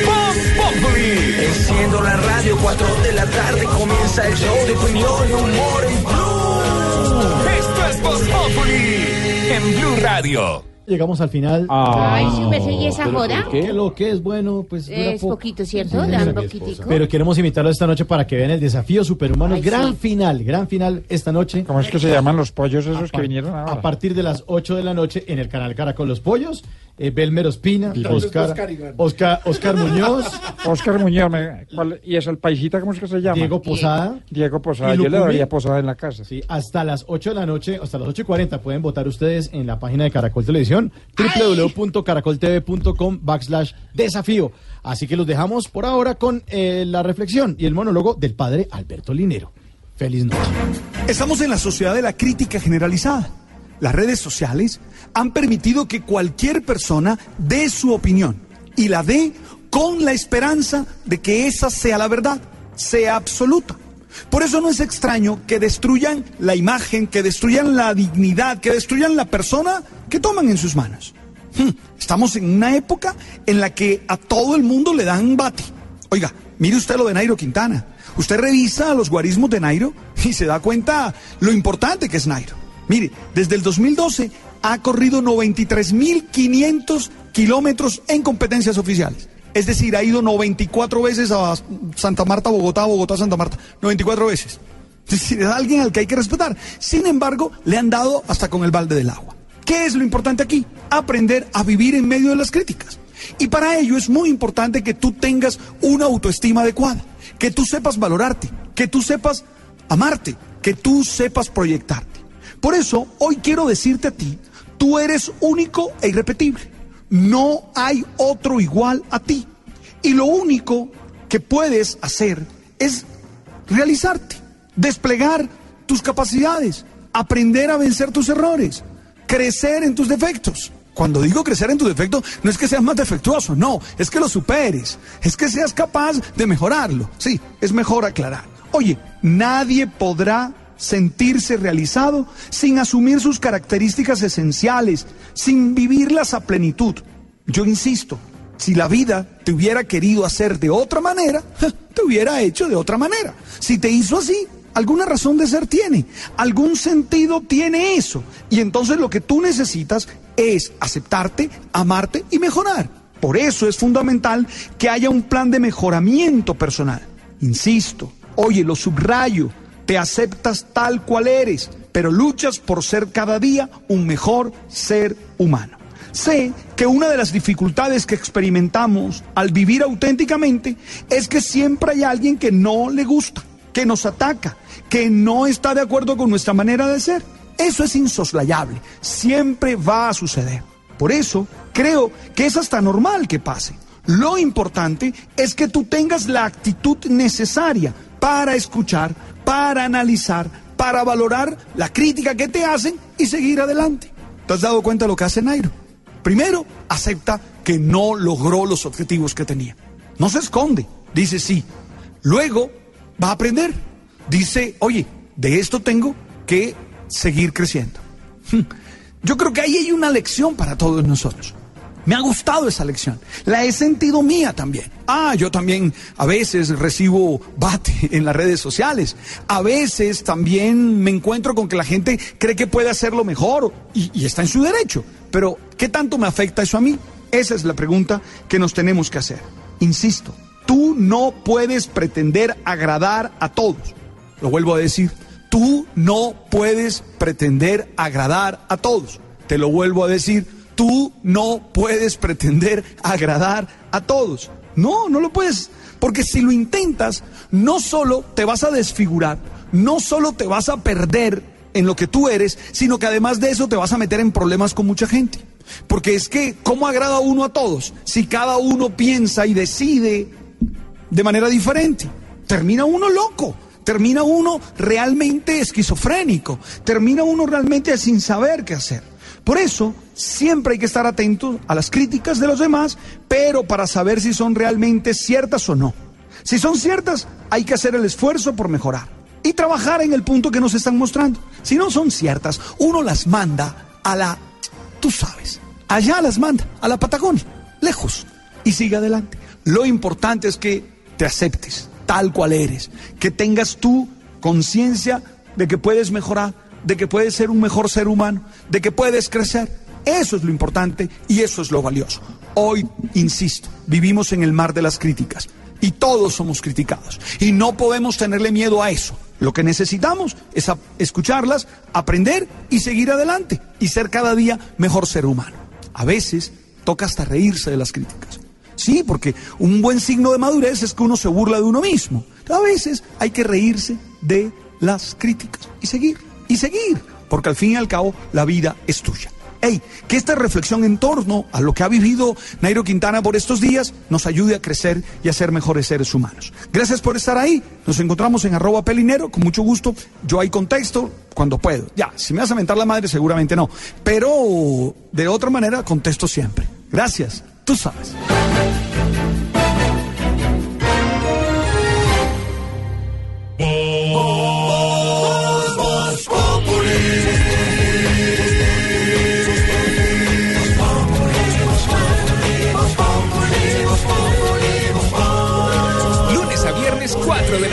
Voz Populi. Enciendo la radio, 4 de la tarde comienza el show de opinión y humor en Blue. Esto es Voz Populi en Blue Radio. Llegamos al final. Ay, sí, me sigue esa Pero joda. ¿por qué? Lo que es bueno, pues dura Es poco. poquito, ¿cierto? Sí, Dan poquitico. Pero queremos invitarlos esta noche para que vean el desafío superhumano. Ay, gran sí. final, gran final esta noche. ¿Cómo es que se llaman los pollos esos que vinieron A ahora? partir de las 8 de la noche en el canal Caracol Los Pollos. Eh, Belmer Ospina, Oscar, Oscar Iván. Oscar, Oscar Muñoz, Oscar Muñoz, me- ¿cuál- ¿y es el paisita cómo es que se llama? Diego Posada. Diego Posada, yo le daría posada en la casa. Sí, hasta las 8 de la noche, hasta las 8 y 40 pueden votar ustedes en la página de Caracol Televisión, www.caracoltv.com backslash desafío. Así que los dejamos por ahora con eh, la reflexión y el monólogo del padre Alberto Linero. Feliz noche. Estamos en la sociedad de la crítica generalizada. Las redes sociales han permitido que cualquier persona dé su opinión y la dé con la esperanza de que esa sea la verdad, sea absoluta. Por eso no es extraño que destruyan la imagen, que destruyan la dignidad, que destruyan la persona que toman en sus manos. Hmm, Estamos en una época en la que a todo el mundo le dan bate. Oiga, mire usted lo de Nairo Quintana. Usted revisa los guarismos de Nairo y se da cuenta lo importante que es Nairo. Mire, desde el 2012 ha corrido 93.500 kilómetros en competencias oficiales. Es decir, ha ido 94 veces a Santa Marta, Bogotá, Bogotá, Santa Marta. 94 veces. Es decir, es alguien al que hay que respetar. Sin embargo, le han dado hasta con el balde del agua. ¿Qué es lo importante aquí? Aprender a vivir en medio de las críticas. Y para ello es muy importante que tú tengas una autoestima adecuada, que tú sepas valorarte, que tú sepas amarte, que tú sepas proyectarte. Por eso, hoy quiero decirte a ti, tú eres único e irrepetible. No hay otro igual a ti. Y lo único que puedes hacer es realizarte, desplegar tus capacidades, aprender a vencer tus errores, crecer en tus defectos. Cuando digo crecer en tus defectos, no es que seas más defectuoso, no, es que lo superes, es que seas capaz de mejorarlo. Sí, es mejor aclarar. Oye, nadie podrá sentirse realizado sin asumir sus características esenciales, sin vivirlas a plenitud. Yo insisto, si la vida te hubiera querido hacer de otra manera, te hubiera hecho de otra manera. Si te hizo así, alguna razón de ser tiene, algún sentido tiene eso. Y entonces lo que tú necesitas es aceptarte, amarte y mejorar. Por eso es fundamental que haya un plan de mejoramiento personal. Insisto, oye, lo subrayo, te aceptas tal cual eres, pero luchas por ser cada día un mejor ser humano. Sé que una de las dificultades que experimentamos al vivir auténticamente es que siempre hay alguien que no le gusta, que nos ataca, que no está de acuerdo con nuestra manera de ser. Eso es insoslayable, siempre va a suceder. Por eso creo que es hasta normal que pase. Lo importante es que tú tengas la actitud necesaria para escuchar, para analizar, para valorar la crítica que te hacen y seguir adelante. ¿Te has dado cuenta de lo que hace Nairo? Primero, acepta que no logró los objetivos que tenía. No se esconde, dice sí. Luego, va a aprender. Dice, oye, de esto tengo que seguir creciendo. Yo creo que ahí hay una lección para todos nosotros. Me ha gustado esa lección. La he sentido mía también. Ah, yo también a veces recibo bate en las redes sociales. A veces también me encuentro con que la gente cree que puede hacerlo mejor y, está en su derecho. Pero, ¿qué tanto me afecta eso a mí? Esa es la pregunta que nos tenemos que hacer. Insisto, tú no puedes pretender agradar a todos. Lo vuelvo a decir, tú no puedes pretender agradar a todos. Te lo vuelvo a decir, tú no puedes pretender agradar a todos. No, no lo puedes. Porque si lo intentas, no solo te vas a desfigurar, no solo te vas a perder en lo que tú eres, sino que además de eso te vas a meter en problemas con mucha gente. Porque es que, ¿cómo agrada uno a todos? Si cada uno piensa y decide de manera diferente, termina uno loco. Termina uno realmente esquizofrénico, termina uno realmente sin saber qué hacer. Por eso, siempre hay que estar atentos a las críticas de los demás, pero para saber si son realmente ciertas o no. Si son ciertas, hay que hacer el esfuerzo por mejorar y trabajar en el punto que nos están mostrando. Si no son ciertas, uno las manda a la, tú sabes, allá las manda, a la Patagonia, lejos, y sigue adelante. Lo importante es que te aceptes tal cual eres, que tengas tu conciencia de que puedes mejorar, de que puedes ser un mejor ser humano, de que puedes crecer. Eso es lo importante y eso es lo valioso. Hoy, insisto, vivimos en el mar de las críticas y todos somos criticados y no podemos tenerle miedo a eso. Lo que necesitamos es escucharlas, aprender y seguir adelante y ser cada día mejor ser humano. A veces toca hasta reírse de las críticas. Sí, porque un buen signo de madurez es que uno se burla de uno mismo. A veces hay que reírse de las críticas y seguir, y seguir, porque al fin y al cabo la vida es tuya. Hey, que esta reflexión en torno a lo que ha vivido Nairo Quintana por estos días nos ayude a crecer y a ser mejores seres humanos. Gracias por estar ahí. Nos encontramos en arroba pelinero, con mucho gusto. Yo ahí contesto cuando puedo. Ya, si me vas a mentar la madre, seguramente no. Pero de otra manera contesto siempre. Gracias. Tú sabes.